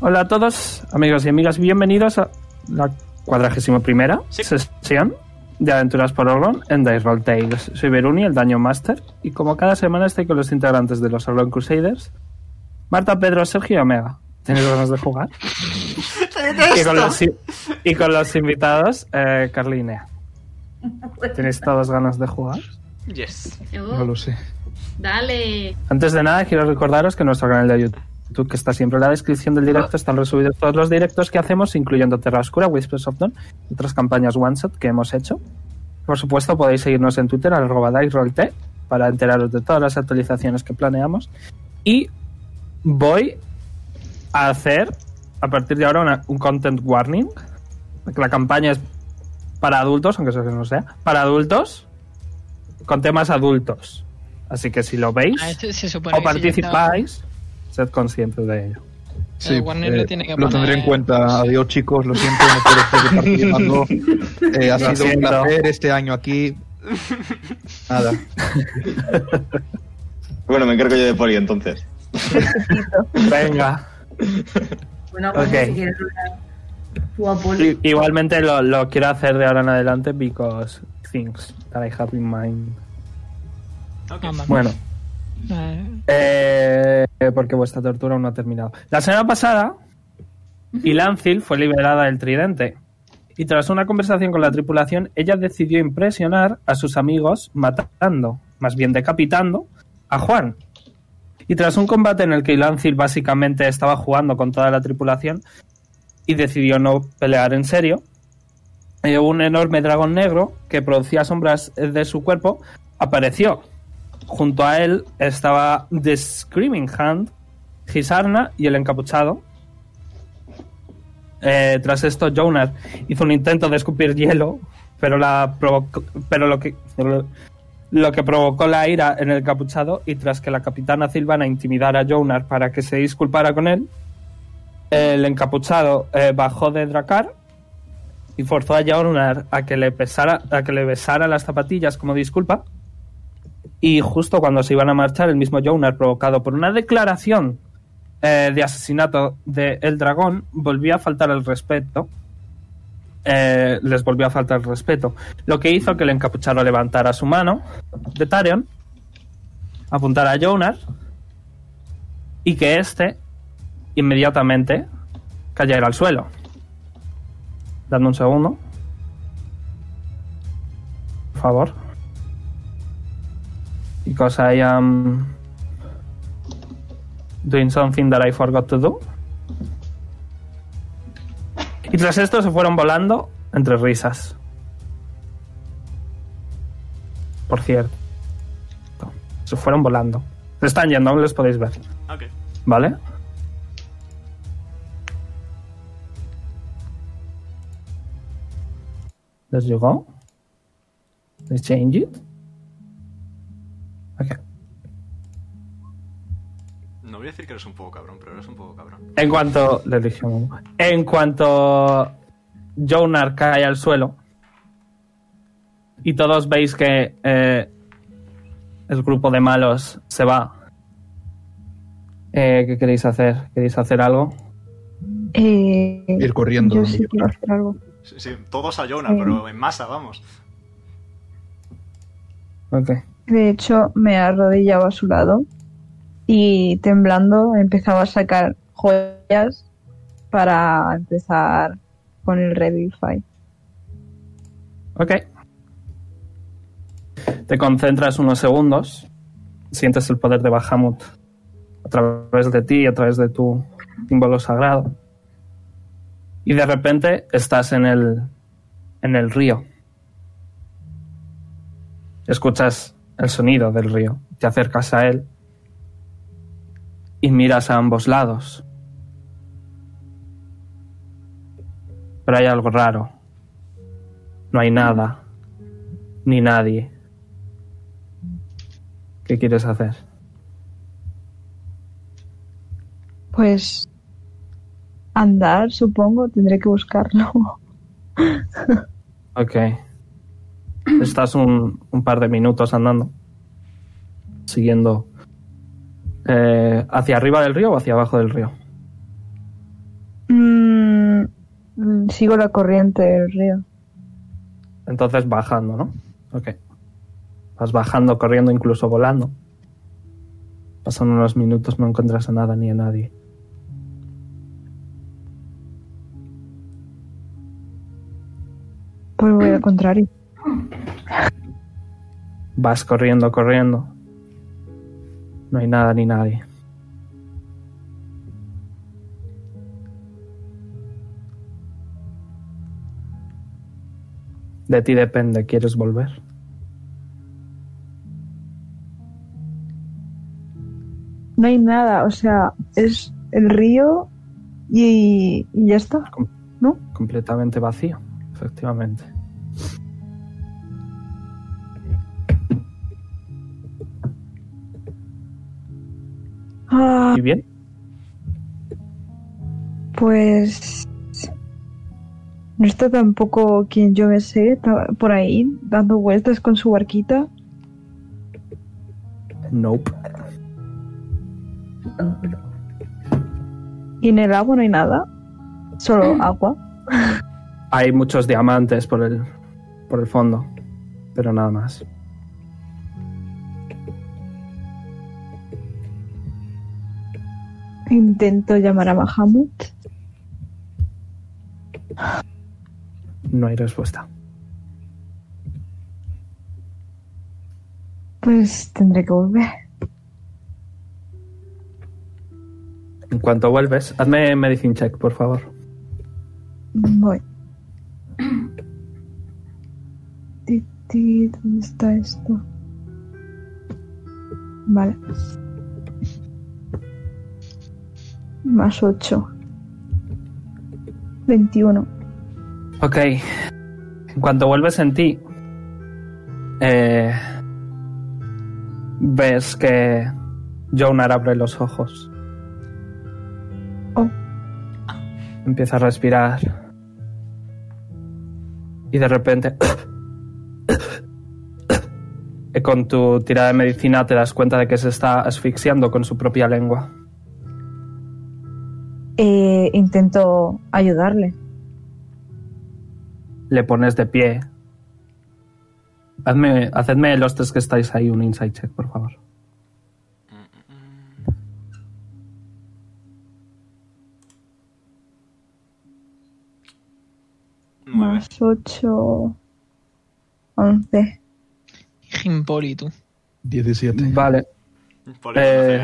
Hola a todos, amigos y amigas, bienvenidos a la cuadragésima primera Sí. sesión de Aventuras por Orlon en Dice Roll Tales. Soy Beruni, el Daño Master, y como cada semana estoy con los integrantes de los Orlon Crusaders, Marta, Pedro, Sergio y Omega. ¿Tenéis ganas de jugar? y, con los, i- y con los invitados, eh, Carly y Nea. ¿Tenéis todos ganas de jugar? Yes. No lo sé. dale. Antes de nada, quiero recordaros que en nuestro canal de YouTube, que está siempre en la descripción del directo, están resubidos todos los directos que hacemos, incluyendo Terra Oscura, Whispers of Dawn y otras campañas One Shot que hemos hecho. Por supuesto, podéis seguirnos en Twitter, arroba DiceRollT, para enteraros de todas las actualizaciones que planeamos. Y voy a hacer, a partir de ahora, una- un content warning. La campaña es para adultos, aunque eso no sea, para adultos, con temas adultos. Así que si lo veis Ah, o participáis, sed conscientes de ello. Sí, eh, lo tiene que lo tendré poner- en cuenta. Adiós, chicos. Lo siento, no puedo seguir participando. Eh, ha Lo sido un placer este año aquí. Nada. Bueno, me encargo yo de Poli entonces. Venga. Bueno, pues Ok. si quieres. I- igualmente lo, lo quiero hacer de ahora en adelante because things that I have in mind. Ok. Vale. Bueno, Eh, porque vuestra tortura aún no ha terminado. La semana pasada, Ilancil fue liberada del tridente. Y tras una conversación con la tripulación, ella decidió impresionar a sus amigos matando, más bien decapitando, a Juan. Y tras un combate en el que Ilancil básicamente estaba jugando con toda la tripulación y decidió no pelear en serio, eh, un enorme dragón negro que producía sombras de su cuerpo apareció. Junto a él estaba The Screaming Hand, Gisarna y el encapuchado. Eh, tras esto, Jonar hizo un intento de escupir hielo, pero, la pero lo, que, lo que provocó la ira en el encapuchado y tras que la capitana Silvana intimidara a Jonar para que se disculpara con él, el encapuchado eh, bajó de Dracar y forzó a Jonar a que le a que le besara las zapatillas como disculpa. Y justo cuando se iban a marchar, el mismo Jonar, provocado por una declaración eh, de asesinato de El Dragón, volvió a faltar el respeto. Eh, les volvió a faltar el respeto. Lo que hizo que el encapuchado levantara su mano de Tarion, apuntara a Jonar y que éste inmediatamente cayera al suelo. Dame un segundo. Por favor. Because I am doing something that I forgot to do. Y tras esto se fueron volando entre risas. Por cierto. Se fueron volando. Se están yendo, aún les podéis ver. Ok. ¿Vale? Let's you go. Let's change it. Okay. No voy a decir que eres un poco cabrón, pero eres un poco cabrón. En cuanto. le dije, En cuanto. Jonar cae al suelo. Y todos veis que. eh, el grupo de malos se va. Eh, ¿Qué queréis hacer? ¿Queréis hacer algo? Eh, Ir corriendo. yo sí quiero hacer algo. Sí, sí, todos a Jonah, Eh. pero en masa, vamos. Ok. De hecho, me arrodillaba a su lado y temblando empezaba a sacar joyas para empezar con el Revivify. Ok. Te concentras unos segundos. Sientes el poder de Bahamut a través de ti, a través de tu símbolo sagrado. Y de repente estás en el, en el río. Escuchas el sonido del río. Te acercas a él y miras a ambos lados. Pero hay algo raro. No hay nada. Ni nadie. ¿Qué quieres hacer? Pues andar, supongo, tendré que buscarlo. Ok. Estás un, un par de minutos andando. Siguiendo. eh, ¿Hacia arriba del río o hacia abajo del río? Mm, mm, sigo la corriente del río. Entonces bajando, ¿no? Ok. Vas bajando, corriendo, incluso volando. Pasan unos minutos, no encuentras a nada ni a nadie. Pues voy al contrario. Vas corriendo, corriendo. No hay nada ni nadie. De ti depende, ¿quieres volver? No hay nada, o sea, es el río y, y ya está, ¿no? Completamente vacío, efectivamente. Ah, ¿Y bien? pues no está tampoco quien yo me sé, por ahí dando vueltas con su barquita. Nope. Y en el agua no hay nada, solo agua. Hay muchos diamantes por el, por el fondo, pero nada más. Intento llamar a Mahamut. No hay respuesta. Pues tendré que volver. En cuanto vuelves, hazme medicine check, por favor. Voy. ¿Dónde está esto? Vale. Más 8. 21. Ok. En cuanto vuelves en ti, eh, ves que Jonar abre los ojos. Oh, Empieza a respirar. Y de repente, con tu tirada de medicina te das cuenta de que se está asfixiando con su propia lengua. Eh, intento ayudarle. Le pones de pie. Hazme, hacedme los tres que estáis ahí un insight check, por favor. Más 8. 11. Hipólito. 17. Vale. Poli Eh.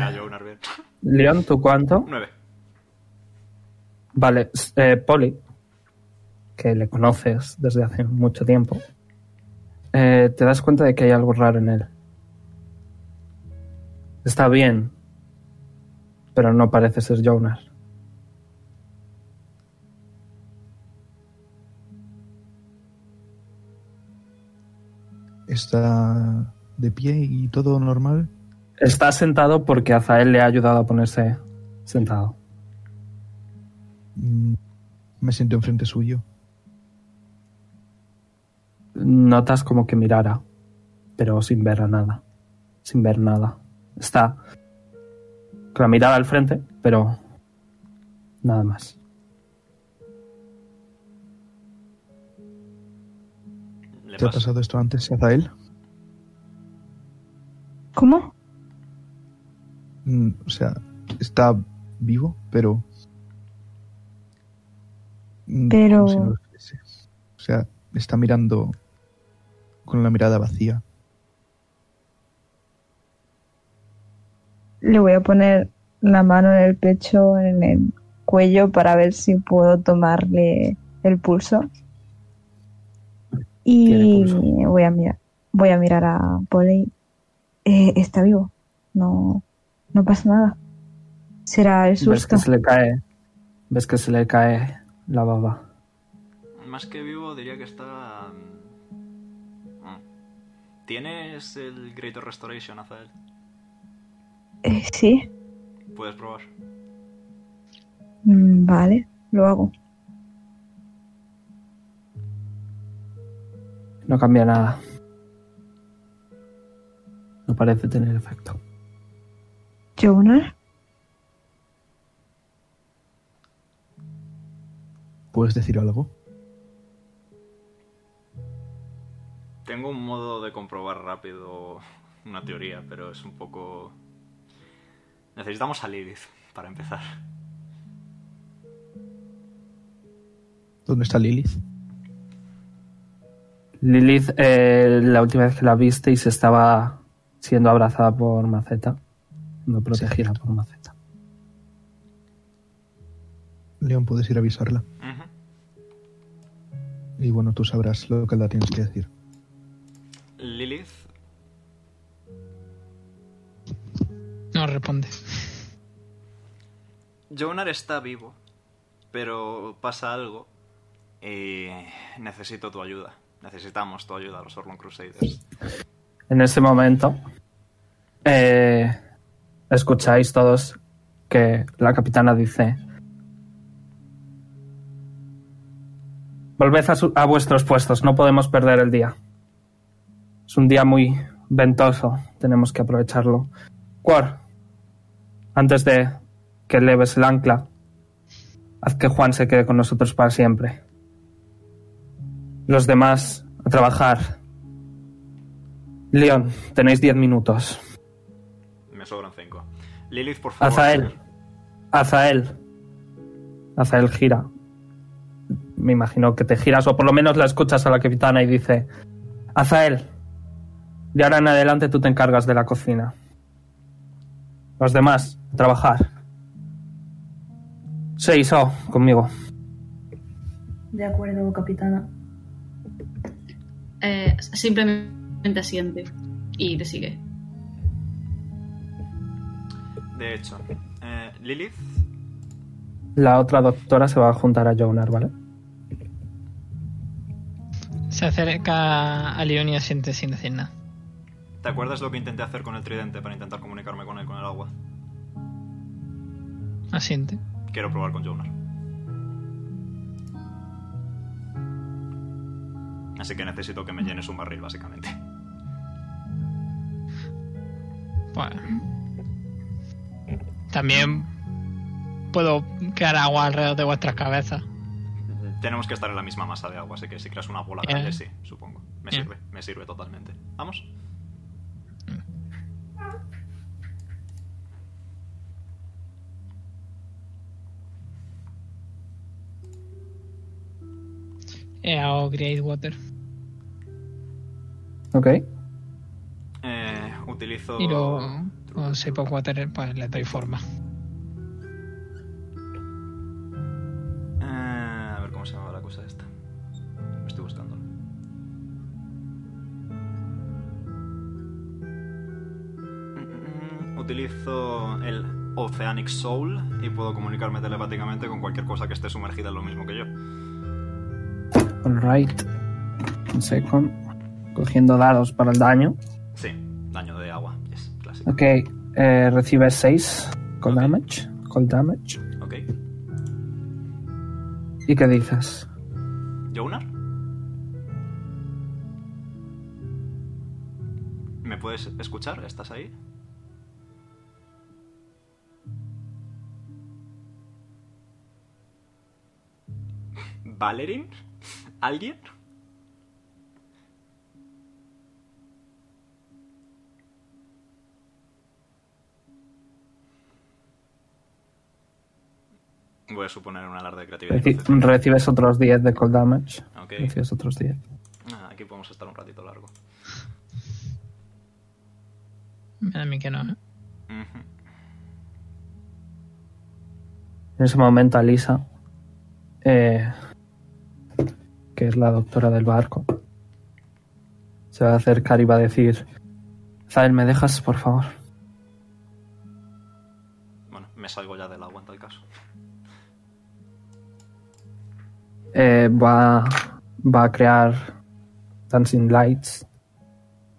Leon, ¿tú cuánto? Nueve. Vale, eh, Poli, que le conoces desde hace mucho tiempo, eh, te das cuenta de que hay algo raro en él. Está bien, pero no parece ser Jonas. Está de pie y todo normal. Está sentado porque Azael le ha ayudado a ponerse sentado. Mm, Me siento enfrente suyo. Notas como que mirara, pero sin ver a nada. Sin ver nada. Está con la mirada al frente, pero nada más. Le ¿Te ha pasa. pasado esto antes, Azael? ¿Cómo? Mm, O sea, está vivo, pero... Mm, Pero- como si no lo estuviese. O sea, está mirando con la mirada vacía. Le voy a poner la mano en el pecho, en el cuello, para ver si puedo tomarle el pulso. Y pulso. voy a mirar, voy a mirar a Polly. Eh, está vivo. No, no pasa nada. Será el Ves susto. que se le cae. Ves que se le cae la baba. Más que vivo, diría que está. mm, mm. ¿Tienes el Greater Restoration, Azael? Eh, sí, Puedes probar. Mm, vale, lo hago. No cambia nada. No parece tener efecto. Jonas, ¿Puedes decir algo? Tengo un modo de comprobar rápido una teoría, pero es un poco... Necesitamos a Lilith para empezar. ¿Dónde está Lilith? Lilith, eh, la última vez que la visteis estaba siendo abrazada por Maceta, no protegida por Maceta. León, puedes ir a avisarla. Y bueno, tú sabrás lo que la tienes que decir. Lilith, No responde. Jonar está vivo, pero pasa algo y necesito tu ayuda. Necesitamos tu ayuda, los Orlon Crusaders. En ese momento, eh, escucháis todos que la capitana dice: Volved a, su- a vuestros puestos, no podemos perder el día. Es un día muy ventoso, tenemos que aprovecharlo. Quor, antes de que leves el ancla, haz que Juan se quede con nosotros para siempre. Los demás, a trabajar. León, tenéis diez minutos. Me sobran cinco. Lilith, por favor. Azael. Azael. Azael gira. Me imagino que te giras o por lo menos la escuchas a la capitana y dice, Azael, de ahora en adelante tú te encargas de la cocina. Los demás, a trabajar. Seis, oh, conmigo. De acuerdo, capitana. Eh, simplemente asiente y le sigue. De hecho, eh, Lilith, La otra doctora se va a juntar a Jonar, ¿vale? Se acerca a Leon y asiente sin decir nada. ¿te acuerdas lo que intenté hacer con el tridente para intentar comunicarme con él con el agua? Asiente. Quiero probar con Jonar. Así que necesito que me llenes un barril, básicamente. Pues. También puedo crear agua alrededor de vuestras cabezas. Tenemos que estar en la misma masa de agua, así que si creas una bola grande, sí, supongo. Me Bien. sirve, me sirve totalmente. ¿Vamos? Hago Create Water. Ok. Eh, utilizo... Y lo. Con Shape of Water, pues le doy forma. Utilizo el Oceanic Soul y puedo comunicarme telepáticamente con cualquier cosa que esté sumergida en lo mismo que yo. Alright. Un second. Cogiendo dados para el daño. Sí, daño de agua. Yes, clásico. Ok. Eh, recibes 6 cold damage. Cold damage. Ok. ¿Y qué dices? ¿Jonar? ¿Me puedes escuchar? ¿Estás ahí? ¿Valerin? ¿Alguien? Voy a suponer un alarde de creatividad. Reci- entonces. recibes otros 10 de cold damage. Ok. Recibes otros 10. Ah, aquí podemos estar un ratito largo. A mí que no, ¿eh? En ese momento Alisa, eh, que es la doctora del barco, se va a acercar y va a decir, Zael, ¿me dejas, por favor? Bueno, me salgo ya del agua en tal caso. Eh, va, va a crear Dancing Lights.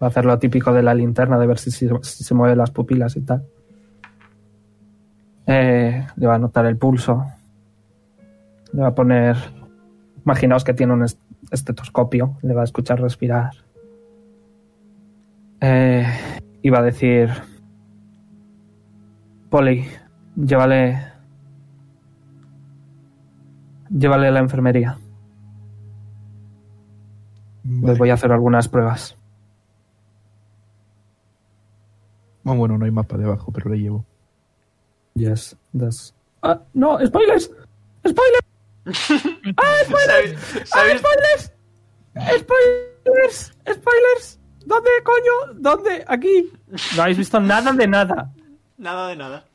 Va a hacer lo típico de la linterna, de ver si, si- si se mueven las pupilas y tal. Eh, le va a notar el pulso. Le va a poner... Imaginaos que tiene un est- estetoscopio. Le va a escuchar respirar. Eh, y va a decir... Polly, llévale llévale a la enfermería. Les Vale. voy a hacer algunas pruebas. Ah, bueno, no hay mapa debajo, pero le llevo. Yes, that's... Ah, no, spoilers. Spoilers. ¡Ah, spoilers! ¡Ah, ¿Sabéis? spoilers! ¡Spoilers! ¡Spoilers! ¿Dónde, coño? ¿Dónde? Aquí. No habéis visto nada de nada. Nada de nada.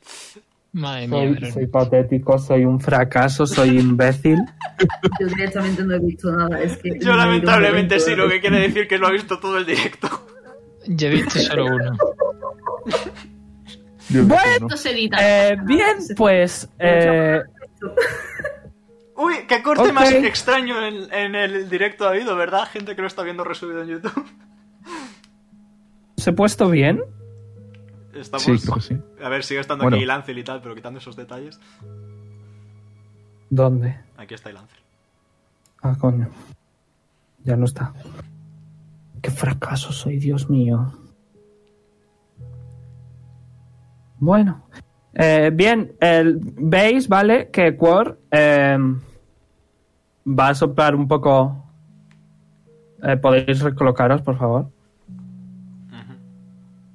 Madre mía, Soy, Verónica. soy patético, soy un fracaso, soy imbécil. Yo directamente no he visto nada. Es que Yo no lamentablemente sí, lo que quiere decir que lo ha visto todo el directo. Yo he visto solo uno. Bueno, Esto se edita. eh, bien, pues... eh, Uy, qué corte más extraño en, en el directo ha habido, ¿verdad? Gente que lo está viendo resubido en YouTube. ¿Se he puesto bien? Estamos... Sí, creo que sí. A ver, sigue estando Bueno. aquí Lancel y tal, pero quitando esos detalles. ¿Dónde? Aquí está Lancel. Ah, coño. Ya no está. Qué fracaso soy, Dios mío. Bueno. Eh, bien, el, veis, ¿vale? Que Quor eh, va a soplar un poco. Eh, ¿Podéis recolocaros, por favor?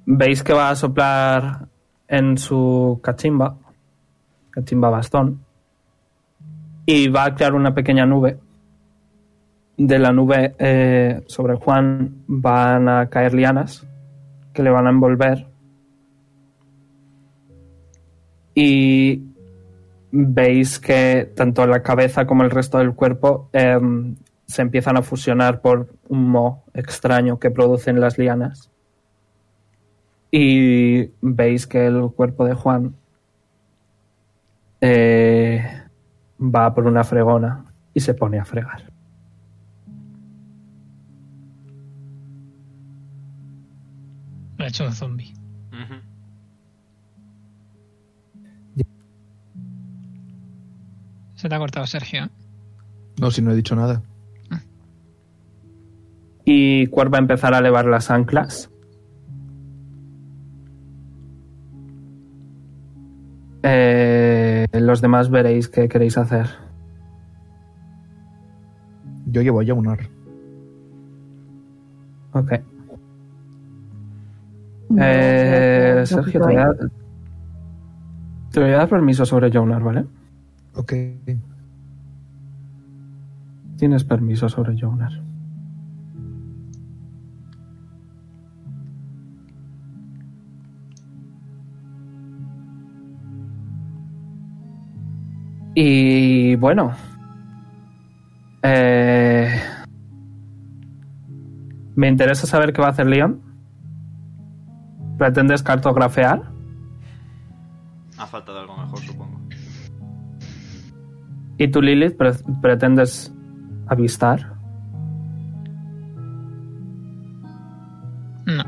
Veis que va a soplar en su cachimba, cachimba bastón, y va a crear una pequeña nube. De la nube eh, sobre Juan van a caer lianas que le van a envolver. Y veis que tanto la cabeza como el resto del cuerpo em, se empiezan a fusionar por un mo extraño que producen las lianas. Y veis que el cuerpo de Juan eh, va por una fregona y se pone a fregar. Ha hecho un zombie. Se te ha cortado, Sergio. No, si no he dicho nada. Y Cuer va a empezar a elevar las anclas. Eh, los demás veréis qué queréis hacer. Yo llevo ya un ar. Ok. No, Eh, Sergio, te voy, a, te voy a dar permiso sobre Jonar, ¿vale? Ok. Tienes permiso sobre Jonar. Y bueno. Eh, me interesa saber qué va a hacer Leon. ¿Pretendes cartografiar? Ha faltado algo mejor, supongo. ¿Y tú, Lilith, pre- pretendes avistar? No.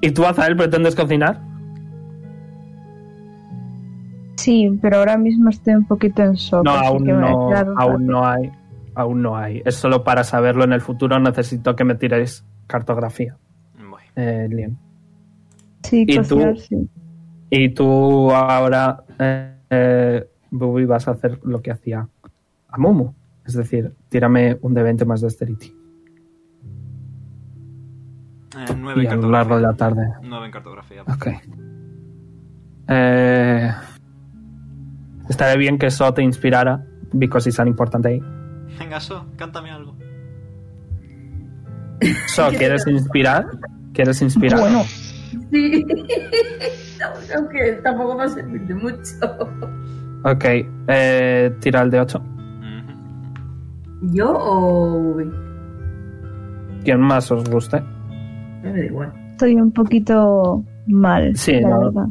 ¿Y tú, Azael, pretendes cocinar? Sí, pero ahora mismo estoy un poquito en shock. No, aún no, aún no hay. Aún no hay. Es solo para saberlo en el futuro. Necesito que me tiréis cartografía, Bueno. eh, Liam. Sí, ¿Y tú? sí. Y tú ahora, eh, eh, Bubi, vas a hacer lo que hacía a Momo. Es decir, tírame un de 20 más Dexterity. Eh, nueve Y en a lo largo de la cartografía. tarde. Nueve en cartografía. Ok. Eh, estaría bien que eso te inspirara, because it's an important day. Venga, So, cántame algo. So, ¿quieres inspirar? ¿Quieres inspirar? Bueno, Sí. Aunque tampoco va a servir de mucho. Ok, eh, tira el de 8. Ujú. ¿Yo o Ubi? ¿Quién más os guste? Me da igual. estoy un poquito mal, Sí, la no. verdad.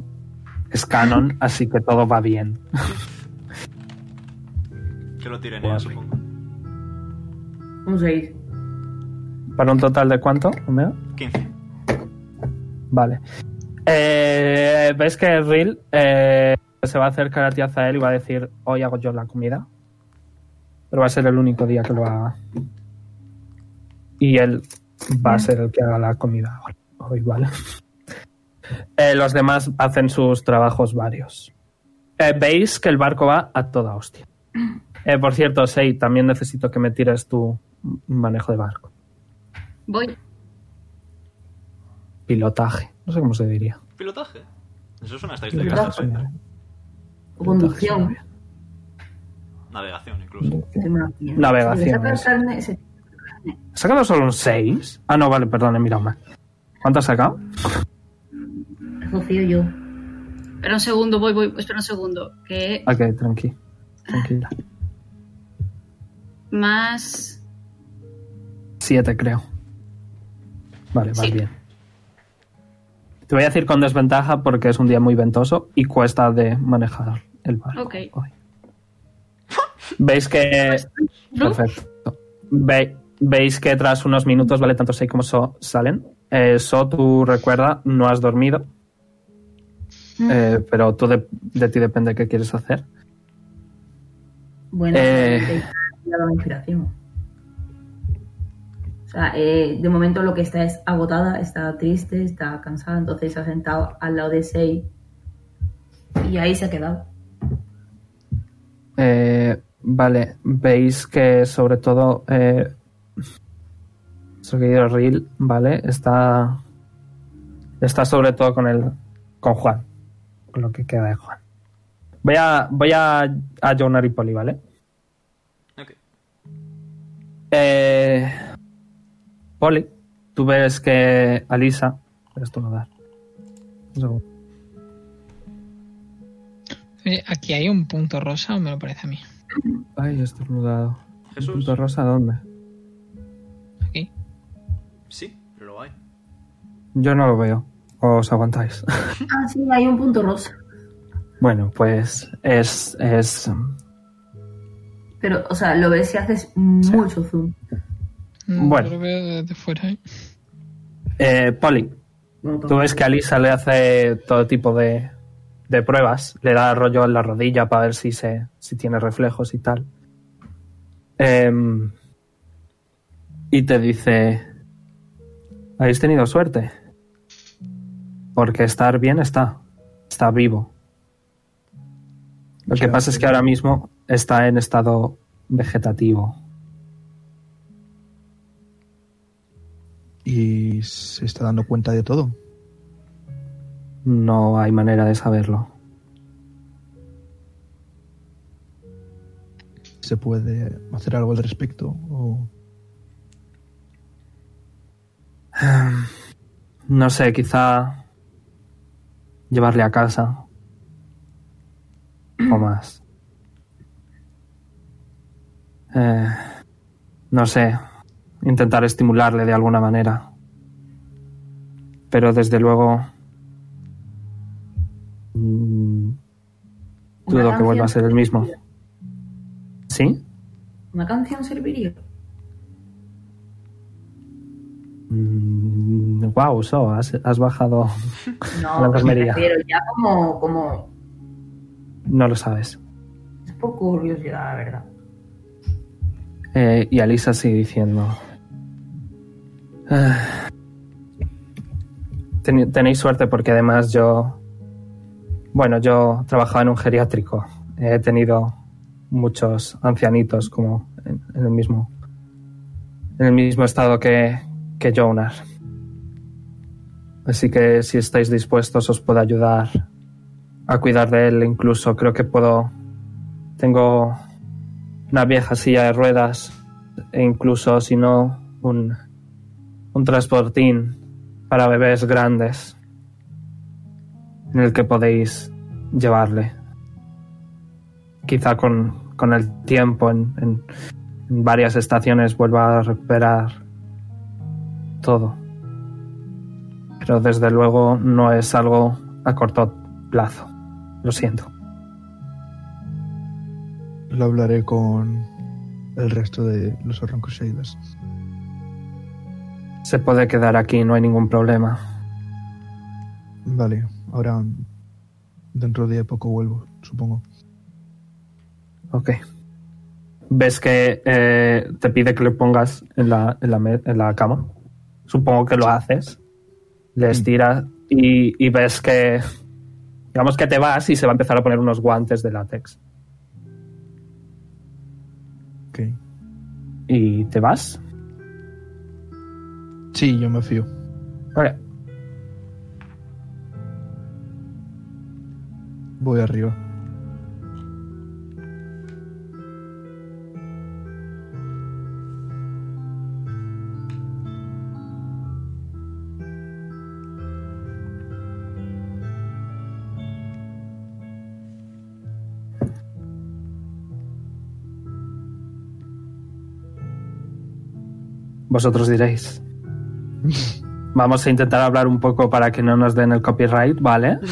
Es canon, así que todo va bien. Que lo tiren supongo. Vamos a ir. ¿Para un total de cuánto, Omega? 15. Vale. Eh, ¿Ves que Ril eh, se va a acercar a ti Azael y va a decir, hoy hago yo la comida? Pero va a ser el único día que lo haga. Y él va a ser el que haga la comida hoy, ¿vale? Eh, los demás hacen sus trabajos varios. Eh, Veis que el barco va a toda hostia. Por cierto, Sei, también necesito que me tires tu manejo de barco. Voy. Pilotaje. No sé cómo se diría. Pilotaje. Eso es una estadística Pilotaje. perfecta. O conducción. Navegación, incluso. Navegación, Si le sacas eso. carne, se- ¿Has sacado solo un 6? Ah, no, vale, perdón, he mirado mal. ¿Cuánto has sacado? Rocío yo. Espera un segundo, voy, voy. Espera un segundo. Que Ok, tranqui. Tranquila. más. 7, creo. Vale, Sí. bien. Te voy a decir con desventaja porque es un día muy ventoso y cuesta de manejar el barco. Ok. hoy. Veis que. Perfecto. Ve- Veis que tras unos minutos, vale, tanto Sei como So salen. Eh, so, tú recuerda, no has dormido, Mm. eh, pero tú de, de ti depende qué quieres hacer. Bueno, Eh. dado inspiración. O sea, eh, de momento lo que está es agotada, está triste, está cansada, entonces se ha sentado al lado de Sei y ahí se ha quedado. Eh, vale, veis que sobre todo eh, nuestro querido Ril, vale, está está sobre todo con el con Juan, con lo que queda de Juan. Voy a voy a a Jonar y Poli, ¿vale? Ok. Eh, Poli, tú ves que Alisa, voy a estornudar. Un segundo. Oye, ¿aquí hay un punto rosa o me lo parece a mí? Ay, estornudado. Jesús. ¿Punto rosa dónde? Aquí. Sí, lo hay. Yo no lo veo. ¿Os aguantáis? Ah, sí, hay un punto rosa. Bueno, pues es, es Pero, o sea, lo ves si haces mucho zoom. Bueno. Yo lo veo desde fuera. ¿eh? eh, Poli. Bueno, Tú ves que a Lisa le hace todo tipo de, de pruebas. Le da rollo en la rodilla para ver si, se, si tiene reflejos y tal. Em, y te dice, habéis tenido suerte. Porque estar bien está. Está vivo. Lo que pasa es que ahora mismo está en estado vegetativo. Y se está dando cuenta de todo. No hay manera de saberlo. ¿Se puede hacer algo al respecto? O... No sé, quizá llevarle a casa. O más. Eh, no sé, intentar estimularle de alguna manera. Pero desde luego... mm, dudo que vuelva a ser el mismo. ¿Sí? ¿Una canción serviría? wow, so, has, has bajado... No, La pues enfermería. ya como, como... No lo sabes. Es por curiosidad, la verdad. Eh, y Alisa sigue diciendo. "Ah, ten- tenéis suerte porque además yo. Bueno, yo trabajaba en un geriátrico. He tenido muchos ancianitos como en, en el mismo. En el mismo estado que, que Jonas. Así que si estáis dispuestos os puedo ayudar a cuidar de él. Incluso creo que puedo. Tengo una vieja silla de ruedas e incluso si no un, un transportín para bebés grandes en el que podéis llevarle. Quizá con, con el tiempo en, en- varias estaciones vuelva a recuperar todo. Pero desde luego no es algo a corto plazo. Lo siento. Lo hablaré con el resto de los Orron. Se puede quedar aquí, no hay ningún problema. Vale, ahora dentro de poco vuelvo, supongo. Ok. Ves que eh, te pide que le pongas en la, en la, en la cama. Supongo que lo haces. Le estiras y, y ves que Digamos que te vas y se va a empezar a poner unos guantes de látex. Ok. ¿Y te vas? Sí, yo me fío. Ok. Voy arriba. Vosotros diréis. Vamos a intentar hablar un poco para que no nos den el copyright, ¿vale?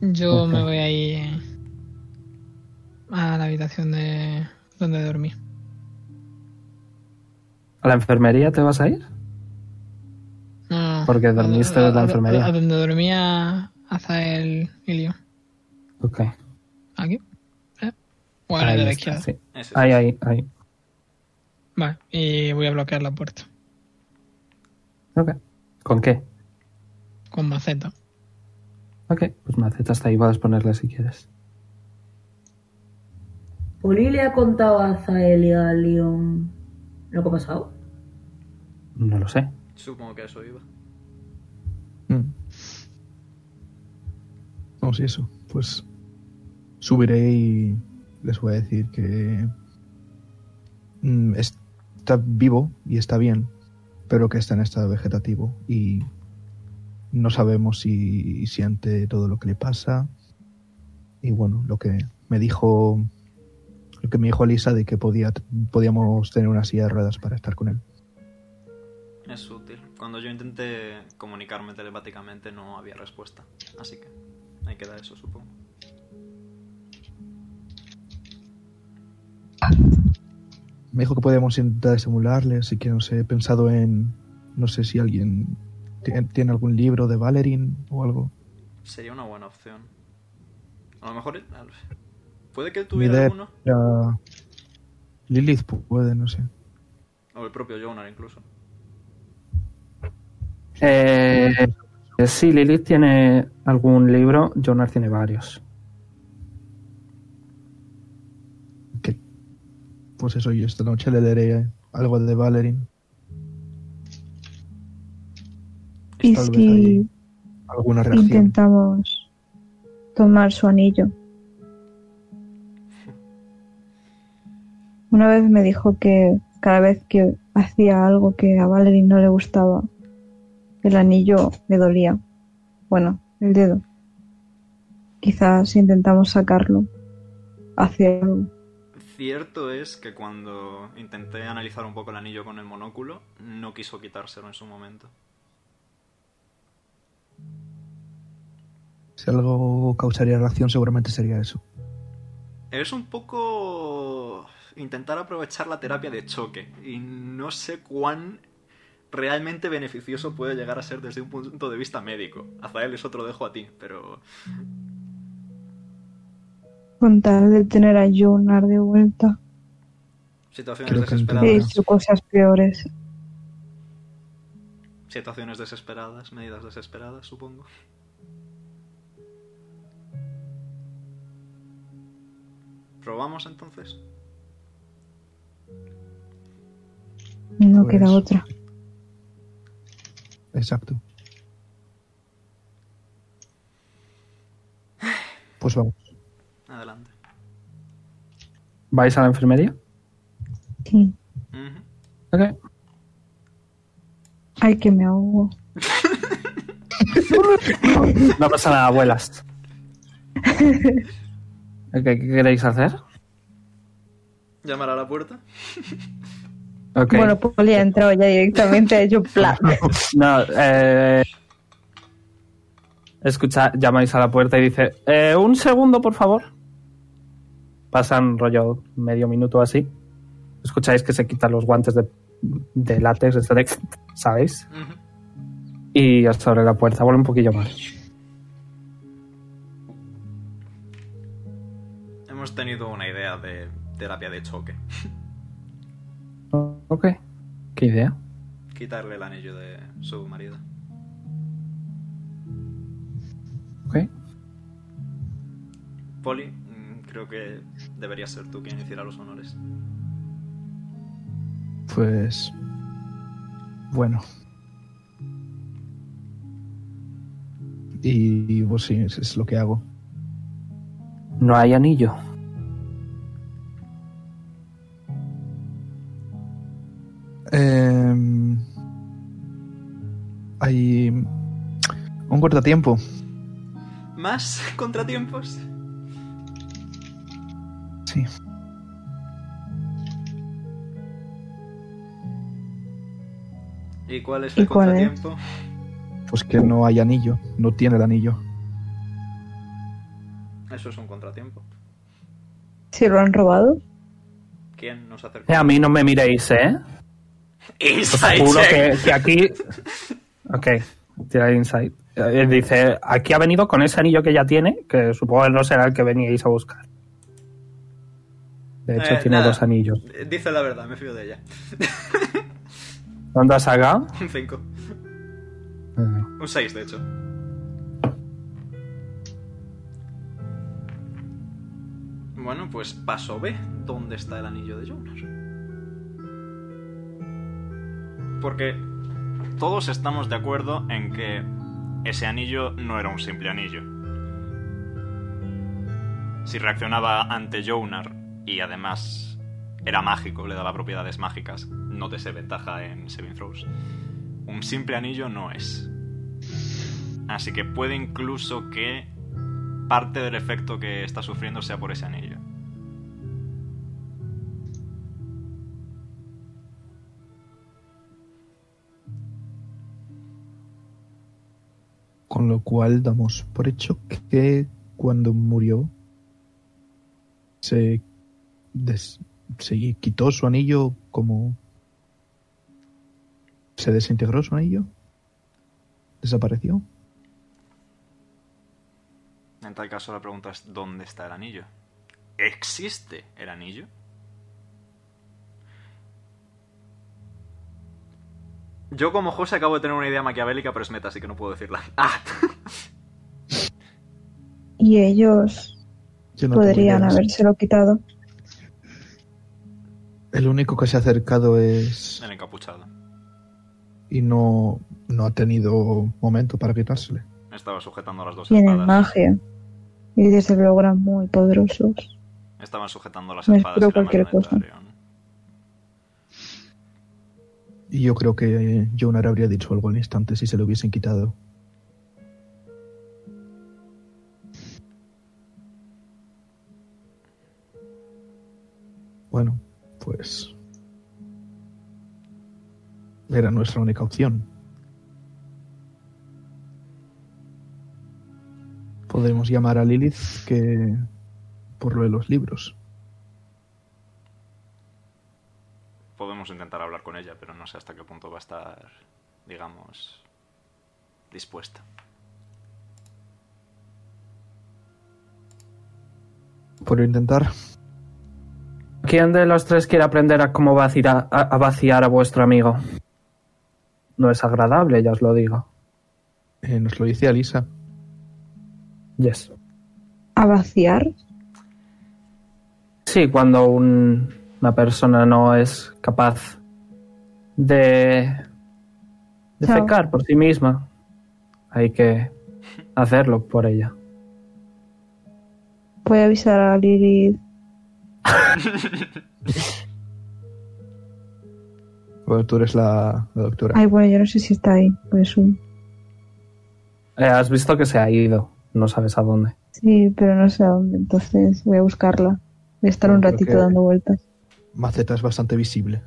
Yo me voy ahí a la habitación de donde dormí. ¿A la enfermería te vas a ir? No. Porque dormiste A- en la a- a- enfermería. A, donde dormía Azael y Leo. Ok. ¿Aquí? ¿Eh? O a la Ahí de la izquierda. sí. Ahí, ahí, ahí. Vale, y voy a bloquear la puerta Ok. ¿Con qué? con maceta. Ok, pues maceta hasta ahí, puedes ponerle si quieres. ¿Poli le ha contado a Zael y a Leon lo que ha pasado? No lo sé. Supongo que a eso iba. Mm. Vamos, y eso. Pues subiré y les voy a decir que mm, está vivo y está bien, pero que está en estado vegetativo y no sabemos si siente todo lo que le pasa. Y bueno, lo que me dijo, lo que me dijo Elisa de que podía, podíamos tener una silla de ruedas para estar con él. Es útil. Cuando yo intenté comunicarme telepáticamente no había respuesta. Así que ahí queda eso, supongo. Me dijo que podíamos intentar estimularle, así que no sé, he pensado en, no sé si alguien tiene, algún libro de Valerin o algo. Sería una buena opción. A lo mejor... Puede que tuviera idea alguno. Lilith pu- puede, no sé. O el propio Jonar incluso. Eh, eh, sí, Lilith tiene algún libro, Jonar tiene varios. Pues eso, yo esta noche le leeré algo de Valerin. Y Tal vez si hay alguna reacción. intentamos tomar su anillo. Una vez me dijo que cada vez que hacía algo que a Valerie no le gustaba, el anillo le dolía. Bueno, el dedo. Quizás intentamos sacarlo hacia algo. Cierto es que cuando intenté analizar un poco el anillo con el monóculo, no quiso quitárselo en su momento. Si algo causaría reacción, seguramente sería eso. Es un poco intentar aprovechar la terapia de choque y no sé cuán realmente beneficioso puede llegar a ser desde un punto de vista médico. Azael es otro dejo a ti, pero Con tal de tener a Jonar de vuelta. situaciones Creo He desesperadas, hecho cosas peores. situaciones desesperadas, medidas desesperadas, supongo. ¿Probamos entonces? No Pues- queda otra. Exacto. Pues vamos. Adelante. ¿Vais a la enfermería? Sí. Ujú. Ok. Ay, que me ahogo. No pasa nada, abuelas. Ok, ¿Qué queréis hacer? ¿Llamar a la puerta? Bueno, Poli ha entrado ya directamente, ha hecho plan. No, eh... Escucha, llamáis a la puerta y dice, "Eh, un segundo, por favor pasan rollo medio minuto así, escucháis que se quitan los guantes de, de látex, este de, ¿sabéis? Y hasta abre la puerta, vuelve un poquillo más. Hemos tenido una idea de terapia de choque. Ok, ¿qué idea? Quitarle el anillo de su marido. Ok. Poli, mm, creo que deberías ser tú quien hiciera los honores. Pues. Bueno. Y pues sí, es, es lo que hago. No hay anillo. Eh, hay un cortatiempo. ¿Más contratiempos? Sí. ¿Y cuál es el contratiempo? Pues que no hay anillo. No tiene el anillo. Eso es un contratiempo. Si lo han robado. ¿Quién nos acercó? Eh, a mí no me miréis, ¿eh? Os juro que, que aquí. Ok, tira insight. Eh, Dice: aquí ha venido con ese anillo que ya tiene, que supongo que no será el que veníais a buscar. De hecho, Eh, tiene nada. dos anillos. Eh, Dice la verdad, me fío de ella. ¿Dónde has sacado? Un 5. Eh, Un 6, de hecho. Bueno, pues paso B. ¿Dónde está el anillo de Jonas? Porque todos estamos de acuerdo en que ese anillo no era un simple anillo. Si reaccionaba ante Jonar y además era mágico, le daba propiedades mágicas, no te sé ventaja en Saving Throws. Un simple anillo no es. Así que puede incluso que parte del efecto que está sufriendo sea por ese anillo. Con lo cual damos por hecho que cuando murió se, des- se quitó su anillo como... ¿Se desintegró su anillo? ¿Desapareció? En tal caso la pregunta es ¿dónde está el anillo? ¿Existe el anillo? Yo como José acabo de tener una idea maquiavélica, pero es meta, así que no puedo decirla. ¡Ah! Y ellos Yo no podrían habérselo quitado. El único que se ha acercado es... El encapuchado. Y no, no ha tenido momento para quitársele. Estaba sujetando las dos Tienen espadas. magia. Y desde luego eran muy poderosos. Estaban sujetando las Me espadas. y cualquier cosa. Y yo creo que Jonar habría dicho algo al instante si se lo hubiesen quitado. Bueno, pues... Era nuestra única opción. Podemos llamar a Lilith que... por lo de los libros. Podemos intentar hablar con ella, pero no sé hasta qué punto va a estar, digamos, dispuesta. Por intentar... ¿Quién de los tres quiere aprender a cómo vaciar a, a vaciar a vuestro amigo? No es agradable, ya os lo digo. eh, nos lo dice Alisa. Yes. ¿A vaciar? Sí, cuando un- una persona no es capaz de Chao. defecar por sí misma, hay que hacerlo por ella. Voy a avisar a Lilith. Bueno, tú eres la, la doctora. Ay, bueno, yo no sé si está ahí. Pues un... Eh, has visto que se ha ido, no sabes a dónde. Sí, pero no sé a dónde. Entonces voy a buscarla. Voy a estar un ratito dando vueltas. Maceta es bastante visible.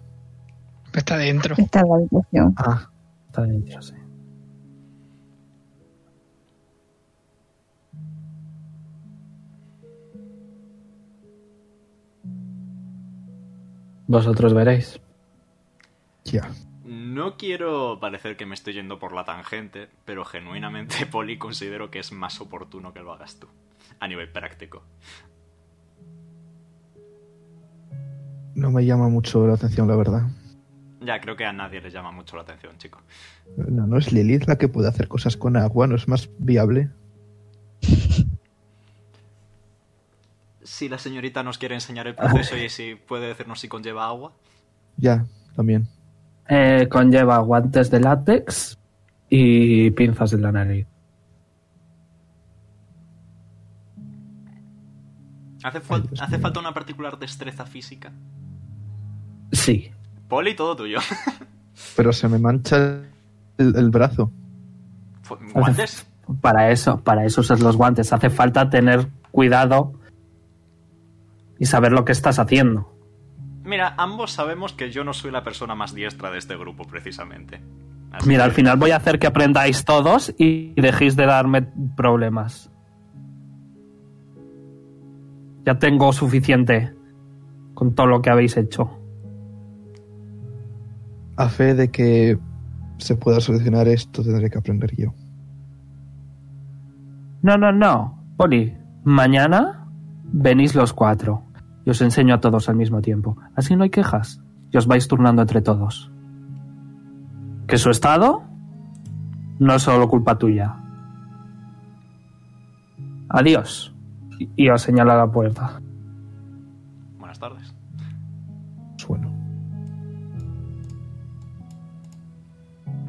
Está dentro. Está en la habitación. Ah, Está dentro, sí. Vosotros veréis. ya. No quiero parecer que me estoy yendo por la tangente, pero genuinamente, Poli, considero que es más oportuno que lo hagas tú, a nivel práctico. No me llama mucho la atención, la verdad. Ya, creo que a nadie le llama mucho la atención, chico. No, no es Lilith la que puede hacer cosas con agua, no es más viable. si la señorita nos quiere enseñar el proceso y si puede decirnos si conlleva agua. Ya, también. Eh, conlleva guantes de látex y pinzas en la nariz. ¿Hace, fal- Ay, Dios hace mío. falta una particular destreza física? Sí. Poli, todo tuyo. Pero se me mancha el, el brazo. ¿Guantes? Para eso, para eso usas los guantes. Hace falta tener cuidado y saber lo que estás haciendo. Mira, ambos sabemos que yo no soy la persona más diestra de este grupo, precisamente. Así Mira, que- al final voy a hacer que aprendáis todos y dejéis de darme problemas. Ya tengo suficiente con todo lo que habéis hecho. A fe de que se pueda solucionar esto, tendré que aprender yo. No, no, no. Poli, mañana venís los cuatro. Y os enseño a todos al mismo tiempo. Así no hay quejas. Y os vais turnando entre todos. Que su estado no es solo culpa tuya. Adiós. Y- os señala la puerta. Buenas tardes. Sueno.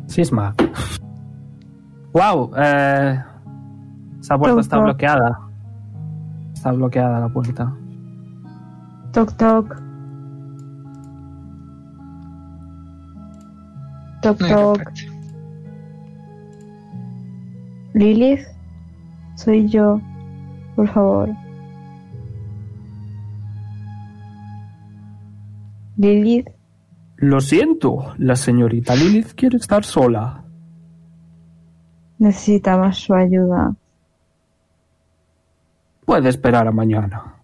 Sisma. Wow, eh, esa puerta está bloqueada. Está bloqueada la puerta. Toc toc. Toc toc. Lilith, soy yo. Por favor. Lilith, Lo siento, la señorita Lilith quiere estar sola. necesitamos su ayuda. Puede esperar a mañana.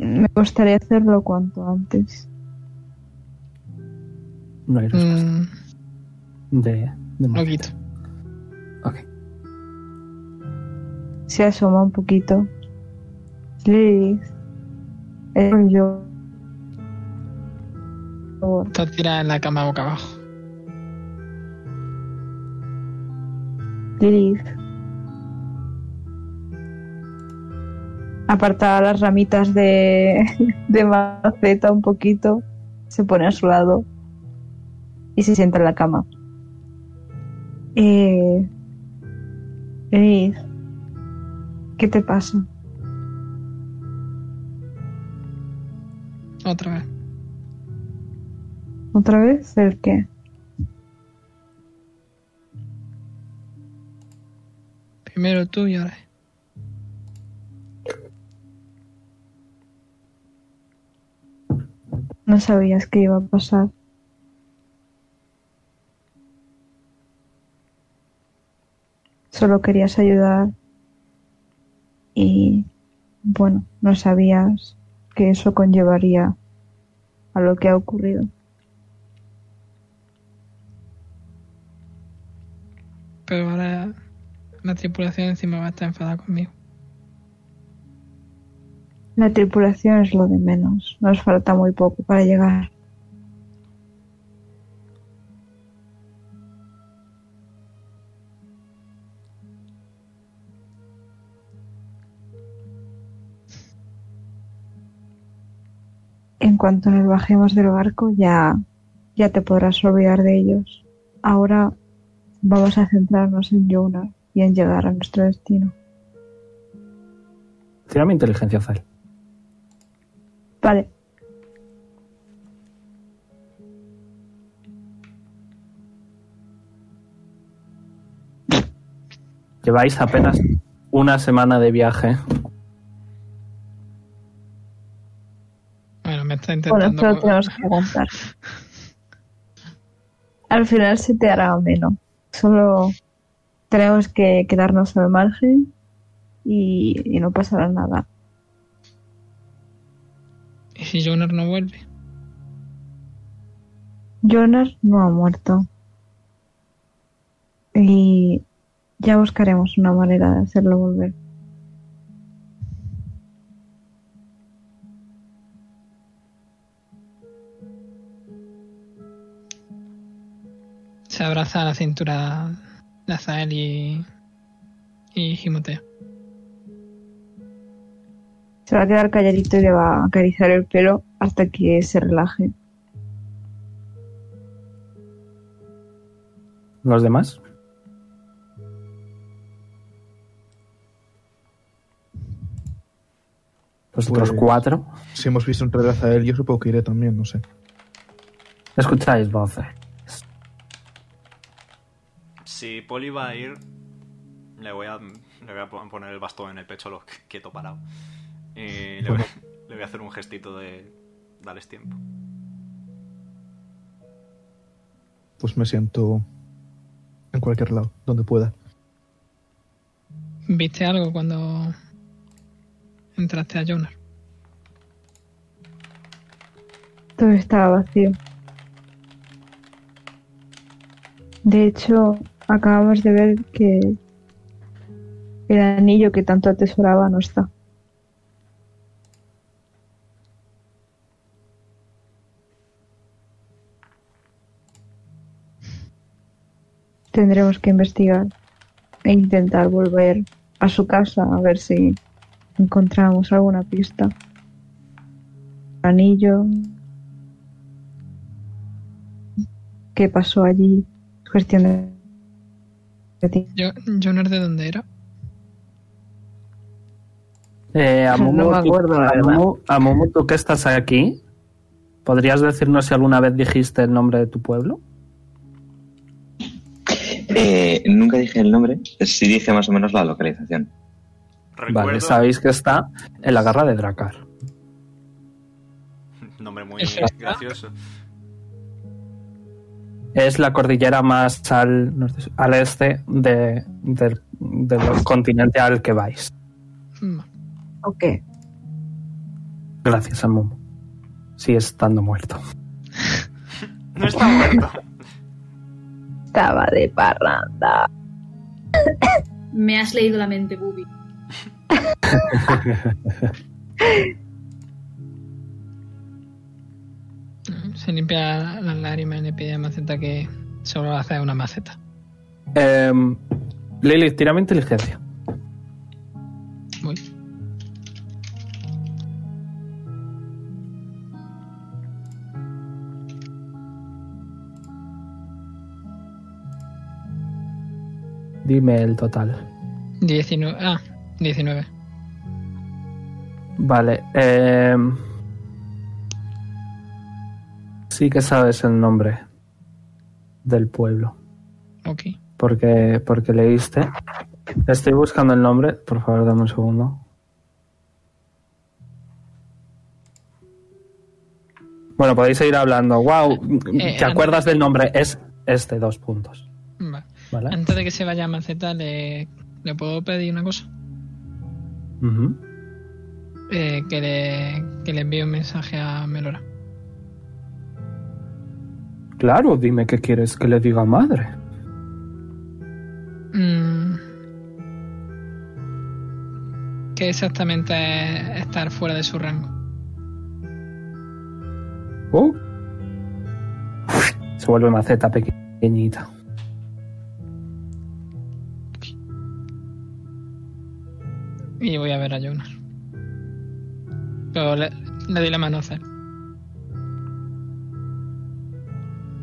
Me gustaría hacerlo cuanto antes. No hay respuesta. Mm, De, de momento. Ok. Se asoma un poquito. Lilith, yo. Por favor. Está tirada en la cama boca abajo. Lilith. Aparta las ramitas de, de maceta un poquito, se pone a su lado y se sienta en la cama. Eh, ¿qué te pasa? Otra vez. ¿Otra vez? ¿El qué? Primero tú y ahora. No sabías que iba a pasar. Solo querías ayudar y, bueno, no sabías que eso conllevaría a lo que ha ocurrido. Pero ahora la tripulación encima va a estar enfadada conmigo. La tripulación es lo de menos. Nos falta muy poco para llegar. En cuanto nos bajemos del barco ya, ya te podrás olvidar de ellos. Ahora vamos a centrarnos en Jonah y en llegar a nuestro destino. Tírame inteligencia, Zal. Vale. Lleváis apenas una semana de viaje. Bueno, me está Bueno, intentando. esto lo tenemos que aguantar. Al final se te hará ameno. Solo tenemos que quedarnos al margen y, y no pasará nada. ¿Y si Jonar no vuelve? Jonas no ha muerto. Y ya buscaremos una manera de hacerlo volver. Se abraza a la cintura de Azael y. y. Se va a quedar calladito y le va a acariciar el pelo hasta que se relaje. ¿Los demás? Los otros Pues- cuatro. Si hemos visto en realidad a él, yo supongo que iré también, no sé. Escucháis voces. Si Poli va a ir, le voy a, le voy a pon- poner el bastón en el pecho, lo quieto parado. Y le voy, le voy a hacer un gestito de darles tiempo. Pues me siento en cualquier lado, donde pueda. ¿Viste algo cuando entraste a Jonar? Todo estaba vacío. De hecho, acabamos de ver que el anillo que tanto atesoraba no está. Tendremos que investigar e intentar volver a su casa a ver si encontramos alguna pista. Anillo. ¿Qué pasó allí? Es cuestión de-. Yo, Jonar, ¿de dónde era? Eh, Amumu, No me acuerdo. Amumu, Amumu, tú que estás aquí, ¿podrías decirnos si alguna vez dijiste el nombre de tu pueblo? Eh, nunca dije el nombre, sí dije más o menos la localización. Recuerdo, Vale, sabéis que está en la garra de Dracar. nombre muy gracioso. Es la cordillera más al, al este de- del, del continente al que vais. Mm, Ok. Gracias, Amumu. Sigue estando muerto. No está muerto. Estaba de parranda. Me has leído la mente, Bubi. Se limpia las lágrimas y le pide a Maceta que solo hace una maceta. Em, Lilith, tírame inteligencia. Dime el total. 19. Ah, 19. Vale. em, sí que sabes el nombre del pueblo. Ok. Porque, porque leíste. Estoy buscando el nombre. Por favor, dame un segundo. Bueno, podéis seguir hablando. Wow, Eh, ¿te acuerdas del nombre? Es este, dos puntos. Va. ¿Vale? Antes de que se vaya Maceta, le, le puedo pedir una cosa. Eh, que, le, que le envíe un mensaje a Melora. Claro, dime qué quieres que le diga madre. Mm. ¿Qué exactamente es estar fuera de su rango? Oh. Se vuelve maceta pequeñita. Y voy a ver a Jonas. Pero le, le doy la mano a hacer.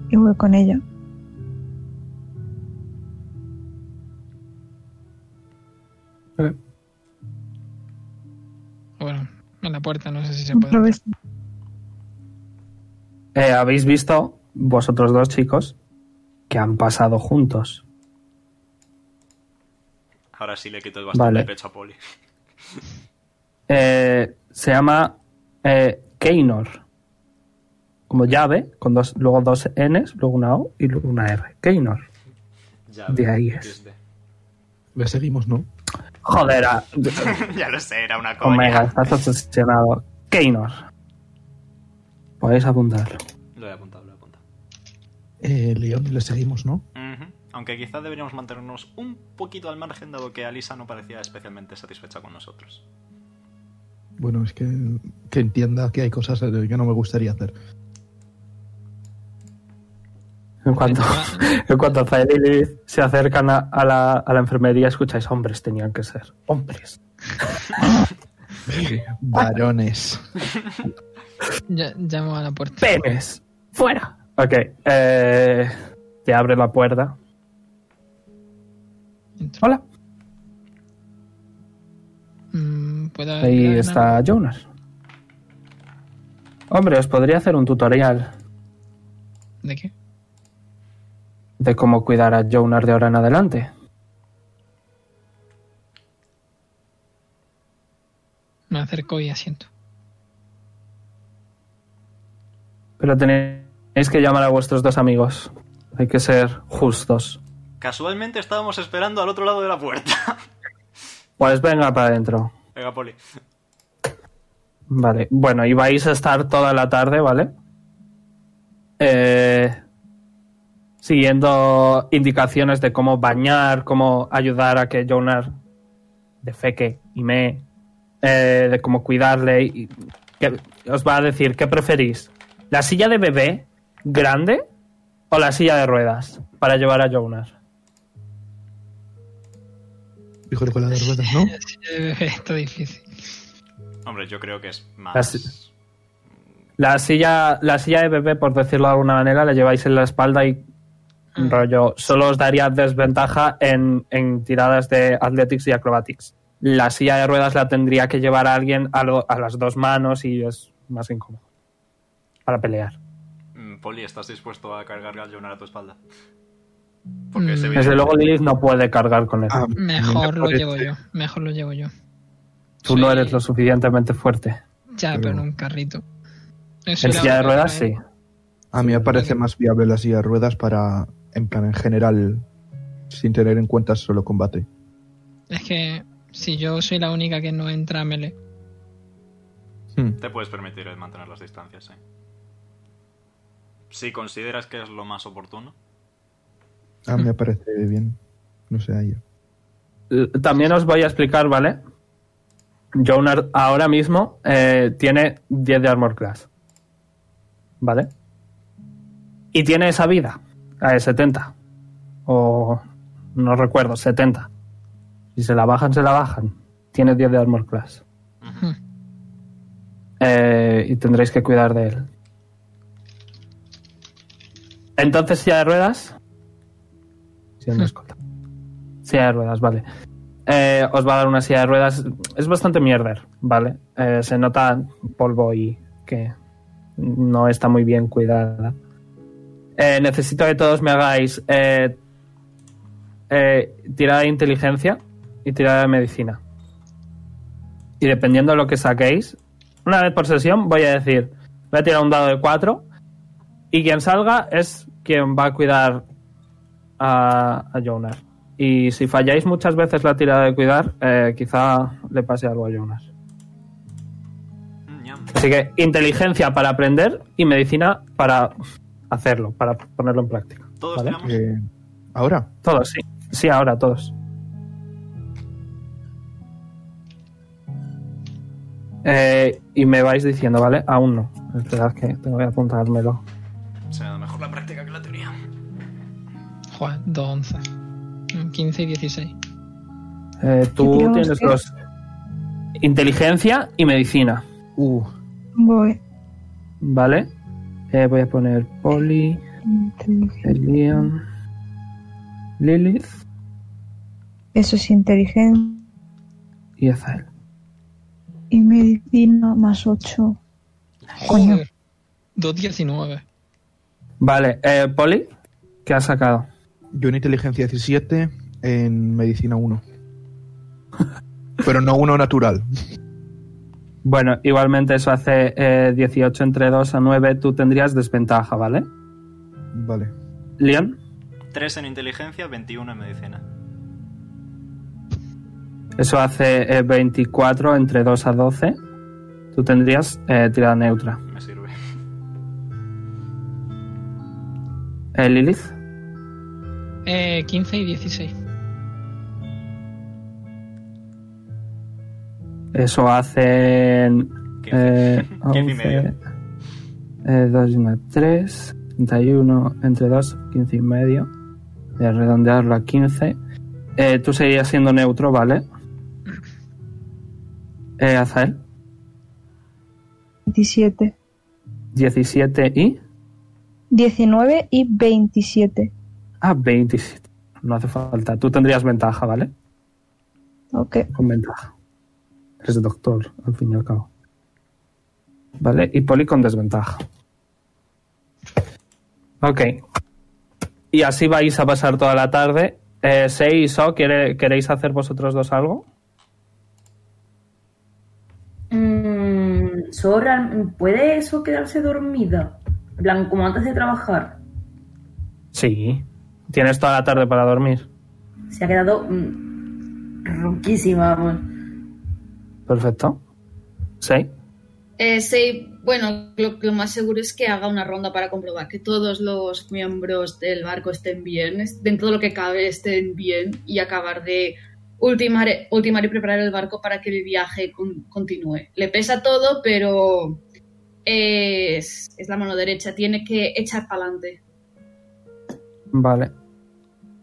Y voy con ella. Bueno, en la puerta, no sé si se puede. Eh, Habéis visto, vosotros dos chicos, que han pasado juntos. Ahora sí le quito el bastón Vale. del pecho a Poli. Eh, se llama eh, Keynor. Como llave, con dos, luego dos Ns, luego una O y luego una R. Keynor. Ya, De ahí es. Le seguimos, ¿no? Joder, a- ya lo sé, era una coña. Omega, estás obsesionado. Keynor. Podéis apuntarlo. Lo he apuntado, lo he apuntado. Eh, León, le seguimos, ¿no? Aunque quizás deberíamos mantenernos un poquito al margen, dado que Alisa no parecía especialmente satisfecha con nosotros. Bueno, es que, que entienda que hay cosas eh, que no me gustaría hacer. En cuanto, en cuanto Zael y Lilith se acercan a, a la, a la enfermería, escucháis hombres tenían que ser. Hombres. Varones. Ya- llamo a la puerta. ¡Penes! ¡Fuera! Ok. Eh, te abre la puerta. Entro. Hola. Mm, ¿Puedo Ahí está algo? Jonas. Hombre, os podría hacer un tutorial ¿De qué? de cómo cuidar a Jonas de ahora en adelante. Me acerco y asiento. Pero tenéis que llamar a vuestros dos amigos. Hay que ser justos. Casualmente estábamos esperando al otro lado de la puerta. Pues venga para adentro. Venga, Poli. Vale. Bueno, y vais a estar toda la tarde, ¿vale? Eh, siguiendo indicaciones de cómo bañar, cómo ayudar a que Jonar defeque y me, eh, de cómo cuidarle. Y, que os va a decir, ¿qué preferís? ¿La silla de bebé grande o la silla de ruedas para llevar a Jonas? Dijo de ruedas, ¿no? Está difícil. Hombre, yo creo que es más. Las- La silla, la silla de bebé, por decirlo de alguna manera, la lleváis en la espalda y Mm. rollo, solo os daría desventaja en, en tiradas de athletics y acrobatics. La silla de ruedas la tendría que llevar a alguien a, lo- a las dos manos y es más incómodo para pelear. Mm, Poli, ¿estás dispuesto a cargar al Jonar a tu espalda? Porque Mm. ese Desde luego Lilith no puede cargar con él. Ah, Mejor me lo llevo yo. Mejor lo llevo yo. Tú no eres lo suficientemente fuerte. Ya, Pero- pero en un carrito. Eso En silla de ruedas, sí. A mí me parece más viable la silla de ruedas para, en plan, en general, sin tener en cuenta solo combate. Es que si yo soy la única que no entra a melee, Hmm. Te puedes permitir el mantener las distancias, sí. Si consideras que es lo más oportuno. A mí me parece bien. No sé, a ella. L- También os voy a explicar, ¿vale? Jonar ahora mismo eh, tiene 10 de armor class. ¿Vale? Y tiene esa vida. La de 70. O no recuerdo, 70. Si se la bajan, se la bajan. Tiene 10 de armor class. Eh, y tendréis que cuidar de él. Entonces, silla de ruedas. Siendo escolta. Silla de ruedas, vale. Eh, os va a dar una silla de ruedas. Es bastante mierder, ¿vale? Eh, se nota polvo y que no está muy bien cuidada. Eh, necesito que todos me hagáis tirada de inteligencia y tirada de medicina. Y dependiendo de lo que saquéis, una vez por sesión voy a decir, voy a tirar un dado de 4 y quien salga es quien va a cuidar a, a Jonas. Y si falláis muchas veces la tirada de cuidar, eh, quizá le pase algo a Jonas. Mm. Así que inteligencia para aprender y medicina para hacerlo, para ponerlo en práctica. Todos ¿Vale? Eh, Ahora, Todos, sí. Sí, ahora, todos. Eh, y me vais diciendo, ¿vale? Aún no. Esperad que tengo que apuntármelo. Se me da mejor la práctica que la teoría. Joder, 2 onzas. Mm, 15 y 16. Eh, tú ¿Qué tiramos tienes qué? los inteligencia y medicina, uh, Voy. ¿vale? Eh, voy a poner Poli. Elian, Lilith Eso es inteligencia y Ezael. y medicina más 8. Coño. Joder. 2.19. Vale, eh, Poli, ¿qué has sacado? Yo en inteligencia 17, en medicina 1. Pero no uno natural. Bueno, igualmente eso hace eh, 18 entre 2 a 9. Tú tendrías desventaja, ¿vale? Vale. Leon, 3 en inteligencia, 21 en medicina. eso hace eh, 24 entre 2 a 12. Tú tendrías eh, tirada neutra. Me sirve. Eh, Lilith, Eh, 15 y 16. eso hacen 15. eh, 15 y medio. 2 y 1, 3. 31 entre 2, 15 y medio. Voy a redondearlo a 15. Eh, tú seguirías siendo neutro, ¿vale? Eh, Azael, 27. 17 y... 19 y 27. Ah, 27. No hace falta. Tú tendrías ventaja, ¿vale? Ok. Con ventaja. Eres doctor, al fin y al cabo. ¿Vale? Y Poli con desventaja. Ok. Y así vais a pasar toda la tarde. Eh, Sei y So, ¿quiere- ¿queréis hacer vosotros dos algo? Mm, ¿so real- ¿Puede eso quedarse dormida? En plan, como antes de trabajar. Sí. Tienes toda la tarde para dormir. Se ha quedado mm, ronquísima, vamos. Perfecto. Sei. Eh, sí, bueno, lo, lo más seguro es que haga una ronda para comprobar que todos los miembros del barco estén bien, dentro de lo que cabe estén bien y acabar de ultimar, ultimar y preparar el barco para que el viaje con- continúe. Le pesa todo, pero es, es la mano derecha, tiene que echar para adelante. Vale.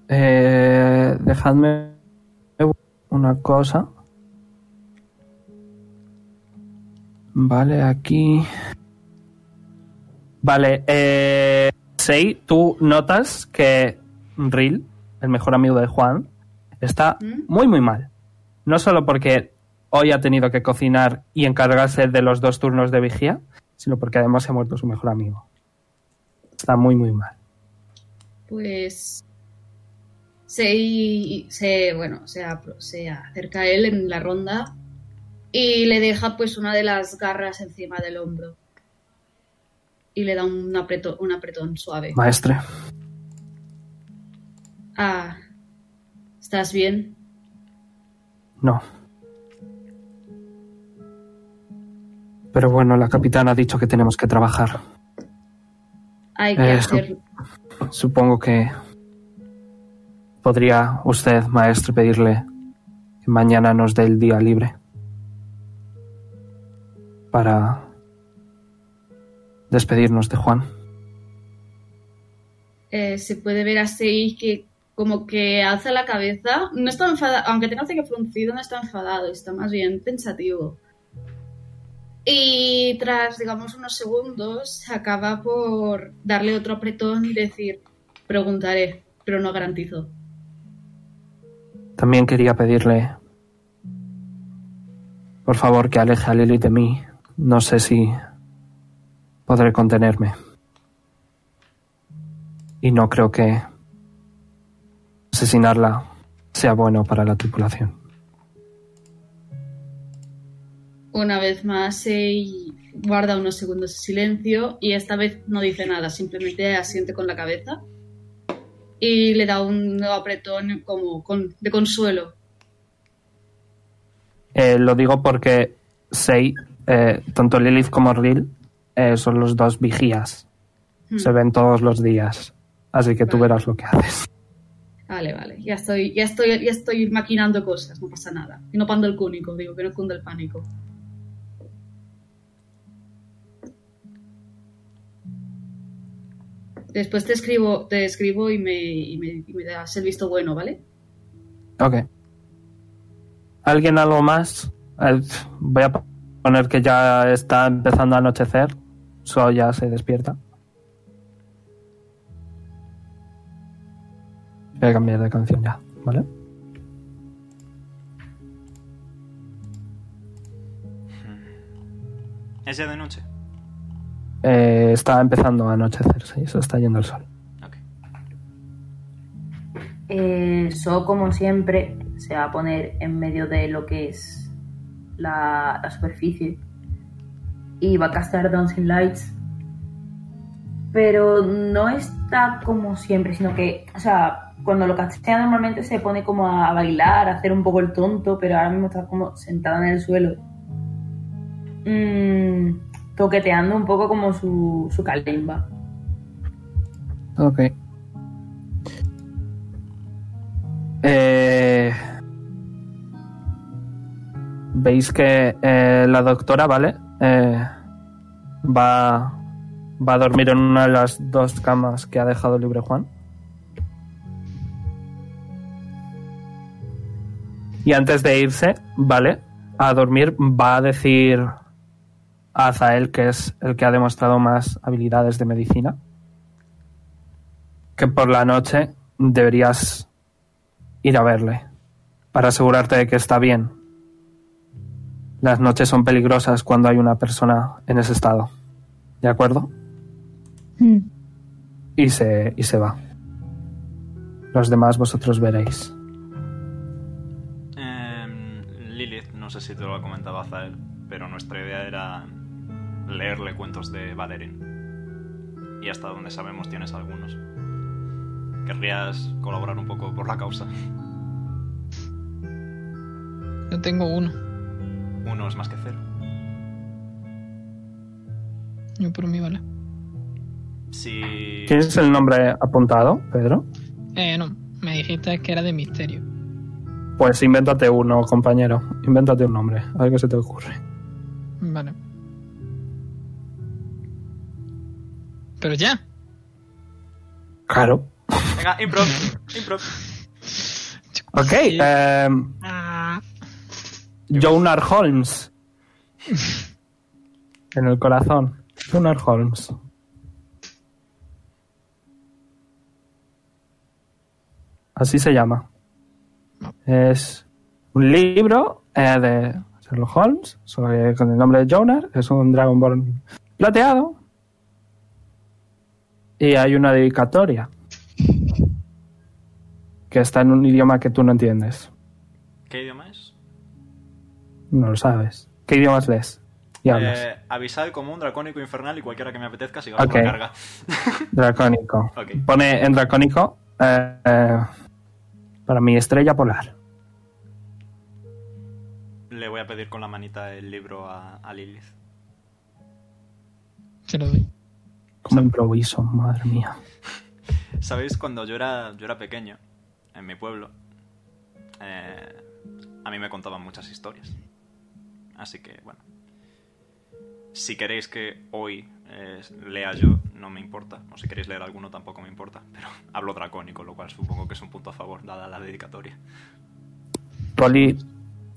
Eh, dejadme una cosa. Vale, aquí. Vale, eh, Sei, tú notas que Ril, el mejor amigo de Juan, está ¿Mm? muy, muy mal. No solo porque hoy ha tenido que cocinar y encargarse de los dos turnos de vigía, sino porque además se ha muerto su mejor amigo. Está muy, muy mal. Pues se, se bueno, se, se acerca a él en la ronda y le deja pues una de las garras encima del hombro y le da un, apreto- un apretón suave. Maestre. Ah, ¿estás bien? No. Pero bueno, la capitana ha dicho que tenemos que trabajar. Hay que hacer... Supongo que podría usted, maestre, pedirle que mañana nos dé el día libre para despedirnos de Juan. eh, se puede ver a que como que alza la cabeza. No está enfadado, aunque tenga que fruncido, no está enfadado, está más bien pensativo. Y tras, digamos, unos segundos, acaba por darle otro apretón y decir, preguntaré, pero no garantizo. También quería pedirle, por favor, que aleje a Lily de mí. No sé si podré contenerme. Y no creo que asesinarla sea bueno para la tripulación. Una vez más, Sei guarda unos segundos de silencio y esta vez no dice nada, simplemente asiente con la cabeza y le da un nuevo apretón como con- de consuelo. Eh, lo digo porque Sei, eh, tanto Lilith como Ril, eh, son los dos vigías. Hmm. Se ven todos los días. Así que tú Vale. verás lo que haces. Vale, vale, ya estoy, ya estoy, ya estoy maquinando cosas, no pasa nada. Y no pando el cúnico, digo que no cunda el pánico. Después te escribo, te escribo y me, y me, y me das el visto bueno, ¿vale? Ok. ¿Alguien algo más? Eh, voy a poner que ya está empezando a anochecer. So ya se despierta. Voy a cambiar de canción ya, ¿vale? ¿Es ya de noche? Eh, está empezando a anochecer, sí, se está yendo el sol. Ok. Eh, So, como siempre, se va a poner en medio de lo que es la, la superficie y va a castar Dancing Lights. Pero no está como siempre, sino que, o sea, cuando lo castea normalmente se pone como a bailar, a hacer un poco el tonto, pero ahora mismo está como sentada en el suelo. Mm, toqueteando un poco como su, su calimba. Ok. Eh, Veis que eh, la doctora, ¿vale? Eh, va, va a dormir en una de las dos camas que ha dejado libre Juan. Y antes de irse, ¿vale? a dormir, va a decir a Azael, que es el que ha demostrado más habilidades de medicina, que por la noche deberías ir a verle para asegurarte de que está bien. Las noches son peligrosas cuando hay una persona en ese estado. ¿De acuerdo? Mm. Y se, y se va. Los demás vosotros veréis. Em, Lilith, no sé si te lo ha comentado Azael, pero nuestra idea era leerle cuentos de Valerin. Y hasta donde sabemos tienes algunos. ¿Querrías colaborar un poco por la causa? Yo tengo uno. Uno es más que cero. Yo por mí, vale. Si... ¿Tienes el nombre apuntado, Pedro? Eh, no. Me dijiste que era de misterio. Pues invéntate uno, compañero. Invéntate un nombre. A ver qué se te ocurre. Vale. Pero ya. Claro. Venga, improv, improv. Ok. Ah, Jonar Holmes. En el corazón. Jonar Holmes. Así se llama. Es un libro eh, de Sherlock Holmes sobre, con el nombre de Jonar. Es un Dragonborn plateado. Y hay una dedicatoria. Que está en un idioma que tú no entiendes. ¿Qué idioma es? No lo sabes. ¿Qué idiomas lees? Y hablas. Eh, avisar común, dracónico, infernal y cualquiera que me apetezca sigamos Ok. con la carga. Dracónico. Pone en dracónico eh, eh, para mi estrella polar. Le voy a pedir con la manita el libro a, a Lilith. se lo doy. Como improviso, madre mía. ¿Sabéis? Cuando yo era, yo era pequeño, en mi pueblo, eh, a mí me contaban muchas historias. Así que, bueno. Si queréis que hoy eh, lea yo, no me importa. O si queréis leer alguno, tampoco me importa. Pero hablo dracónico, lo cual supongo que es un punto a favor, dada la dedicatoria. Poli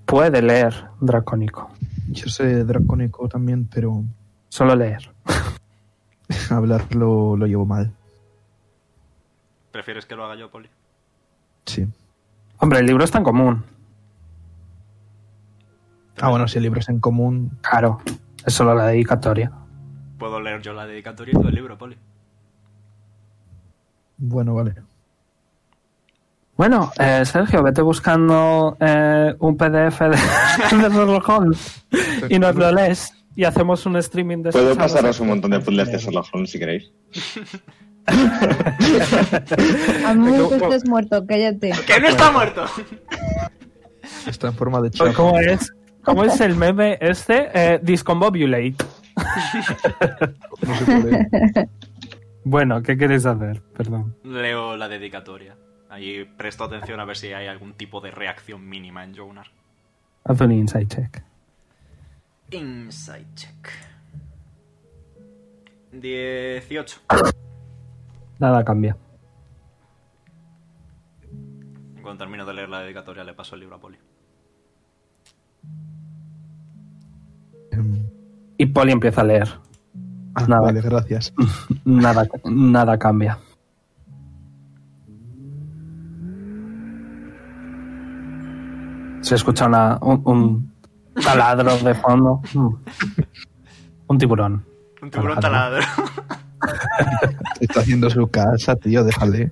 puede leer dracónico. Yo sé dracónico también, pero Solo leer. hablarlo lo llevo mal. ¿Prefieres que lo haga yo, Poli? Sí. Hombre, el libro está en común. Ah, bueno, si el libro es en común, Claro. Es solo la dedicatoria. Puedo leer yo la dedicatoria y tú el libro, Poli. bueno, vale. Bueno, eh, Sergio, vete buscando eh, un PDF de, de Sherlock Holmes y nos lo lees y hacemos un streaming de Puedo pasaros un montón de puzzles de Sherlock Holmes si queréis. A mí me gusta que estés muerto, cállate. ¡Que no está muerto! Está en forma de Pues, chapa. ¿Cómo es? ¿Cómo es el meme este? Eh, Discombobulate. No se puede. Bueno, ¿qué queréis hacer? Perdón. Leo la dedicatoria. Ahí presto atención a ver si hay algún tipo de reacción mínima en Jonar. Haz un insight check. Insight check. 18. Nada cambia. Cuando termino de leer la dedicatoria le paso el libro a Poli. Y Polly empieza a leer. ah, Nada. Vale, gracias. Nada, nada cambia. Se escucha una- un, un taladro de fondo. Un tiburón. Un tiburón Taladro. taladro. Está haciendo su casa, tío, déjale.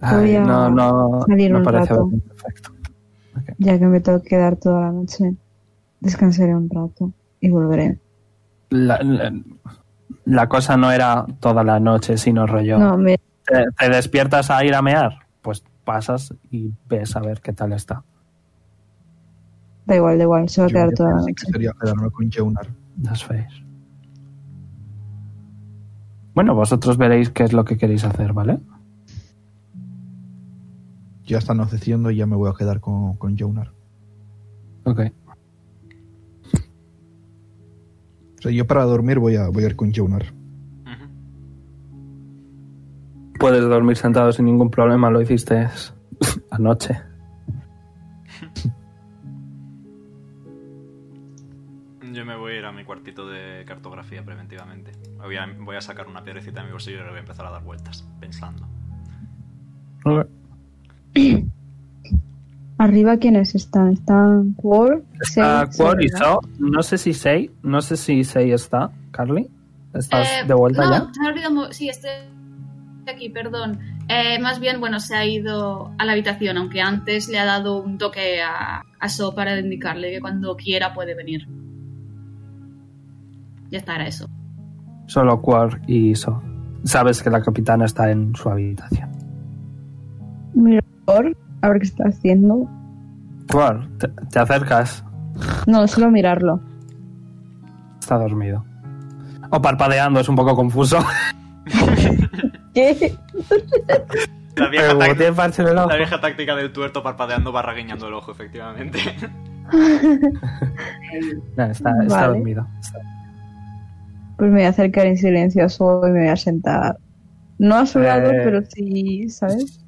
Ay, no, no, salir no un parece perfecto. Ya que me tengo que quedar toda la noche, descansaré un rato y volveré. La, la- la cosa no era toda la noche, sino rollo. No, me, ¿Te, te despiertas a ir a mear? Pues pasas y ves a ver qué tal está. Da igual, da igual, se va a quedar toda la noche. que sería quedarme con Jonar. Las feis. Bueno, vosotros veréis qué es lo que queréis hacer, ¿vale? Ya están anocheciendo y ya me voy a quedar con, con Jonar. Ok. O sea, yo para dormir voy a, voy a ir con Jonar. Puedes dormir sentado sin ningún problema, lo hiciste anoche. Cuartito de cartografía preventivamente. Voy a, voy a sacar una piedrecita de mi bolsillo y le voy a empezar a dar vueltas, pensando. Arriba, ¿quiénes están? ¿Están Quor? Está Quor y. So. No sé si Sei. No sé si Sei está. Carly. ¿Estás Eh, de vuelta no, ya? se me ha olvidado Sí, estoy aquí, perdón. Eh, más bien, bueno, se ha ido a la habitación, aunque antes le ha dado un toque a, a So para indicarle que cuando quiera puede venir. Ya está, era eso. Solo Quor y So. Sabes que la capitana está en su habitación. Mira, a ver qué está haciendo. Quor, te, te acercas. No, solo mirarlo. Está dormido. O parpadeando, es un poco confuso. ¿Qué? La vieja, táctica, tiene parche en el ojo. la vieja táctica del tuerto parpadeando barra guiñando el ojo, efectivamente. No, está, está Vale. dormido. Está- Pues me voy a acercar en silencio a Su y me voy a sentar. No a su lado, Eh. pero sí, ¿sabes?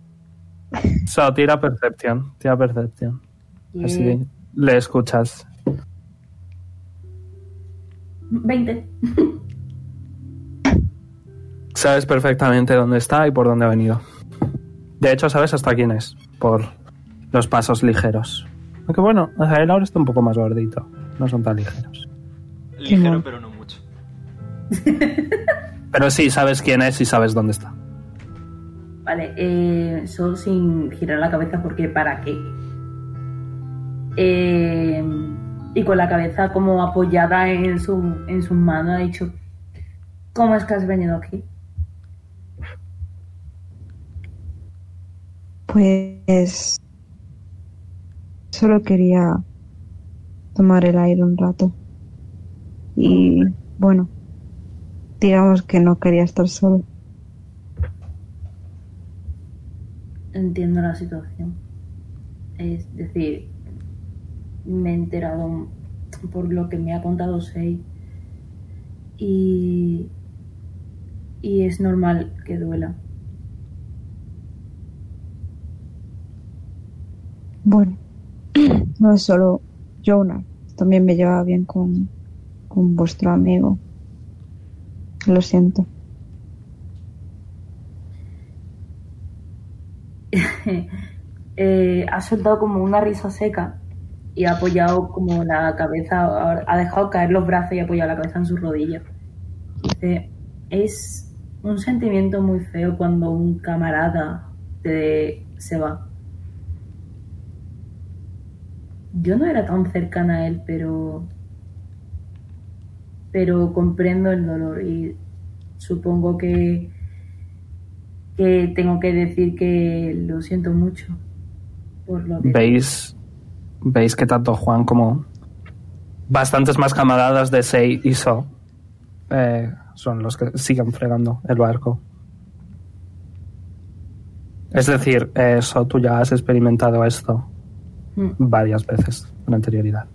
So, tira percepción. Tira percepción. Así le escuchas. 20. Sabes perfectamente dónde está y por dónde ha venido. De hecho, sabes hasta quién es, por los pasos ligeros. Aunque bueno, él ahora está un poco más gordito. No son tan ligeros. Ligero, pero no. Pero sí, sabes quién es y sabes dónde está. Vale, eh, solo sin girar la cabeza porque ¿para qué? Eh, y con la cabeza como apoyada en su, en sus manos ha dicho, ¿cómo es que has venido aquí? Pues solo quería tomar el aire un rato. Y bueno, digamos que no quería estar solo. Entiendo la situación. Es decir, me he enterado por lo que me ha contado Sei. Y, y es normal que duela. Bueno, no es solo Jonah, también me llevaba bien con, con vuestro amigo. Lo siento. eh, ha soltado como una risa seca y ha apoyado como la cabeza, ha dejado caer los brazos y ha apoyado la cabeza en sus rodillas. Dice, es un sentimiento muy feo cuando un camarada te, se va. Yo no era tan cercana a él, pero pero comprendo el dolor y supongo que que tengo que decir que lo siento mucho por lo que Veis, veis que tanto Juan como bastantes más camaradas de Sei y So eh, son los que siguen fregando el barco. Es decir, eh, So, tú ya has experimentado esto Mm. varias veces con anterioridad.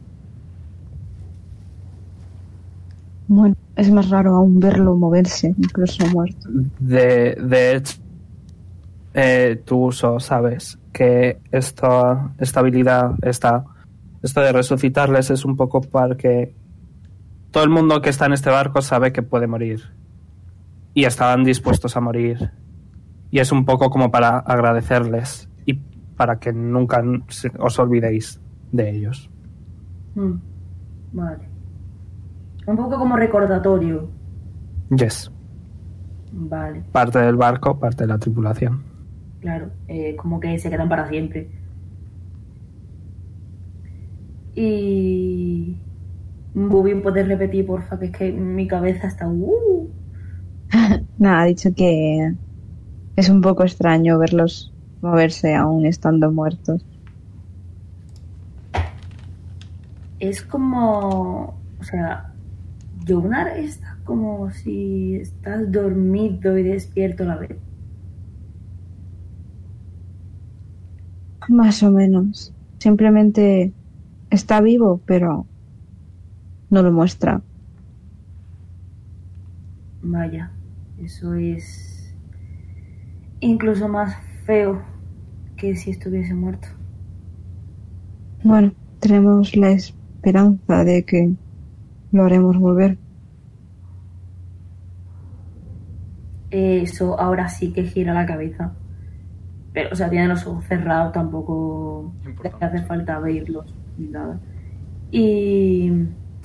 Bueno, es más raro aún verlo moverse, incluso muerto. De, de hecho, eh, tú So, sabes que esta, esta habilidad, esta, esto de resucitarles es un poco para que todo el mundo que está en este barco sabe que puede morir. Y estaban dispuestos a morir. Y es un poco como para agradecerles y para que nunca os olvidéis de ellos. Mm. Vale. Un poco como recordatorio. Yes. Vale, Parte del barco, parte de la tripulación. claro. eh, como que se quedan para siempre. Y... Bubin, ¿puedes repetir, porfa? Que es que mi cabeza está... Uh. Nada, ha dicho que es un poco extraño verlos moverse aún estando muertos. Es como... O sea, Jonar está como si estás dormido y despierto a la vez. Más o menos. Simplemente está vivo, pero no lo muestra. Vaya, eso es incluso más feo que si estuviese muerto. Bueno, tenemos la esperanza de que lo haremos volver. Eso ahora sí que gira la cabeza. Pero, o sea, tiene los ojos cerrados, tampoco le hace falta abrirlos ni nada. Y,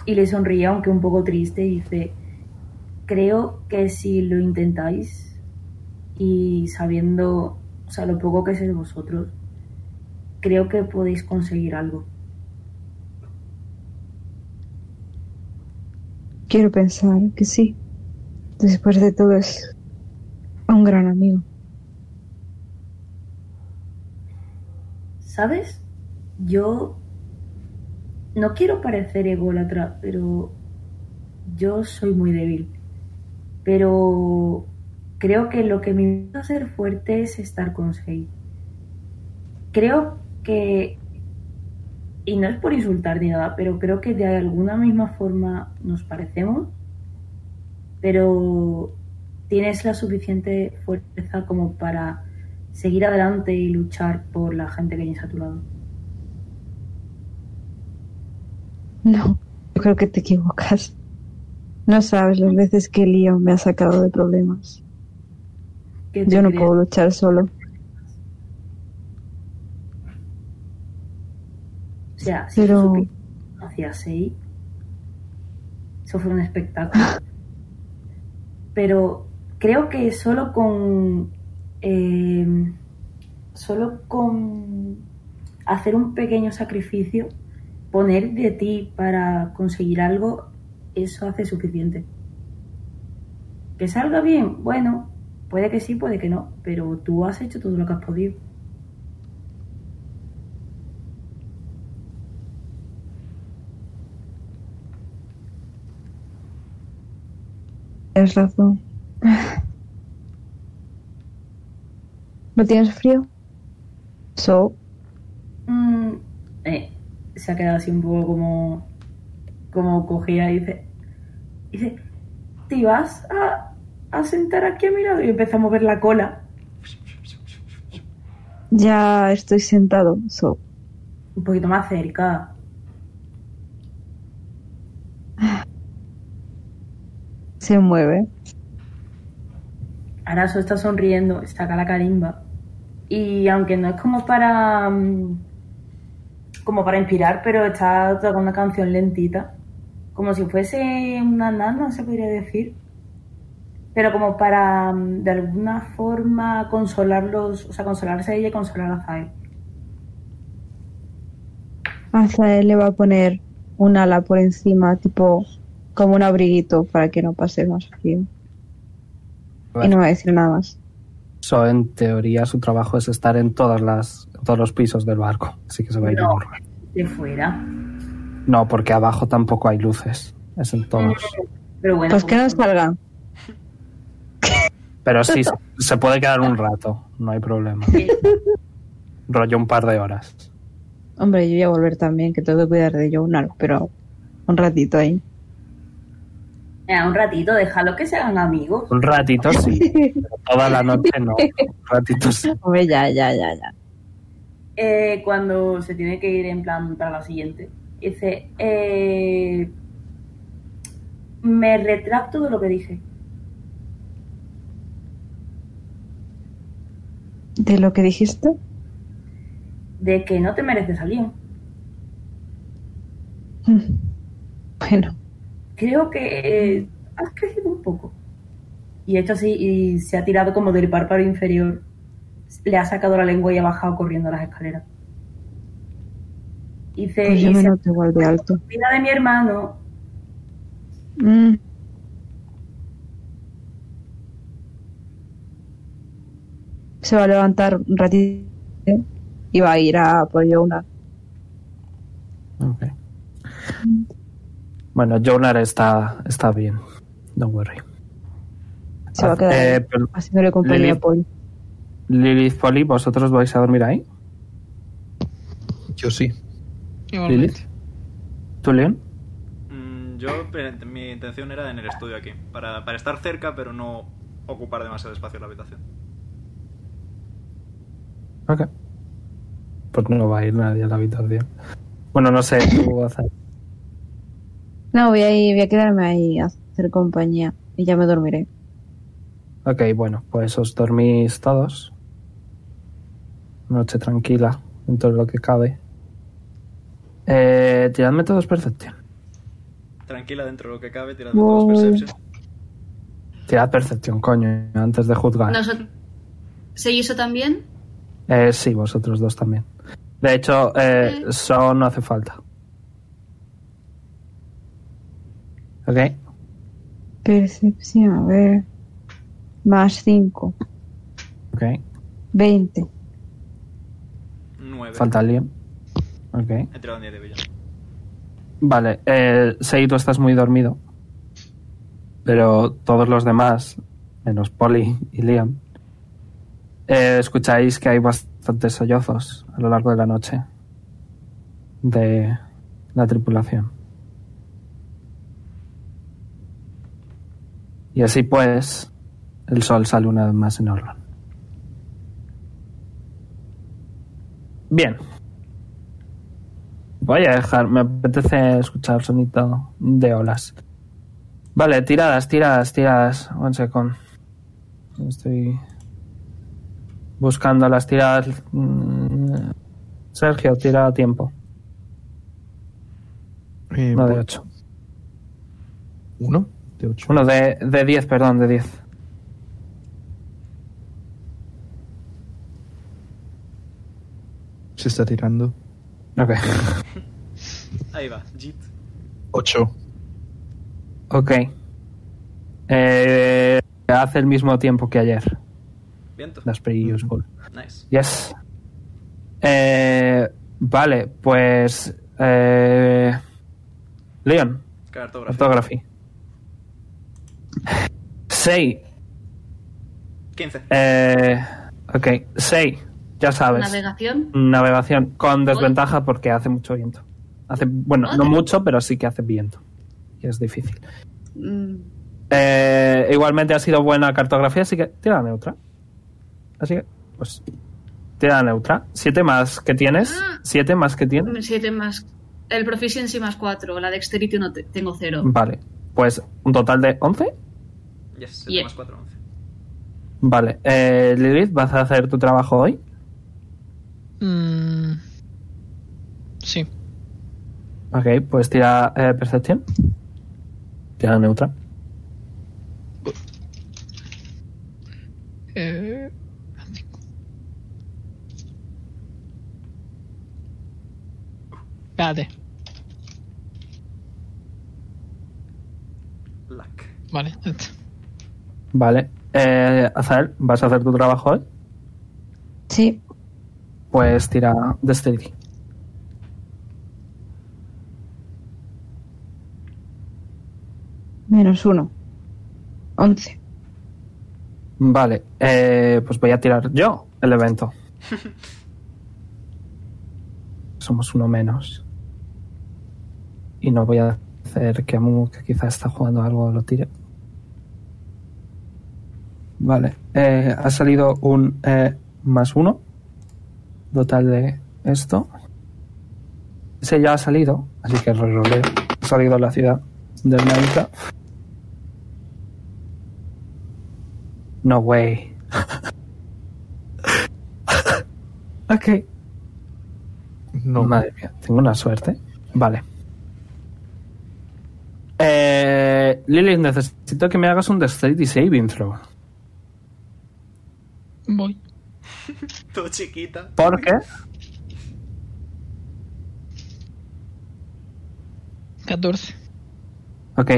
y le sonríe, aunque un poco triste, y dice: Creo que si lo intentáis y sabiendo, o sea, lo poco que sé de vosotros, creo que podéis conseguir algo. Quiero pensar que sí. Después de todo es un gran amigo. ¿Sabes? Yo no quiero parecer ególatra, pero yo soy muy débil. Pero creo que lo que me hizo ser fuerte es estar con Sei. Creo que, y no es por insultar ni nada, pero creo que de alguna misma forma nos parecemos, pero tienes la suficiente fuerza como para seguir adelante y luchar por la gente que tienes a tu lado. No, yo creo que te equivocas. No sabes las veces que Leo me ha sacado de problemas. ¿Qué te Yo no crees? puedo luchar solo. O sea, si Pero- tú supieras que hacía Sei, eso fue un espectáculo. Pero creo que solo con. eh, solo con hacer un pequeño sacrificio, poner de ti para conseguir algo, eso hace suficiente. Que salga bien, bueno, puede que sí, puede que no, pero tú has hecho todo lo que has podido. Tienes razón. ¿No tienes frío? So, Mm, eh, se ha quedado así un poco como, como cogida y dice, dice, ¿te vas a, a sentar aquí a mi lado? Y empieza a mover la cola. ya estoy sentado. So, Un poquito más cerca. Se mueve. Araso está sonriendo, saca la carimba. Y aunque no es como para mm, como para inspirar, pero está tocando una canción lentita. Como si fuese una nana, se podría decir. Pero como para mm, de alguna forma consolarlos, o sea, consolarse a ella y consolar a Zael. Azael le va a poner un ala por encima, tipo como un abriguito para que no pase más frío. Y no va a decir nada más. So, en teoría, su trabajo es estar en todas las, en todos los pisos del barco. Así que se va a ir No. De fuera. No, porque abajo tampoco hay luces. Es en todos. Pero bueno, Pues que no salga. Pero sí, se- puede quedar un rato. No hay problema. Rollo un par de horas. Hombre, yo voy a volver también, que tengo que cuidar de Jonar, pero un ratito ahí. Mira, un ratito, déjalo que se hagan amigos. Un ratito sí. pero toda la noche no. Un ratito sí. Hombre, ya, ya, ya, ya. Eh, cuando se tiene que ir en plan para la siguiente. Dice, eh, me retracto de lo que dije. ¿De lo que dijiste? De que no te mereces a Leon. Bueno, Creo que eh, has crecido un poco. Y hecho así, y se ha tirado como del párpado inferior. Le ha sacado la lengua y ha bajado corriendo las escaleras. Dice, pues yo y me se noto igual de alto. olvida de mi hermano. Mm. Se va a levantar un ratito y va a ir a por Jonar. Ok. Bueno, Jonar está, está bien. Don't worry. Se va a quedar Eh, pero- haciéndole compañía Lilith. a Paul. Lilith, Polly, ¿vosotros vais a dormir ahí? Yo sí. Igualmente. Lilith. ¿Tú, Leon? Mm, Yo, eh, mi intención era en el estudio aquí, para, para estar cerca, pero no ocupar demasiado espacio en la habitación. Ok. Pues no va a ir nadie a la habitación. Bueno, no sé, tú, Azar. No, voy a, ir, voy a quedarme ahí a hacer compañía y ya me dormiré. Ok, bueno, pues os dormís todos. Noche tranquila, dentro de lo que cabe. Eh, tiradme todos Perception. Tranquila dentro de lo que cabe, tirando todos Wow. Perception. Tirad Percepción, coño, antes de juzgar. Nosotros... ¿Se hizo también? Eh, sí, vosotros dos también. De hecho, eh, no hace falta. Ok, Percepción, a ver. Más 5. ok. 20. 9. Falta alguien. Ok. He tirado un 10 de villano. Vale, eh, Sei, tú estás muy dormido. Pero todos los demás, menos Polly y Liam, eh, escucháis que hay bastantes sollozos a lo largo de la noche de la tripulación. Y así pues, el sol sale una vez más en Orlon. Bien. Voy a dejar, me apetece escuchar sonido de olas. Vale, tiradas, tiradas, tiradas. One second. Estoy buscando las tiradas. Mm, Sergio, tira a tiempo. Eh, Uno de voy- 8. ¿Uno? De ocho. Uno de, de 10, perdón, de 10. Se está tirando. Ok. Ahí va, Jit. Ocho. Ok. Eh, hace el mismo tiempo que ayer. Viento. That's pretty useful. Nice. Yes. Eh, vale, pues. Eh, Leon, Cartografía. orthography. 6. 15. Eh, ok, 6. Ya sabes. Navegación. Navegación con desventaja porque hace mucho viento. Hace, bueno, no mucho, pero sí que hace viento. Y es difícil. Mm, Eh, igualmente ha sido buena cartografía, así que tira neutra. Así que, pues, tira neutra. Siete más que tienes. Ah. Siete más que tienes. siete más. El proficiency más 4. La dexterity no te- tengo 0. Vale, pues un total de 11. Yes, 7 Yeah. más 4, 11. Vale, eh, Lilith, ¿vas a hacer tu trabajo hoy? Mm, sí. Ok, pues tira eh, percepción. Tira neutra. Eh, Espérate. Luck. Vale. Vale, eh, Azael, ¿vas a hacer tu trabajo hoy? Sí. Pues tira Dexterity. Menos 1. 11. Vale, eh, pues voy a tirar yo el evento. Somos uno menos. Y no voy a hacer que Amu, que quizá está jugando algo, lo tire. Vale, eh, ha salido un eh, más uno. Total de esto. Ese ya ha salido, así que reroleo. Ha salido a la ciudad del Minecraft. No way. ok. No. Madre mía, tengo una suerte. Vale. Eh, Lilith, necesito que me hagas un Dexterity Saving Throw. Voy. Todo chiquita. ¿Por qué? 14. Ok.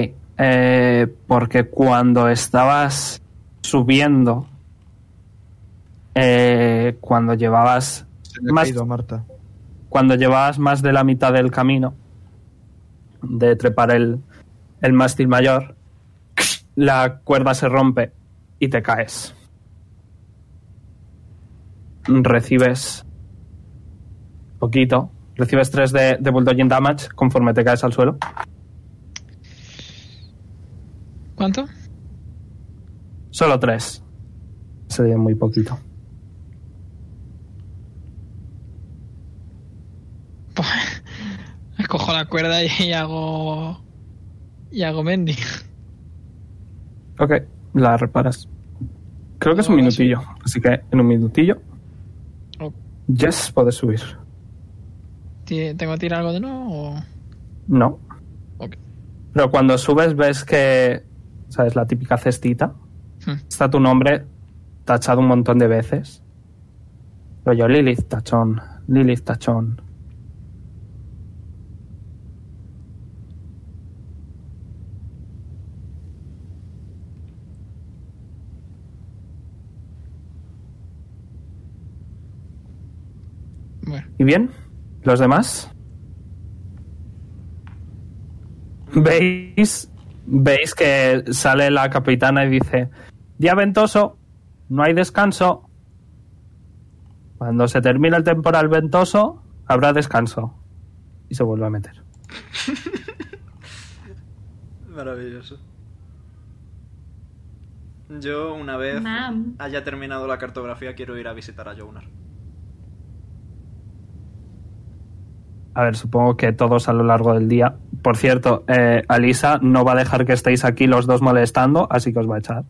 eh, porque cuando estabas subiendo, eh, cuando llevabas Se Más- Marta. cuando llevabas más de la mitad del camino de trepar el, el mástil mayor, la cuerda se rompe y te caes. Recibes poquito, recibes 3 de, de bulldogging damage conforme te caes al suelo. ¿Cuánto? Solo 3. Sería muy poquito. Pues, cojo la cuerda y hago Y hago Mendy. Ok, la reparas. Creo que es un minutillo, así que en un minutillo. Yes, puedes subir. ¿Tengo que tirar algo de nuevo? o- No. Ok. Pero cuando subes ves que, ¿sabes? La típica cestita. Hmm. Está tu nombre tachado un montón de veces. Rollo Lilith Tachón, Lilith Tachón. Bueno, ¿Y bien? ¿Los demás? ¿Veis? ¿Veis que sale la capitana y dice, día ventoso, no hay descanso. Cuando se termine el temporal ventoso, habrá descanso. Y se vuelve a meter. Maravilloso. Yo, una vez Mam. haya terminado la cartografía, quiero ir a visitar a Jonar. A ver, supongo que todos a lo largo del día. Por cierto, eh, Alisa no va a dejar que estéis aquí los dos molestando, así que os va a echar.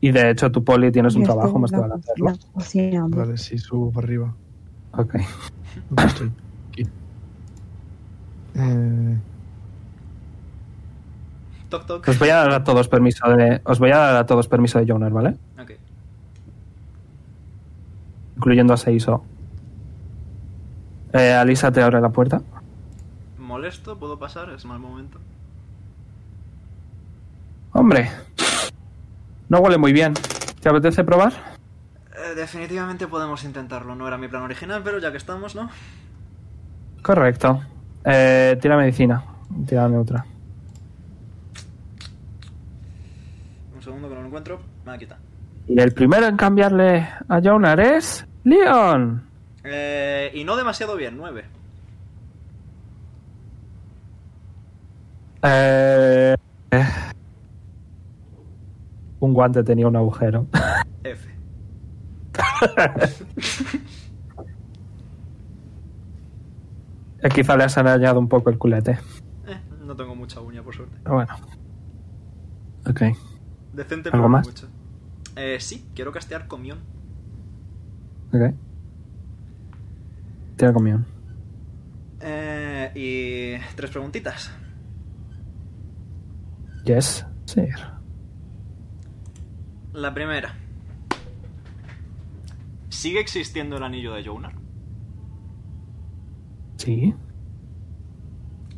Y de hecho, tu poli tienes un Yo trabajo, estoy más la van a hacerlo. cocina. Vale, sí, subo para arriba. Ok. ¿Dónde estoy? Aquí. Eh, Toc toc. Os voy a dar a todos permiso de. Os voy a dar a todos permiso de Jonar, ¿vale? Ok. Incluyendo a Seiso. Eh, Alisa te abre la puerta. ¿Molesto? ¿Puedo pasar? Es mal momento. Hombre. No huele muy bien. ¿Te apetece probar? Eh, definitivamente podemos intentarlo. No era mi plan original, pero ya que estamos, ¿no? Correcto. Eh, tira medicina. Tira neutra. Un segundo que no lo encuentro. Me la quita. Y el primero en cambiarle a Jonar es. ¡Leon! Eh, y no demasiado bien, 9. Eh, eh. Un guante tenía un agujero. F. Eh, Quizá le has arañado un poco el culete. Eh, no tengo mucha uña, por suerte. Pero bueno. Ok. Decente, ¿Algo pero más? mucho. Eh, sí, quiero castear comión. Ok. Tira comión. Eh, y tres preguntitas. Yes, sir. La primera. ¿Sigue existiendo el anillo de Jonar? Sí.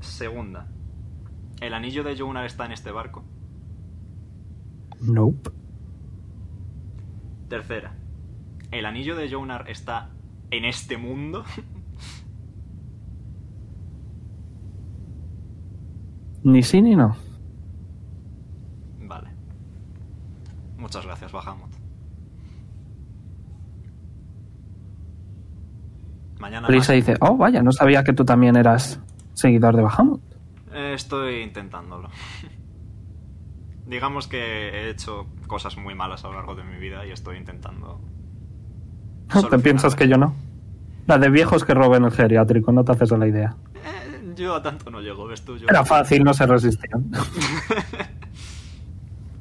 Segunda. ¿El anillo de Jonar está en este barco? Nope. Tercera. ¿El anillo de Jonar está en este mundo? Ni sí ni no. vale. Muchas gracias, Bahamut. Mañana Lisa más. dice, oh vaya, no sabía que tú también eras seguidor de Bahamut. Eh, Estoy intentándolo. Digamos que he hecho cosas muy malas a lo largo de mi vida y estoy intentando. ¿Te piensas que yo no? La de viejos que roben el geriátrico, no te haces a la idea. Eh, yo a tanto no llego, ves tú. Yo... Era fácil, no se resistían.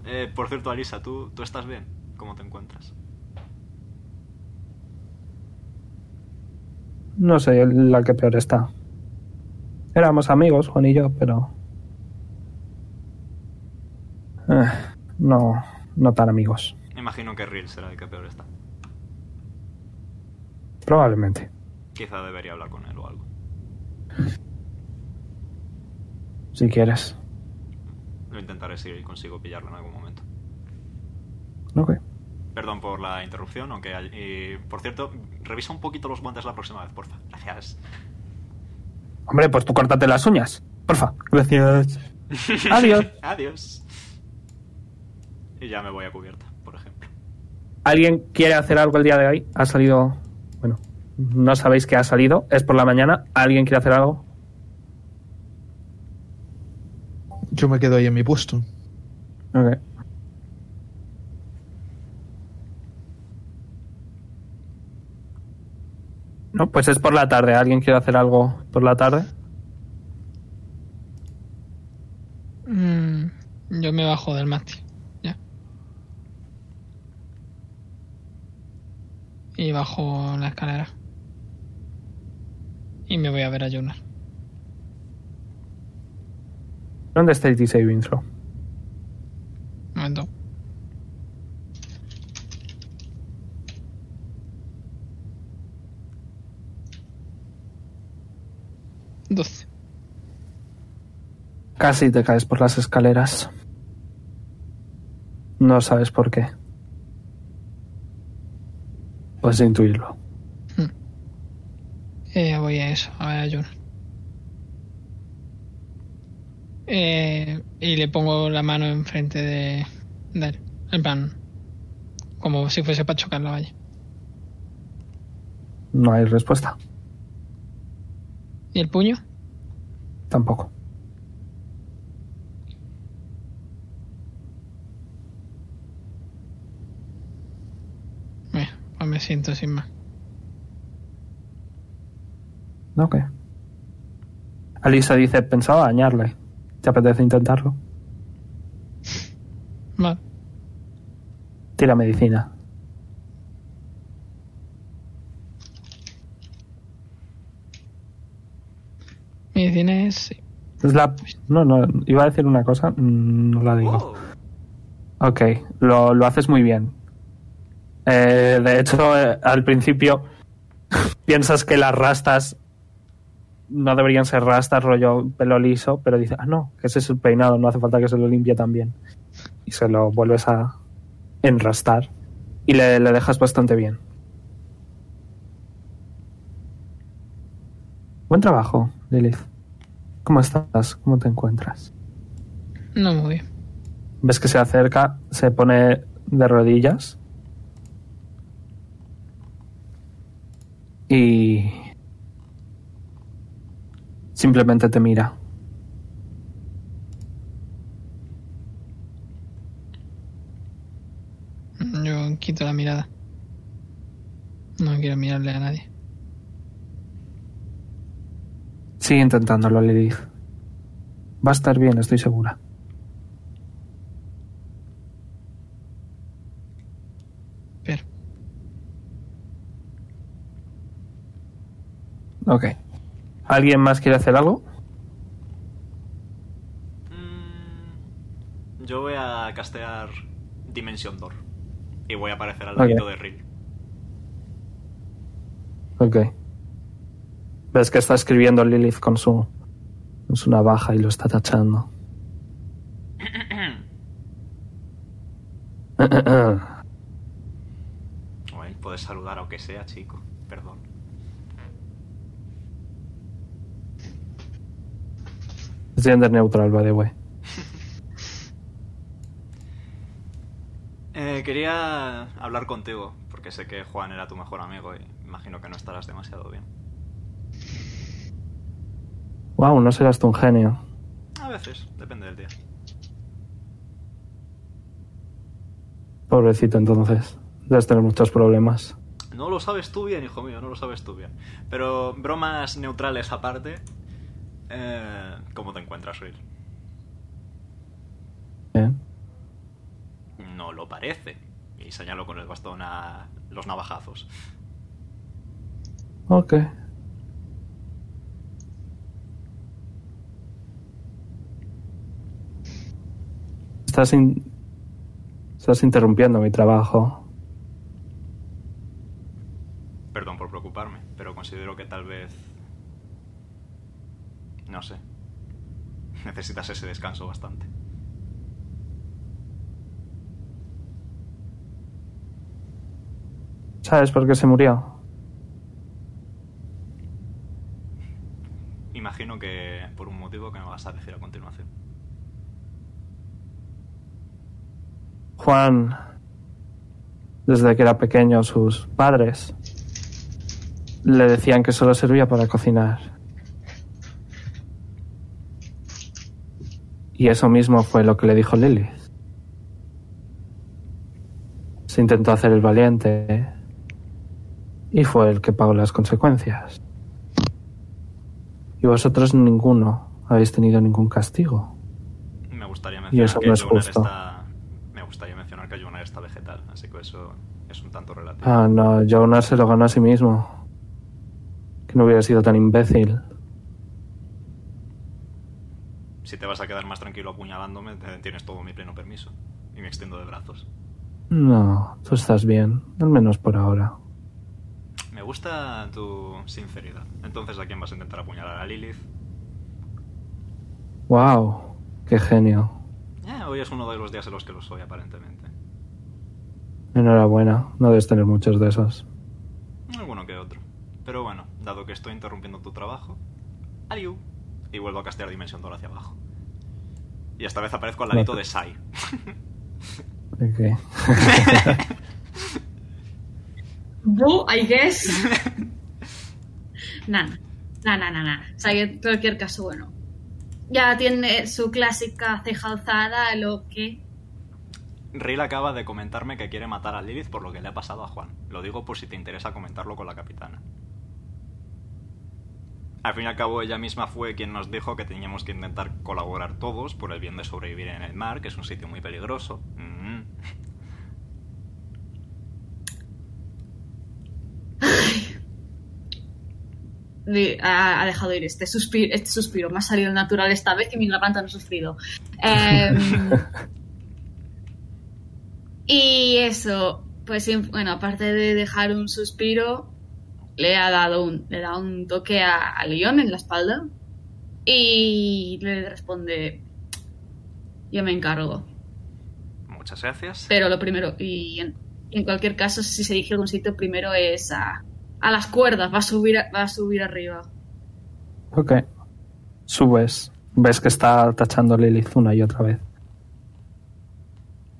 Eh, por cierto, Alisa, ¿tú, ¿tú estás bien? ¿Cómo te encuentras? No sé la que peor está. Éramos amigos, Juan y yo, pero... Eh, no, no tan amigos. Imagino que Real será el que peor está. Probablemente. Quizá debería hablar con él o algo. Si quieres. Lo intentaré si consigo pillarlo en algún momento. Ok. Perdón por la interrupción, aunque... hay- Y, por cierto, revisa un poquito los guantes la próxima vez, porfa. Gracias. Hombre, pues tú córtate las uñas. Porfa. Gracias. Adiós. Adiós. Y ya me voy a cubierta, por ejemplo. ¿Alguien quiere hacer algo el día de hoy? Ha salido... Bueno, no sabéis que ha salido. Es por la mañana. ¿Alguien quiere hacer algo? Yo me quedo ahí en mi puesto. Ok. No, pues es por la tarde. ¿Alguien quiere hacer algo por la tarde? yo me bajo del mástil. Ya. Y bajo la escalera. Y me voy a ver a Jonas. ¿Dónde está el saving throw? Momento. Doce. Casi te caes por las escaleras. No sabes por qué. Puedes intuirlo. Eh, voy a eso, a ver a Jonas. Eh, y le pongo la mano enfrente de, de él. En plan, como si fuese para chocar la valla. No hay respuesta. ¿Y el puño? Tampoco. Pues me siento sin más. Ok. Alisa dice, pensaba dañarle. ¿Te apetece intentarlo? Vale. Tira medicina. Medicina es... sí. Es la... No, no, iba a decir una cosa, mm, no la digo. Oh, Ok, lo, lo haces muy bien. Eh, de hecho, eh, al principio piensas que las rastas no deberían ser rastas, rollo pelo liso, pero dices, ah, no, que ese es el peinado, no hace falta que se lo limpie también. Y se lo vuelves a enrastar y le, le dejas bastante bien. Buen trabajo, Lilith. ¿Cómo estás? ¿Cómo te encuentras? No muy bien. Ves que se acerca, se pone de rodillas. Y simplemente te mira. Yo quito la mirada. No quiero mirarle a nadie. Sigue intentándolo, Lilith. Va a estar bien, estoy segura. Pero, Ok. ¿Alguien más quiere hacer algo? mm, yo voy a castear Dimension Door. Y voy a aparecer al ladito de Rill. Ok. Ves que está escribiendo Lilith con su, con su navaja y lo está tachando. Bueno, puedes saludar aunque sea, chico. Perdón. Es gender neutral, by the way. Eh, quería hablar contigo, porque sé que Juan era tu mejor amigo y imagino que no estarás demasiado bien. Wow, no serás tú un genio. A veces, depende del día. Pobrecito, entonces. Debes tener muchos problemas. No lo sabes tú bien, hijo mío, no lo sabes tú bien. Pero bromas neutrales aparte, eh, ¿cómo te encuentras, Rill? ¿Eh? No lo parece. Y señalo con el bastón a los navajazos. Ok. Estás, in- Estás interrumpiendo mi trabajo. Perdón por preocuparme, pero considero que tal vez... No sé. Necesitas ese descanso bastante. ¿Sabes por qué se murió? Imagino que por un motivo que me vas a decir a continuación. Juan, desde que era pequeño, sus padres le decían que solo servía para cocinar. Y eso mismo fue lo que le dijo Lily. Se intentó hacer el valiente y fue el que pagó las consecuencias. Y vosotros ninguno habéis tenido ningún castigo. Me gustaría Y mencionar eso que no es Jonar justo. está. Me gustaría mencionar que Jonar está vegetal, así que eso es un tanto relativo. Ah, no, Jonas se lo ganó a sí mismo. Que no hubiera sido tan imbécil. Si te vas a quedar más tranquilo apuñalándome, tienes todo mi pleno permiso. Y me extiendo de brazos. No, tú estás bien, al menos por ahora. Me gusta tu sinceridad. Entonces, ¿a quién vas a intentar apuñalar? ¿A Lilith? Wow, qué genio. Eh, hoy es uno de los días en los que lo soy, aparentemente. Enhorabuena, no debes tener muchos de esos. Alguno que otro. Pero bueno, dado que estoy interrumpiendo tu trabajo, aliu. Y vuelvo a castear Dimensión Door hacia abajo. Y esta vez aparezco al ladito de Sai. Ok. Boo, I guess. Nada, nada, nada, nada. O sea, que en cualquier caso, bueno. Ya tiene su clásica ceja alzada, lo que. Rill acaba de comentarme que quiere matar a Lilith por lo que le ha pasado a Juan. Lo digo por si te interesa comentarlo con la capitana. Al fin y al cabo, ella misma fue quien nos dijo que teníamos que intentar colaborar todos por el bien de sobrevivir en el mar, que es un sitio muy peligroso. Mm. Ha, ha dejado ir este suspiro, este suspiro. Me ha salido natural esta vez y mi garganta no ha sufrido. Em, y eso, pues bueno, aparte de dejar un suspiro, le ha dado un, le da un toque a, a León en la espalda y le responde, yo me encargo. Muchas gracias. Pero lo primero, y en, en cualquier caso, si se dirige a algún sitio, primero es a, a las cuerdas, va a subir, a- va a subir arriba. Ok. Subes. Ves que está tachando Lilith una y otra vez.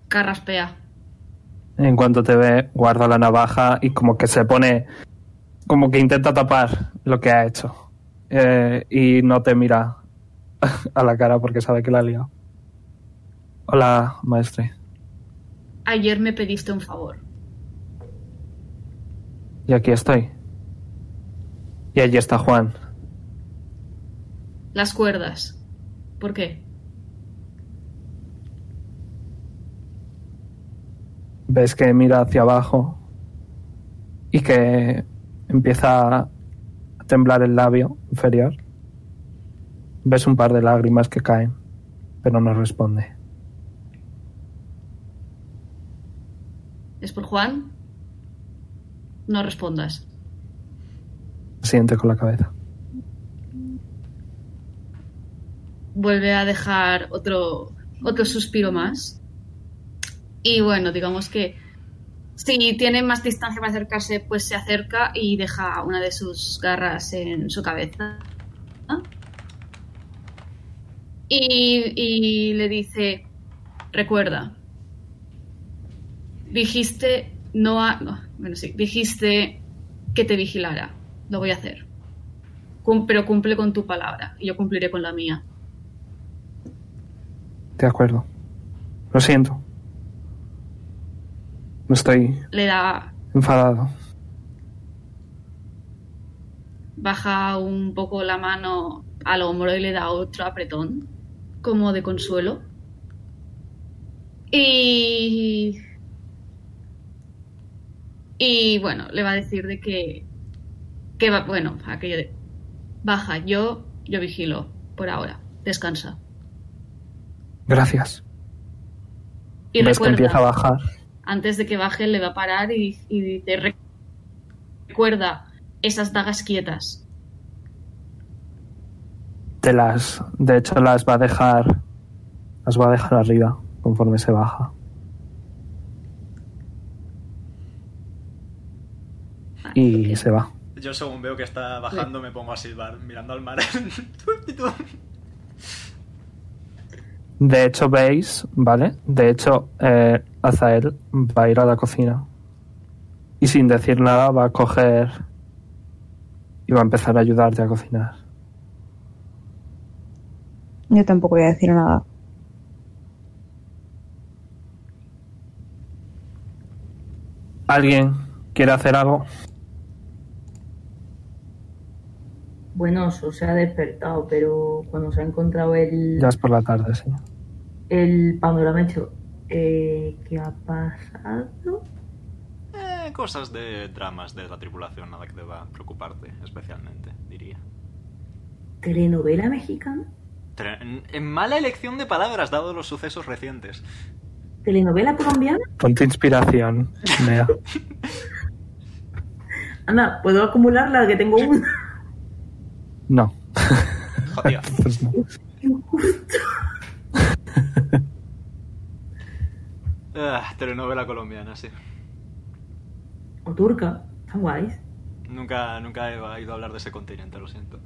Carraspea. En cuanto te ve, guarda la navaja y como que se pone... Como que intenta tapar lo que ha hecho. Eh, y no te mira a la cara porque sabe que la ha liado. Hola, maestre. Ayer me pediste un favor. Y aquí estoy. Y allí está Juan. Las cuerdas. ¿Por qué? Ves que mira hacia abajo y que empieza a temblar el labio inferior. Ves un par de lágrimas que caen, pero no responde. ¿Es por Juan? No respondas. Siente con la cabeza. Vuelve a dejar otro, otro suspiro más. Y bueno, digamos que si tiene más distancia para acercarse, pues se acerca y deja una de sus garras en su cabeza. Y, y le dice, recuerda, dijiste no a... no, bueno, sí, dijiste que te vigilara. Lo voy a hacer. Pero cumple con tu palabra y yo cumpliré con la mía. De acuerdo. Lo siento. No estoy Le da, enfadado. baja un poco la mano al hombro y le da otro apretón, como de consuelo. Y. Y bueno, le va a decir de que. que va, bueno, aquello de. Baja, yo, yo vigilo, por ahora. Descansa. Gracias. Y Ves que recuerda, empieza a bajar. Antes de que baje, le va a parar y, y dice: "Re- Recuerda esas dagas quietas. Te las. De hecho, las va a dejar. Las va a dejar arriba conforme se baja. Y se va. Yo según veo que está bajando me pongo a silbar, mirando al mar. De hecho, veis, ¿vale? De hecho, eh, Azael va a ir a la cocina. Y sin decir nada va a coger y va a empezar a ayudarte a cocinar. Yo tampoco voy a decir nada. ¿Alguien quiere hacer algo? Bueno, se ha despertado, pero cuando se ha encontrado el... Ya es por la tarde, sí. el panorama hecho. Eh, ¿Qué ha pasado? Eh, cosas de dramas de la tripulación, nada que deba preocuparte especialmente, diría. ¿Telenovela mexicana? Tre- En mala elección de palabras, dado los sucesos recientes. ¿Telenovela colombiana? Ponte inspiración, Nea. Anda, ¿puedo acumularla? Que tengo una. No. Pues no. Ah, telenovela colombiana, sí. O turca. Están guays. Nunca, nunca he oído hablar de ese continente, lo siento.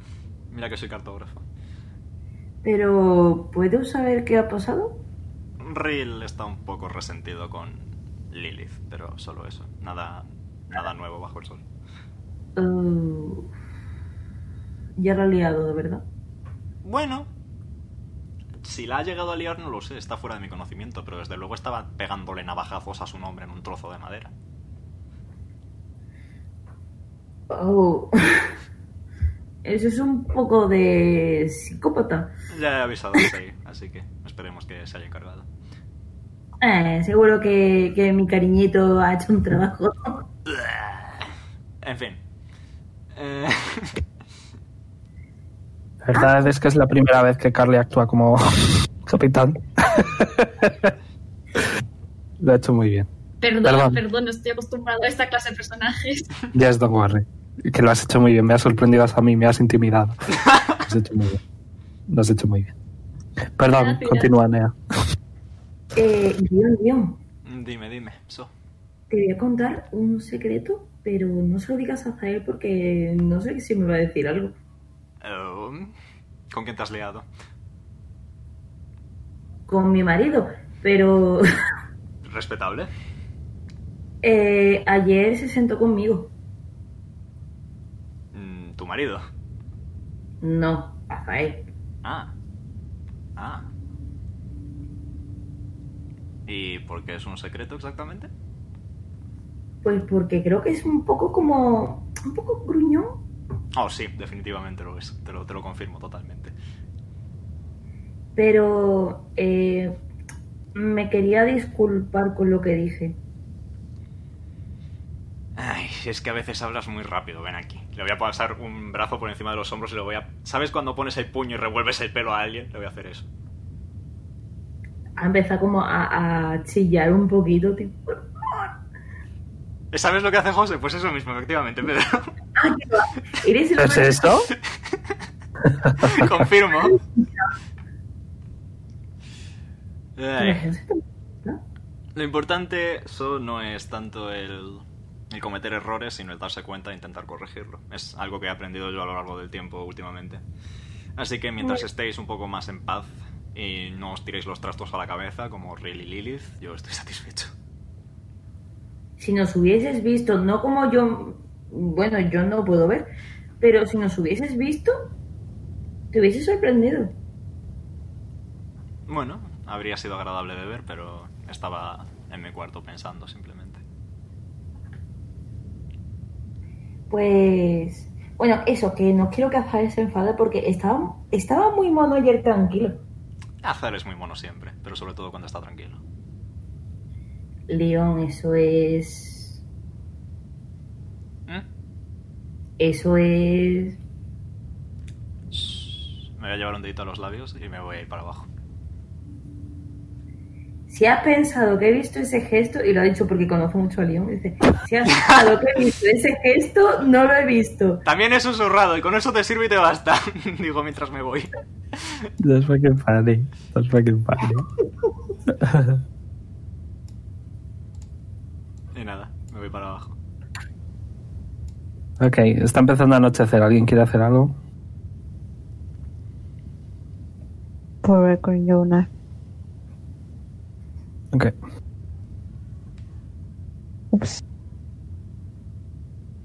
Mira que soy cartógrafo. Pero, ¿puedo saber qué ha pasado? Rill está un poco resentido con Lilith, pero solo eso. Nada, nada nuevo bajo el sol. Uh, ya la ha liado, de verdad. Bueno, si la ha llegado a liar no lo sé, está fuera de mi conocimiento, pero desde luego estaba pegándole navajazos a su nombre en un trozo de madera. Oh. Eso es un poco de psicópata. Ya he avisado a Sei, así que esperemos que se haya encargado. Eh, seguro que, que mi cariñito ha hecho un trabajo. En fin. Eh, La verdad es que es la primera vez que Carly actúa como capitán. Lo ha hecho muy bien. Perdón, Perdón. perdón, no estoy acostumbrado a esta clase de personajes. Yes, don't worry. Que lo has hecho muy bien. Me has sorprendido a mí, me has intimidado. Lo has hecho muy bien. Lo has hecho muy bien. Perdón, Gracias. continúa, Nea. Eh, guion, guion. dime, dime, So. Te voy a contar un secreto, pero no se lo digas a Zael porque no sé si me va a decir algo. Eh, ¿Con quién te has liado? Con mi marido, pero Respetable. eh, ayer se sentó conmigo. Mm, ¿Tu marido? No, a Zael. Ah. Ah. ¿Y por qué es un secreto exactamente? Pues porque creo que es un poco como. un poco gruñón. Oh, sí, definitivamente lo es. Te lo, te lo confirmo totalmente. Pero eh, me quería disculpar con lo que dije. Ay, es que a veces hablas muy rápido, ven aquí. Le voy a pasar un brazo por encima de los hombros y le voy a... ¿Sabes cuando pones el puño y revuelves el pelo a alguien? Le voy a hacer eso. Ha empezado como a, a chillar un poquito, tipo. ¿Sabes lo que hace José? Pues eso mismo, efectivamente, Pedro. ¿Eres el ¿Es esto? Confirmo. Lo importante eso no es tanto el, el cometer errores, sino el darse cuenta e intentar corregirlo. Es algo que he aprendido yo a lo largo del tiempo últimamente. Así que mientras estéis un poco más en paz y no os tiréis los trastos a la cabeza como Riley Lilith, yo estoy satisfecho. Si nos hubieses visto, no como yo. Bueno, yo no puedo ver, pero si nos hubieses visto, te hubiese sorprendido. Bueno, habría sido agradable de ver, pero estaba en mi cuarto pensando simplemente. Pues. Bueno, eso, que no quiero que Azael se enfade porque estaba, estaba muy mono ayer tranquilo. Azar es muy mono siempre, pero sobre todo cuando está tranquilo. León, eso es. ¿Mm? Eso es. Me voy a llevar un dedito a los labios y me voy a ir para abajo. Si ha pensado que he visto ese gesto, y lo ha dicho porque conoce mucho a León, dice: Si has pensado que he visto ese gesto, no lo he visto. También he susurrado y con eso te sirve y te basta. Digo mientras me voy. That's fucking funny. That's fucking funny. Y nada, me voy para abajo. Ok, está empezando a anochecer. ¿Alguien quiere hacer algo? Pobre con Jonas. Ok. Ups.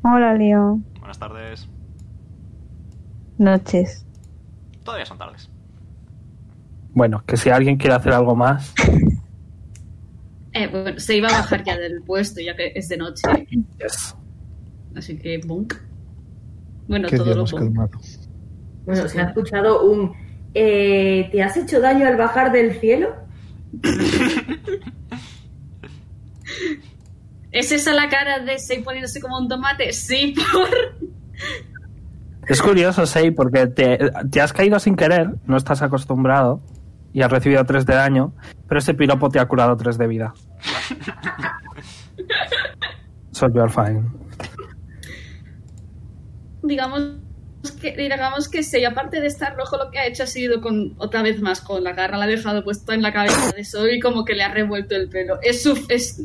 Hola, León. Buenas tardes. Noches. Todavía son tardes. Bueno, que si alguien quiere hacer algo más. Eh, bueno, se iba a bajar ya del puesto, ya que es de noche. Yes. Así que, bonk. Bueno, Qué todo lo bonk. Bueno, se ha escuchado un. eh, ¿Te has hecho daño al bajar del cielo? ¿Es esa la cara de Sei poniéndose como un tomate? Sí, por... Es curioso, Sei, porque te, te has caído sin querer, no estás acostumbrado y has recibido 3 de daño, pero ese piropo te ha curado 3 de vida. So you are fine. Digamos que digamos que Sei, aparte de estar rojo, lo que ha hecho ha sido con otra vez más con la garra, la ha dejado puesto en la cabeza de Sol y como que le ha revuelto el pelo. Es su es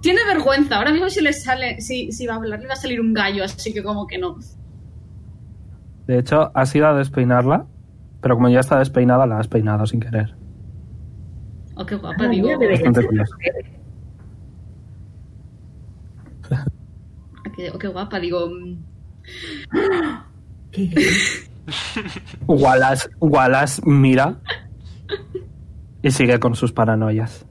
tiene vergüenza. Ahora mismo si le sale, si, si va a hablar, le va a salir un gallo, así que como que no. De hecho, has ido a despeinarla, pero como ya está despeinada, la has peinado sin querer. Oh, qué guapa, Ah, digo. Qué, oh, qué guapa, digo. Wallace, Wallace mira y sigue con sus paranoias.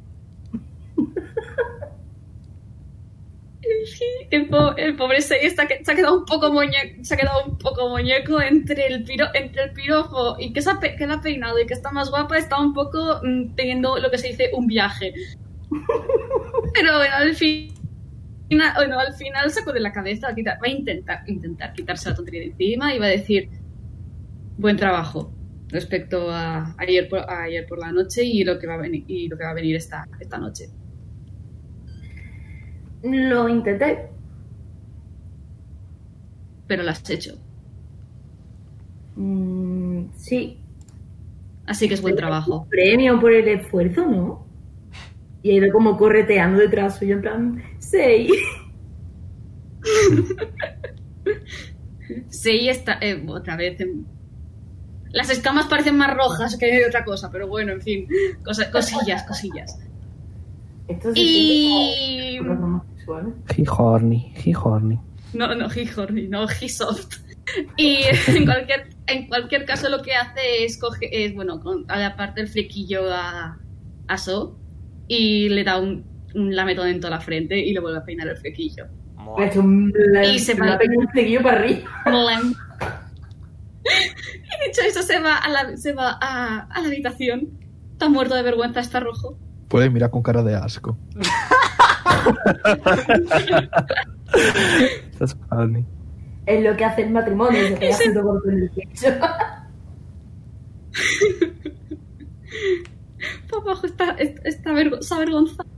El, po- el pobre que- se ha quedado un poco muñeco, se ha quedado un poco muñeco entre el piro, entre el pirojo y que se ha, pe- que la ha peinado y que está más guapa, está un poco mm, teniendo lo que se dice un viaje. Pero bueno, al fin final, bueno, al final sacude la cabeza, va a quitar- va a intentar, intentar quitarse la tontería de encima y va a decir buen trabajo respecto a ayer por, a ayer por la noche y lo que va a venir y lo que va a venir esta, esta noche. Lo intenté. Pero lo has hecho. Mm, sí. Así que es buen trabajo. Premio por el esfuerzo, ¿no? Y ha ido como correteando detrás suyo en plan, Sei. Sí, está eh, otra vez. em, Las escamas parecen más rojas que otra cosa, pero bueno, en fin, cosa- cosillas, cosillas. Esto se Y siente como homosexual. He horny, he horny. no, no, he horny, no, he soft. Y en cualquier, en cualquier caso lo que hace es coge, es bueno, con, aparte el flequillo a, a So y le da un, un lametón en toda la frente y le vuelve a peinar el flequillo. Ha Mola. hecho un, Y se va- un flequillo para arriba. Y dicho eso, se va a la, se va a, a la habitación. Está muerto de vergüenza, está rojo. Puede mirar con cara de asco. That's funny. Es lo que hace el matrimonio, se pega junto con el pecho. Papá está, está, vergo- está avergonzado.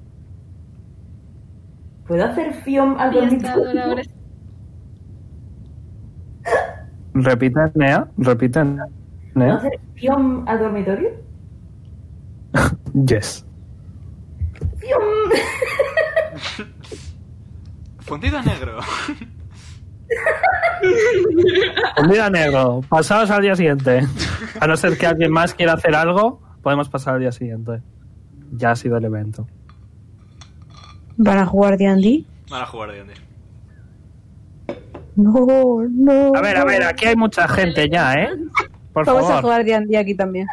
¿Puedo hacer fiom al dormitorio? ahora- Repite, Nea, ¿Puedo Nea. hacer fiom al dormitorio? Yes. ¡Fiom! Fundido negro. Un día negro, pasados al día siguiente. A no ser que alguien más quiera hacer algo, podemos pasar al día siguiente. Ya ha sido el evento. ¿Van a jugar D&D? Van a jugar D&D. No, no. A ver, a ver, aquí hay mucha gente ya, ¿eh? Por Vamos a jugar D&D aquí también.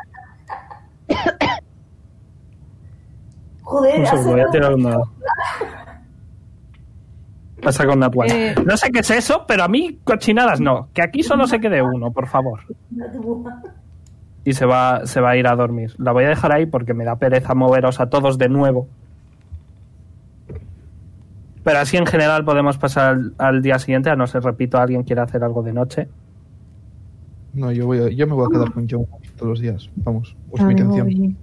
Joder, Un segundo, voy a tirar un dado. Pasa con una Eh. No sé qué es eso, pero a mí cochinadas no. Que aquí solo se quede uno, por favor. Y se va, se va a ir a dormir. La voy a dejar ahí porque me da pereza moveros a todos de nuevo. Pero así en general podemos pasar al, al día siguiente, a no ser, repito, alguien quiere hacer algo de noche. No, yo, voy a- yo me voy a quedar con John todos los días. Vamos, es mi Ay, intención.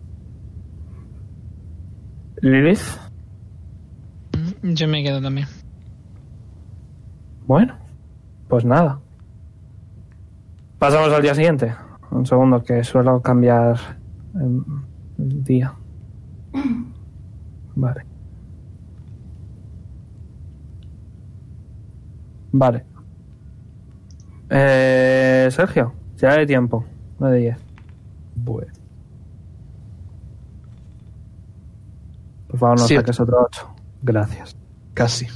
Lilith, Mm, Yo me quedo también. bueno, pues nada. Pasamos al día siguiente. Un segundo, que suelo cambiar em, el día. Vale. Vale. Eh, Sergio, ya de tiempo. 9 de 10. Bueno. Por favor, no Siete. saques otro 8. Gracias. Casi.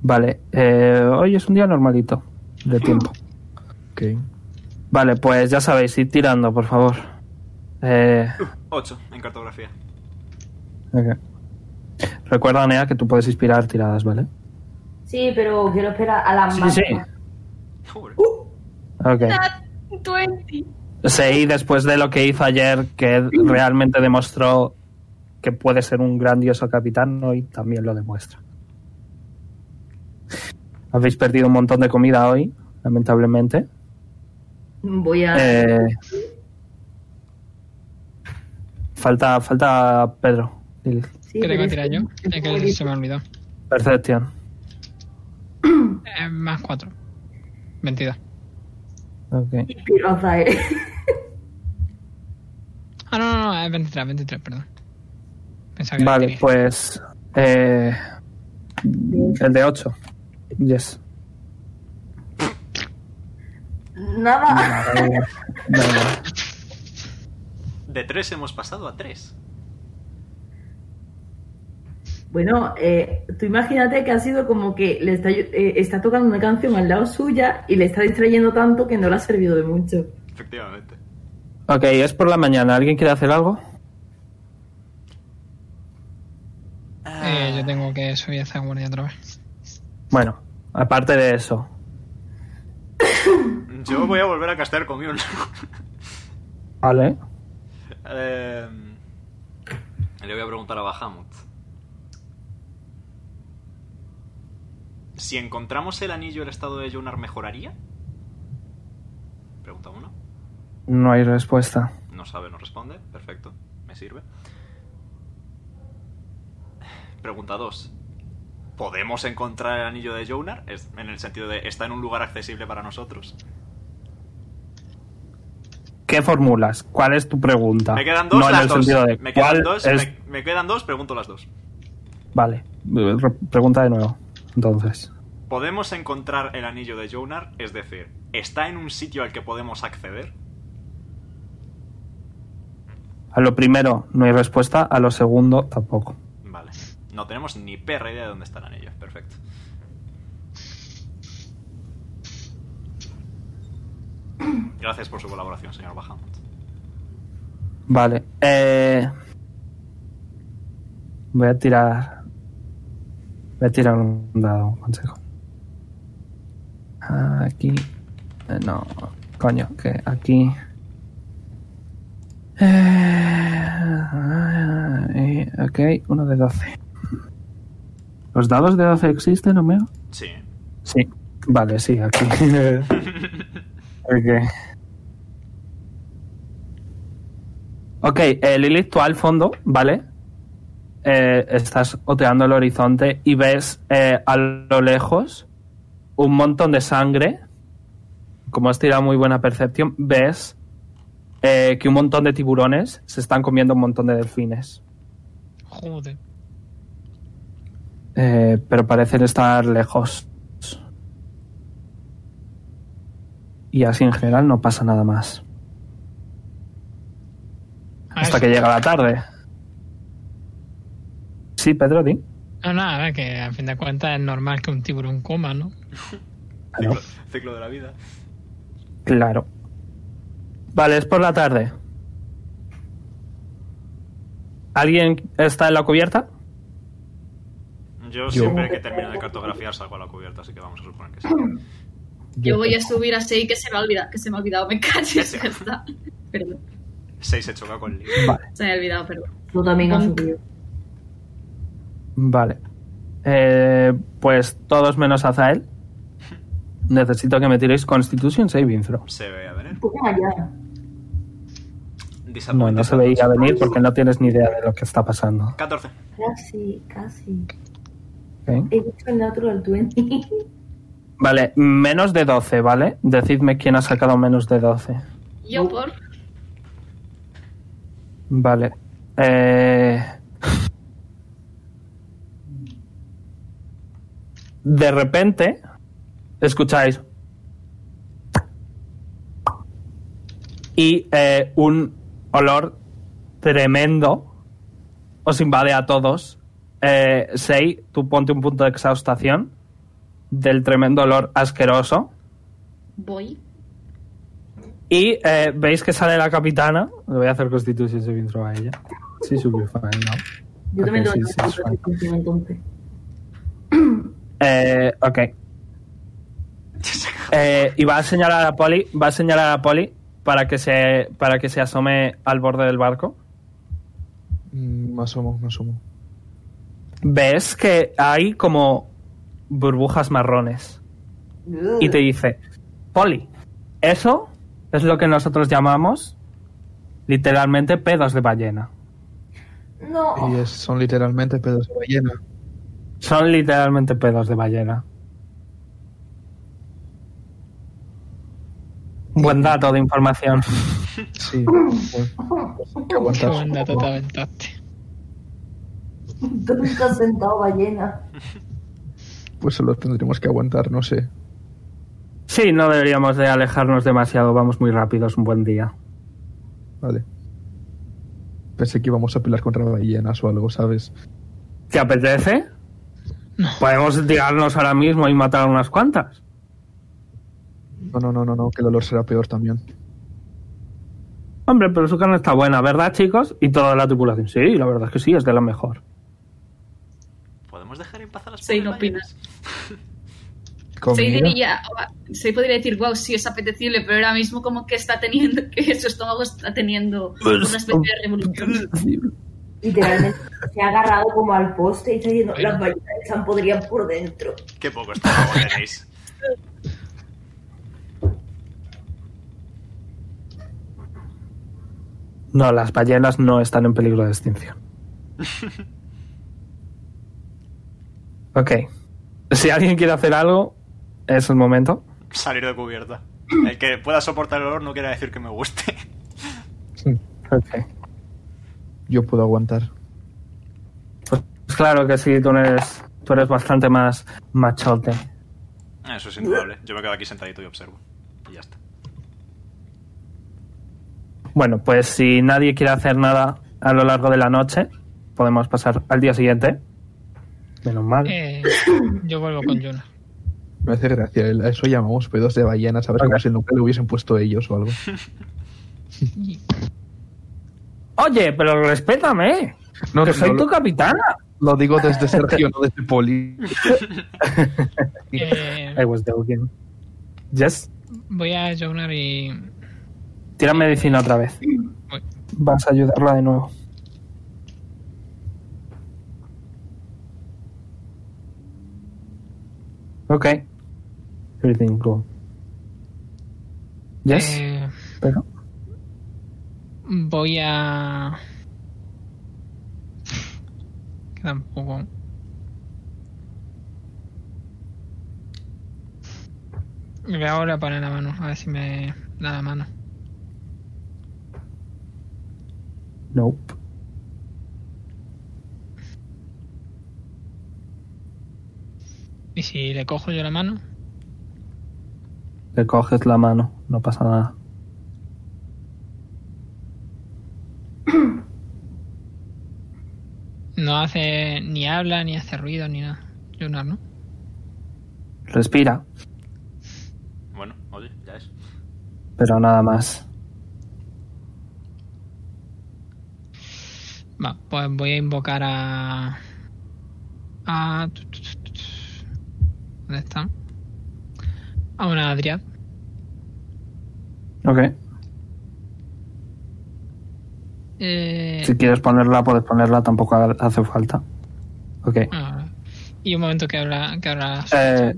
Vale, eh, hoy es un día normalito de tiempo. Ok. Vale, pues ya sabéis, ir tirando, por favor. Eh, 8 en cartografía. ok. Recuerda, Nea, que tú puedes inspirar tiradas, ¿vale? Sí, pero quiero esperar a la Sí, sí. Joder. Ok. Nat 20. Sei, después de lo que hizo ayer, que realmente demostró que puede ser un grandioso capitán, hoy también lo demuestra. Habéis perdido un montón de comida hoy, lamentablemente. Voy a. Eh, falta, falta Pedro. Lilith. Sí, ¿Qué tengo que tirar yo? es que se me ha olvidado. Percepción. Eh, más 4. 22. Ok. pirosa, eh. Ah, no, no, no, es 23, 23, perdón. Pensaba que Vale, pues. eh, el de 8. Yes. Nada. Venga. De 3 hemos pasado a 3. Bueno, eh, tú imagínate que ha sido como que le está, eh, está tocando una canción al lado suya y le está distrayendo tanto que no le ha servido de mucho. Efectivamente. Ok, es por la mañana. ¿Alguien quiere hacer algo? Eh, yo tengo que subir a esa guardia otra vez. Bueno, aparte de eso. Yo voy a volver a castear Commune. Vale. Eh, le voy a preguntar a Bahamut. Si encontramos el anillo, ¿el estado de Jonar mejoraría? Pregunta uno. No hay respuesta. No sabe, no responde. Perfecto, me sirve. Pregunta 2. ¿Podemos encontrar el anillo de Jonar? En el sentido de, ¿está en un lugar accesible para nosotros? ¿Qué formulas? ¿Cuál es tu pregunta? Me quedan dos, no en las el dos. sentido de me, quedan cuál dos es- me, me quedan dos, pregunto las dos. Vale, re- pregunta de nuevo. Entonces, ¿Podemos encontrar el anillo de Jonar? Es decir, ¿está en un sitio al que podemos acceder? a lo primero no hay respuesta, a lo segundo tampoco. Vale. No tenemos ni perra idea de dónde está el anillo. Perfecto. Gracias por su colaboración, señor Bahamut. Vale. Eh... Voy a tirar. Voy a tirar un dado, un consejo. Aquí. eh, No, coño, que aquí. Eh, ok, uno de 12. ¿Los dados de 12 existen, Omega? Sí. Sí. Vale, sí, aquí. ok. Ok, eh, Lilith, tú al fondo, ¿vale? Eh, estás oteando el horizonte y ves eh, a lo lejos un montón de sangre. Como has tirado muy buena percepción, ves eh, que un montón de tiburones se están comiendo un montón de delfines. Joder. Pero parecen estar lejos. Y así en general no pasa nada más. Hasta que llega la tarde. Sí, Pedro, di. No, nada, que a fin de cuentas es normal que un tiburón coma, ¿no? Claro. Ciclo, ciclo de la vida. Claro. Vale, es por la tarde. ¿Alguien está en la cubierta? Yo, siempre que termino de cartografiar salgo a la cubierta, así que vamos a suponer que sí. Yo voy a subir a Sei que se me ha olvidado, que se me ha olvidado, me calles, ya está. Perdón, 6 se choca con Lee. Vale, se me ha olvidado, perdón. Tú también has subido. vale. Eh, pues todos menos Azael. Necesito que me tiréis Constitution Saving Throw. Se ve a venir. Un poco allá. No, no se veía venir porque no tienes ni idea de lo que está pasando. 14. Casi, casi. ¿ok? He dicho el natural 20. Vale, menos de 12, ¿vale? Decidme quién ha sacado menos de 12. Yo por... Vale. Eh... De repente, escucháis. Y eh, un olor tremendo os invade a todos. Eh, Sei, tú ponte un punto de exhaustación del tremendo olor asqueroso. Voy. Y eh, veis que sale la capitana. Le voy a hacer Constitution Saving Throw a ella. Sí, super fine, ¿no? Yo también tengo sí, que hacer entonces. Eh, ok. Eh, y va a señalar a Poli, va a señalar a Poli para que se para que se asome al borde del barco. Mm, Me asomo, me asomo. Ves que hay como burbujas marrones. Y te dice, Poli, eso es lo que nosotros llamamos literalmente pedos de ballena. No. Y es- son literalmente pedos de ballena. Son literalmente pedos de ballena. Buen dato de información. Sí. pues Qué buen dato te aventaste. Tú nunca has sentado ballena. Pues solo tendremos que aguantar, no sé. Sí, no deberíamos de alejarnos demasiado, vamos muy rápido, es un buen día. Vale. Pensé que íbamos a pelear contra ballenas o algo, ¿sabes? ¿Te apetece? No. Podemos tirarnos ahora mismo y matar unas cuantas. No, no, no, no, no, que el olor será peor también. Hombre, pero su carne está buena, ¿verdad, chicos? Y toda la tripulación. Sí, la verdad es que sí, es de la mejor. ¿Podemos dejar en paz a las Sí, no ballenas? Comida. Sí, diría, sí podría decir, wow, sí es apetecible, pero ahora mismo como que está teniendo, que su estómago está teniendo una especie de revolución. Literalmente se ha agarrado como al poste y está diciendo, las ballenas están podrían por dentro. Qué poco estómago tenéis. No, las ballenas no están en peligro de extinción. ok. Si alguien quiere hacer algo, es el momento. Salir de cubierta. El que pueda soportar el olor no quiere decir que me guste. Ok. Yo puedo aguantar. Pues claro que sí, tú eres, tú eres bastante más machote. Eso es indudable. Yo me quedo aquí sentadito y observo. Y ya está. Bueno, pues si nadie quiere hacer nada a lo largo de la noche, podemos pasar al día siguiente. Menos mal. Eh, yo vuelvo con Yuna. Me hace gracia. A eso llamamos pedos de ballena, ¿sabes? Como Ok. si nunca le hubiesen puesto ellos o algo. Oye, pero respétame. No, que soy no, tu lo, capitana. lo digo desde Sergio, no desde Poli. Eh, I was joking. Yes. voy a Jonar y. Tira medicina otra vez. Voy. Vas a ayudarla de nuevo. Ok. Everything cool. Yes. Eh, Pero. voy a. Queda un poco. Me voy ahora a poner la mano, a ver si me da la mano. Nope. Y si le cojo yo la mano, Le coges la mano. No pasa nada. no hace ni habla, ni hace ruido, ni nada. Jonar, ¿no? Respira. Bueno, oye, ya es. Pero nada más. Va, pues voy a invocar a. a. ¿Dónde está? A una Adriad. Ok. Eh, Si quieres ponerla, puedes ponerla. Tampoco ha- hace falta. Ok. ah, y un momento que habla. Que habla Eh,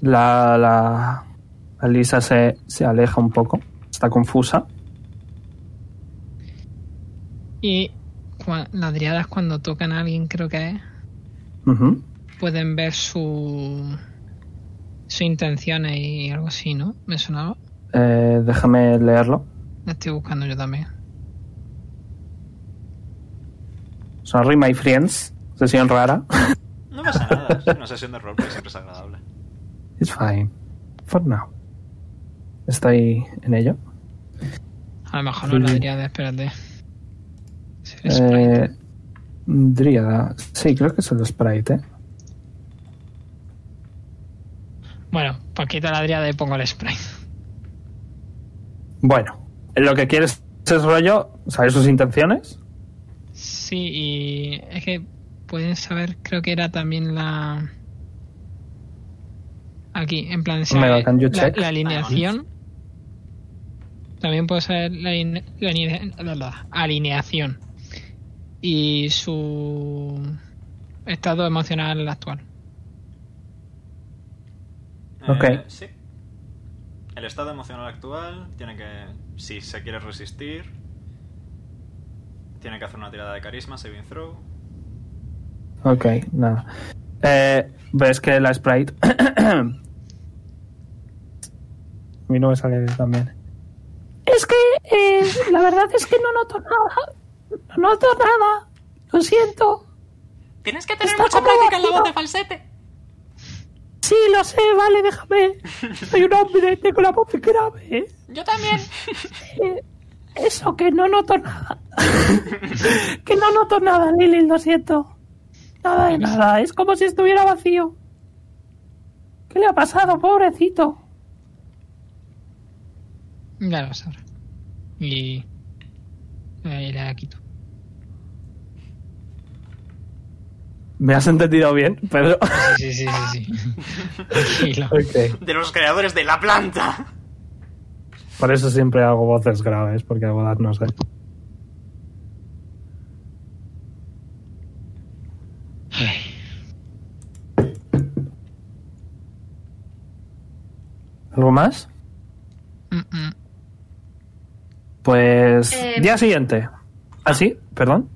la, la, la Lisa se, se aleja un poco. Está confusa. Y las Adriadas cuando tocan a alguien, creo que es. Pueden ver su. Sus intenciones y algo así, ¿no? Me sonaba. Eh, déjame leerlo. La estoy buscando yo también. Sorry, my friends. Sesión rara. No pasa nada. Es una sesión de roleplay siempre es agradable. It's fine. For now. Estoy en ello. A lo mejor no es la Adriada, espérate. Eh, Dríada. Sí, creo que es el sprite. ¿eh? Bueno, pues quito la Adriada y pongo el sprite. Bueno, lo que quieres es rollo, ¿sabes sus intenciones? Sí, y es que pueden saber, creo que era también la. Aquí, en plan, you la, la alineación. También la, aline- la- la alineación y su estado emocional actual. Eh, Ok. Sí. El estado emocional actual tiene que, si se quiere resistir, tiene que hacer una tirada de carisma, saving throw. Ok, nada. Eh, Ves que la sprite. A mí no me sale también. Es que eh, la verdad es que no noto nada. No noto nada. Lo siento. Tienes que tener Está mucha práctica en la voz de falsete. Sí, lo sé, vale, déjame. Soy un hombre, tengo la voz grave. Yo también. Eh, Eso, que no noto nada. que no noto nada, Lili, lo siento. Nada de nada, es como si estuviera vacío. ¿Qué le ha pasado, pobrecito? Ya lo sabrá. Y. Ahí la quito. ¿Me has entendido bien, Pedro? Sí, sí, sí, sí. De los creadores de la planta. Por eso siempre hago voces graves, porque hago dar no sé. ¿Algo más? Mm, mm. Pues. Eh, Día siguiente. ¿Ah, sí? Perdón.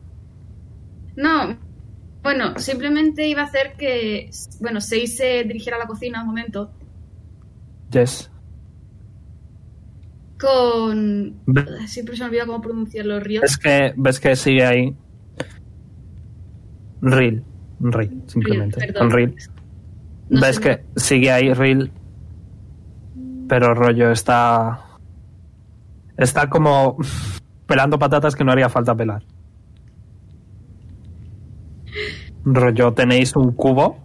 No, bueno, simplemente iba a hacer que, bueno, Sei se dirigiera a la cocina un momento Yes. con... Siempre se me olvida cómo pronunciar los ríos. Es que ves que sigue ahí. Reel. Reel, simplemente. Con Reel. No ves que sigue ahí Reel. Pero rollo está. Está como pelando patatas que no haría falta pelar. Rollo, tenéis un cubo,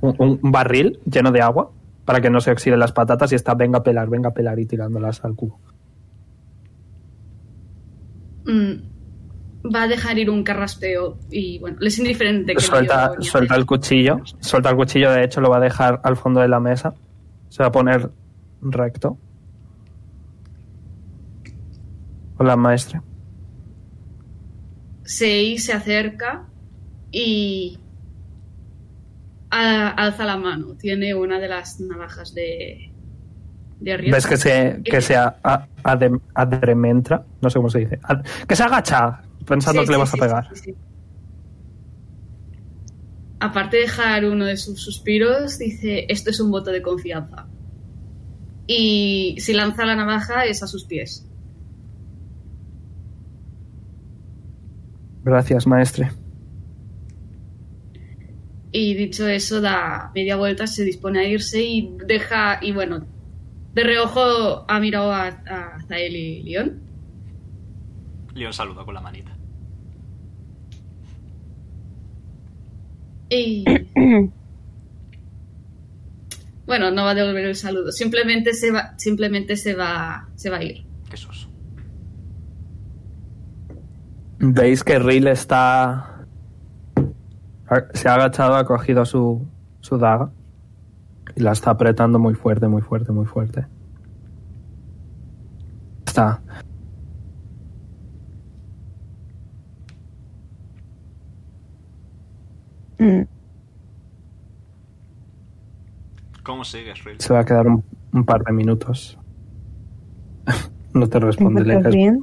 un, un barril lleno de agua para que no se oxiden las patatas y está venga a pelar, venga a pelar y tirándolas al cubo. Mm, va a dejar ir un carraspeo y, bueno, le es indiferente que suelta, yo- suelta el cuchillo. Suelta el cuchillo, de hecho, lo va a dejar al fondo de la mesa. Se va a poner recto. Hola, maestre. Sei se acerca y a- alza la mano. Tiene una de las navajas de, de arriba. ¿Ves que se, que se a- adem- adrementra? No sé cómo se dice. Ad- que se agacha pensando Sí, que le vas sí, a pegar. Aparte de dejar uno de sus suspiros, dice, esto es un voto de confianza. Y si lanza la navaja es a sus pies. Gracias, maestre. Y dicho eso, da media vuelta, se dispone a irse y deja, y bueno, de reojo ha mirado a, a Zael y Leon. Leon saluda con la manita. Y... bueno, no va a devolver el saludo, simplemente se va, simplemente se va, se va a ir. Qué soso. Veis que Ril está. Se ha agachado, ha cogido su, su daga y la está apretando muy fuerte, muy fuerte, muy fuerte. Está. Mm, ¿Cómo sigues, Rill? Se va a quedar un, un par de minutos. no te ¿Te responde. dices- bien?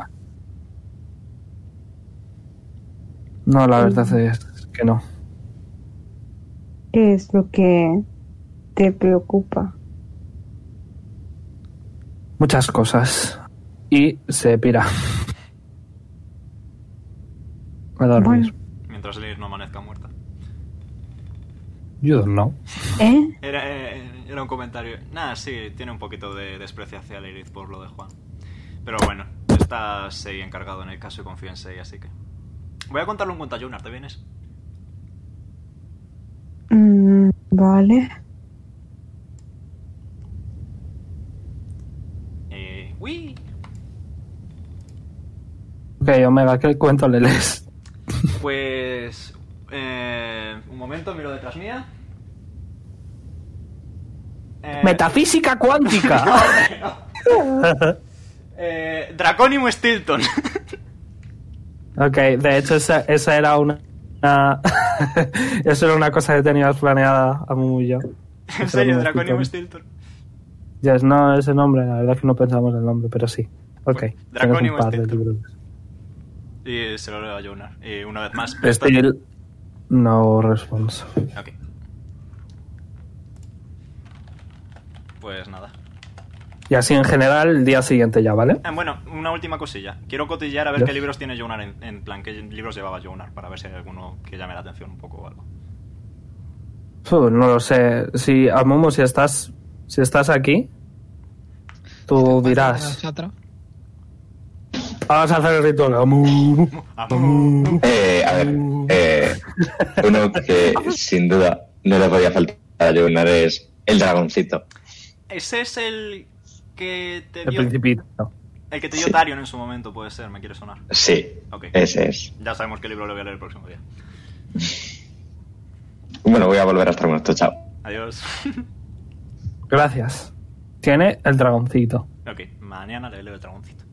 No, la verdad es que no. ¿Qué es lo que te preocupa? Muchas cosas. Y se pira. A dormir. Bueno. Mientras Lilith no amanezca muerta. You don't know. ¿Eh? Era, eh, era un comentario. Nada, sí, tiene un poquito de desprecio hacia Lilith por lo de Juan. Pero bueno, está Sei encargado en el caso y confío en Sei, así que. Voy a contarle un cuento a Jonar, ¿te vienes? Mm, vale. Eh. ¡Uy! Ok, Omega, ¿qué cuento le lees? Pues. Eh, un momento, miro detrás mía. Eh, Metafísica cuántica. Eh, Draconium Stilton. Ok, de hecho esa, esa era una... una- eso era una cosa que tenías planeada a muy yo. en serio, Draconium Stilton. Yes, no ese nombre, la verdad que no pensamos el nombre, pero sí. Ok, Draconium un par de Stilton. Y se lo leo a Jonar. Y una vez más. Still no response. Ok. Pues nada. Y así en general el día siguiente ya, ¿vale? Ah, bueno, una última cosilla. Quiero cotillear a ver qué libros tiene Jonar en, en plan, qué libros llevaba Jonar, para ver si hay alguno que llame la atención un poco o algo. Uf, no lo sé. Si, Amumu, si estás, si estás aquí, tú dirás. Nosotros. Vamos a hacer el ritual. Amumu. Amu. Eh, a ver, eh, uno que sin duda no le podía faltar a Jonar es el dragoncito. Ese es el que te El dio. principito. El que te dio Sí. Tarion en su momento, puede ser, me quiere sonar. Sí, Ok. ese es. Ya sabemos qué libro le voy a leer el próximo día. Bueno, voy a volver a estar muerto, chao. Adiós. Gracias. Tiene el dragoncito. ok, mañana le leo el dragoncito.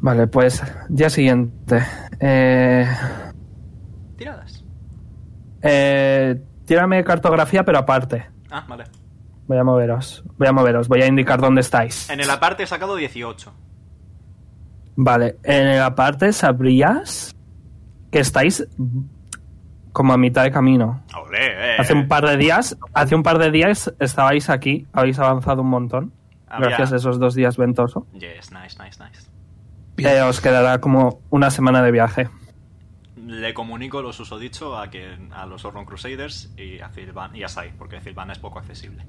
Vale, pues día siguiente. Eh, Tiradas. eh, tírame cartografía, pero aparte. Ah, vale. Voy a moveros. Voy a moveros. Voy a indicar dónde estáis. En el aparte he sacado 18. Vale, en el aparte sabrías que estáis como a mitad de camino. Olé, eh. Hace un par de días, hace un par de días estabais aquí, habéis avanzado un montón. Había- Gracias a esos dos días ventoso. Yes, nice, nice, nice. Eh, os quedará como una semana de viaje. Le comunico lo susodicho a que a los Orlon Crusaders y a Filban y a Sai, porque Filban es poco accesible.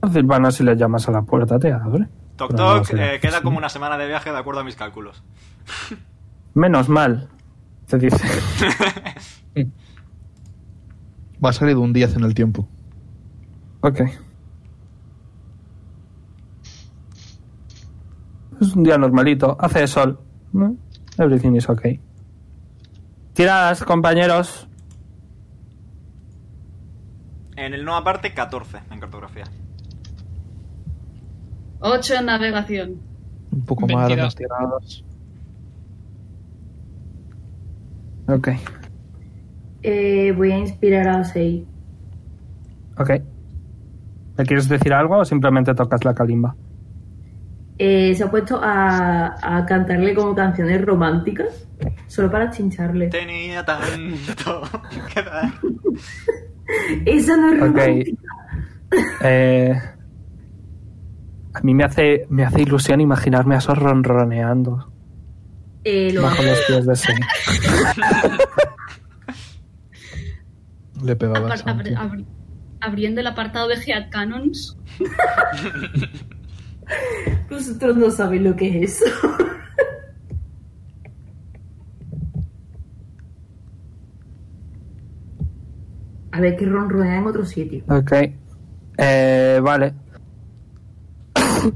A Silvana, si le llamas a la puerta, te abre. Toc no toc, eh, queda como una semana de viaje de acuerdo a mis cálculos. Menos mal, te dice. Va a salir un 10 en el tiempo. Ok. Es un día normalito, hace sol. ¿no? Everything is okay. Tiradas, compañeros. En el no aparte, 14 en cartografía. 8 en navegación. Un poco más de 22. las tiradas. Ok, Eh, voy a inspirar a Sei. ok. ¿Le quieres decir algo o simplemente tocas la calimba? Eh, se ha puesto a, a cantarle como canciones románticas, solo para chincharle. Tenía tanto que dar. Esa no es romántica. Eh, a mí me hace, me hace ilusión imaginarme a esos ronroneando Eh, lo bajo los pies de Sen. Le pegaba Apar- abri- abri- abriendo el apartado de Head Canons. Vosotros no sabéis lo que es eso. A ver, que ronronea en otro sitio. Ok. Eh, vale.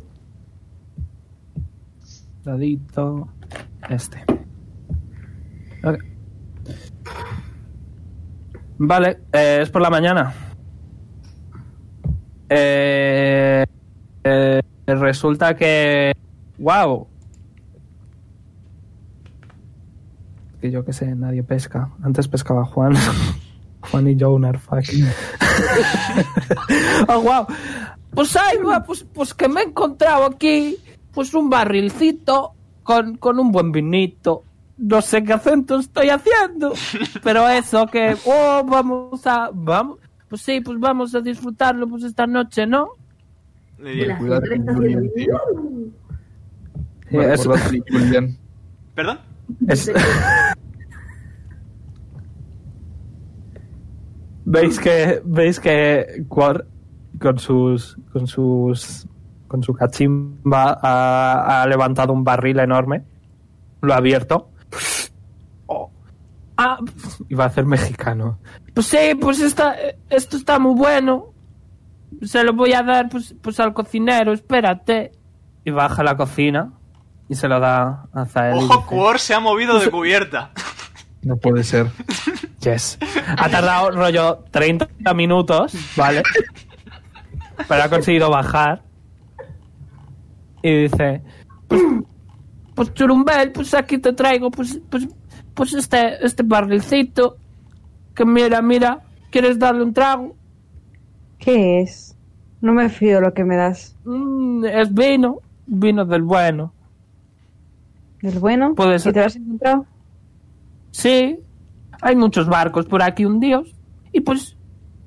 Dadito. Este. Vale, eh, es por la mañana. Eh, eh, resulta que... ¡Wow! Que yo qué sé, nadie pesca. Antes pescaba Juan. Juan y Jonar, fuck. oh, wow. Pues ahí va, pues, pues que me he encontrado aquí, pues un barrilcito con, con un buen vinito. No sé qué acento estoy haciendo, pero eso que, oh, vamos a, vamos, pues sí, pues vamos a disfrutarlo pues esta noche, ¿no? Le Cuidado con. ¿Perdón? es- veis que, veis que Quor con sus, con sus, con su cachimba ha, ha levantado un barril enorme, lo ha abierto. Oh. Ah, iba a hacer mexicano. Pues sí, pues está, esto está muy bueno. Se lo voy a dar pues, pues al cocinero, espérate. Y baja a la cocina y se lo da a Zael. Ojo, dice, Quor se ha movido de cubierta. No puede ser. Yes. Ha tardado rollo 30 minutos, ¿vale? Pero ha conseguido bajar y dice, pues, pues Churumbel, pues aquí te traigo pues, pues, pues este, este barrilcito, que mira, mira, ¿quieres darle un trago? ¿Qué es? No me fío lo que me das. Mm, es vino, vino del bueno. ¿Del bueno? Puede ¿Y te lo has encontrado? Sí, hay muchos barcos por aquí hundidos. Y pues,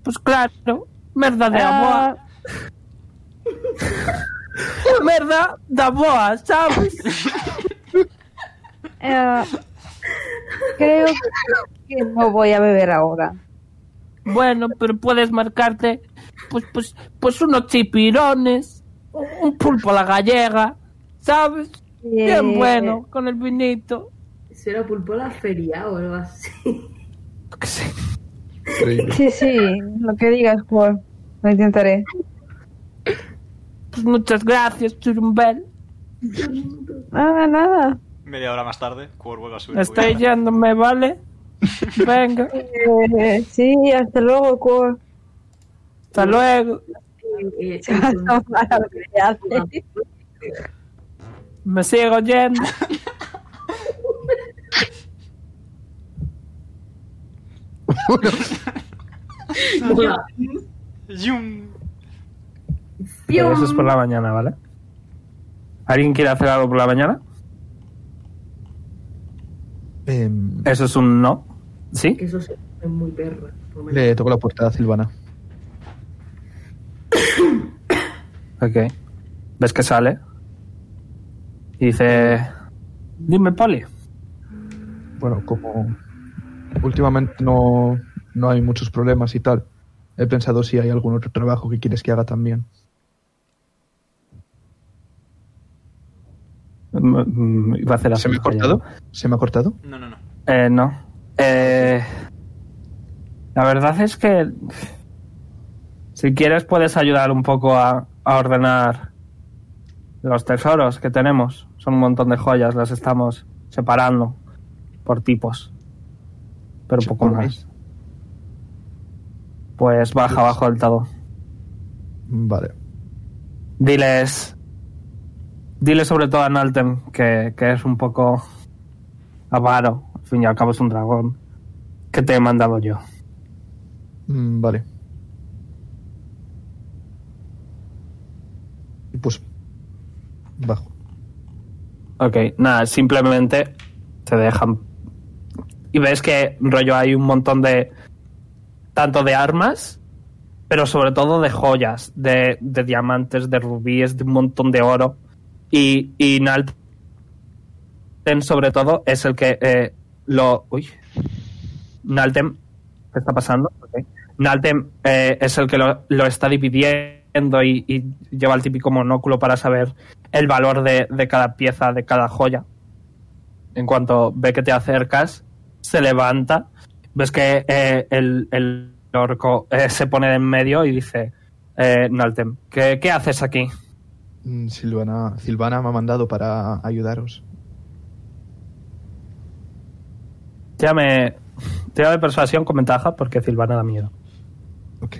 pues claro, merda de Ah, aboa. Merda de aboa, ¿sabes? eh, creo que no voy a beber ahora. Bueno, pero puedes marcarte, pues, pues, pues unos chipirones, un pulpo a la gallega, ¿sabes? Bien Eh, bueno, con el vinito. ¿Eso era pulpo a la feria o algo así? Sé. Sí, sí, lo que digas, Paul. Lo intentaré. Pues muchas gracias, Churumbel. Nada, nada. Media hora más tarde, Quor vuelve a subir. Estoy yéndome, ¿vale? Venga, Eh, sí, hasta luego, Cor. Hasta luego. Eh. Me sigo yendo. Eso es por la mañana, ¿vale? ¿Alguien quiere hacer algo por la mañana? Em, Eso es un no. ¿Sí? Eso es muy perra. por lo menos. le toco la puerta a Silvana. Ok. ¿Ves que sale? Y dice... Dime, Poli. Bueno, como últimamente no, no hay muchos problemas y tal, he pensado si hay algún otro trabajo que quieres que haga también. Mm, mm, Iba a hacer ¿Se me ha cortado? ¿Se me ha cortado? No, no, no. Eh, no. Eh, la verdad es que si quieres puedes ayudar un poco a, a ordenar los tesoros que tenemos. Son un montón de joyas, las estamos separando por tipos. Pero poco más. Pues baja abajo del todo. Vale. Diles. Dile sobre todo a Naltem que, que es un poco avaro. Al fin y al cabo es un dragón. Que te he mandado yo. Mm, Vale. Pues bajo. Ok, nada, simplemente te dejan. Y ves que rollo hay un montón de. tanto de armas, pero sobre todo de joyas, de, de diamantes, de rubíes, de un montón de oro. Y, y Nalten, sobre todo, es el que eh, lo. Uy. Naltem. ¿Qué está pasando? Ok. Naltem eh, es el que lo, lo está dividiendo y, y lleva el típico monóculo para saber el valor de, de cada pieza, de cada joya. En cuanto ve que te acercas, se levanta. Ves que eh, el, el orco eh, se pone en medio y dice: eh, Naltem, ¿qué, ¿qué haces aquí? Mm, Silvana, Silvana me ha mandado para ayudaros. Tírame, tírame persuasión con ventaja porque Silvana da miedo. Ok.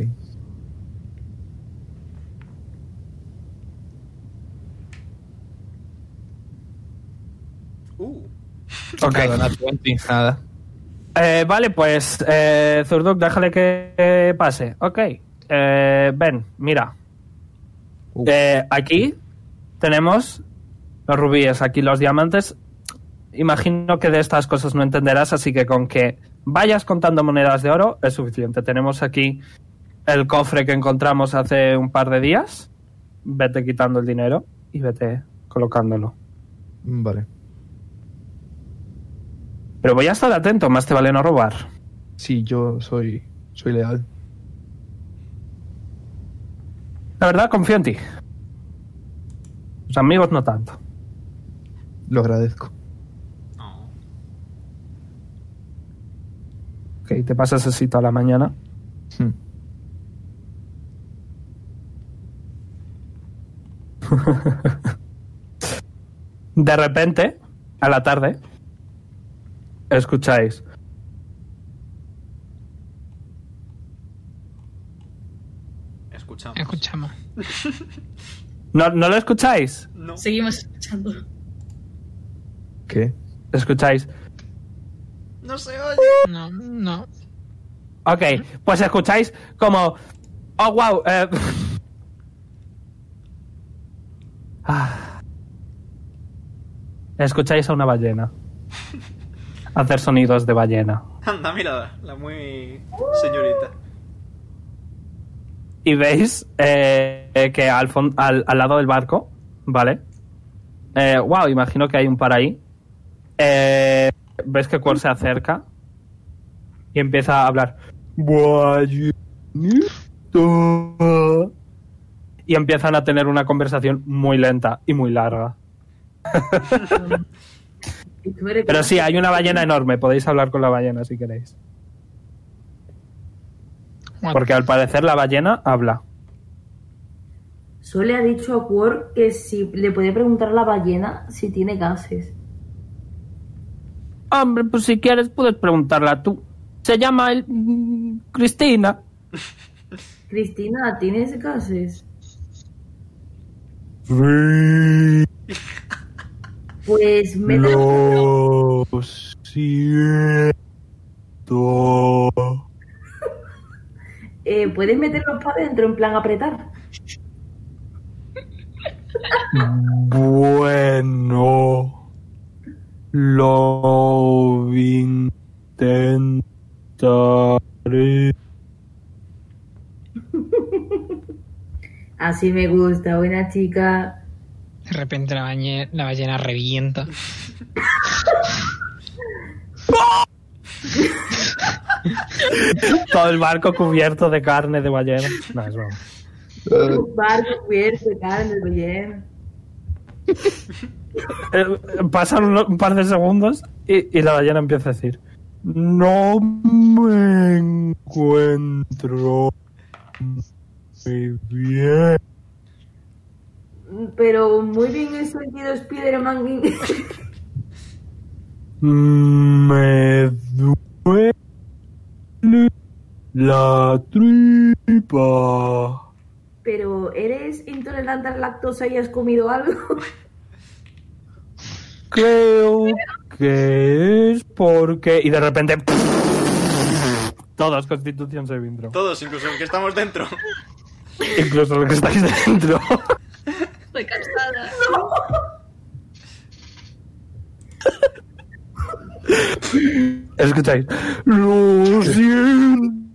Ok. Nada, nada, 20, nada. Eh, vale, pues eh, Zurduk, déjale que eh, pase. Ok. Eh, ven, mira. Uh, Eh, aquí tenemos los rubíes, aquí los diamantes. Imagino que de estas cosas no entenderás, así que con que vayas contando monedas de oro es suficiente. Tenemos aquí el cofre que encontramos hace un par de días. Vete quitando el dinero y vete colocándolo. Vale. Pero voy a estar atento, más te vale no robar. Sí, yo soy, soy leal. La verdad, confío en ti. Los amigos no tanto. Lo agradezco. Oh. Ok, te pasas así toda la mañana. Hmm. De repente, a la tarde, escucháis. Escuchamos. Escuchamos. ¿No, ¿No lo escucháis? No. Seguimos escuchando. ¿Qué? ¿Escucháis? No se oye. No, no. Ok, pues escucháis como... Oh, wow. eh, ah. Escucháis a una ballena. Hacer sonidos de ballena. Anda, mira, la muy señorita. Y veis eh, eh, que al, al, al lado del barco, ¿vale? Eh, wow, imagino que hay un par ahí. Eh, ves que Quor se acerca y empieza a hablar. Y empiezan a tener una conversación muy lenta y muy larga. Pero sí, hay una ballena enorme. Podéis hablar con la ballena si queréis. Porque al parecer la ballena habla. Solo le ha dicho a Quor que si le puede preguntar a la ballena si tiene gases. Hombre, pues si quieres puedes preguntarla tú. Se llama el- mm, Cristina. Cristina, ¿tienes gases? Pues me Lo siento. eh, ¿Puedes meterlos para adentro en plan apretar? Bueno. Lo intentaré. Así me gusta, buena chica. De repente la, bañe- la ballena revienta. Todo el barco cubierto de carne de ballena. No, es broma. Un barco cubierto de carne de ballena. Eh, Pasan un, un par de segundos y, y la ballena empieza a decir: No me encuentro muy bien. Pero muy bien el sentido Spider-Man. Me duele la tripa. Pero ¿eres intolerante a la lactosa y has comido algo? Creo que es porque. Y de repente. Todos, Constitución throw. Todos, incluso los que estamos dentro. Incluso los que estáis dentro. Estoy cansada. Escucháis. Lo siento.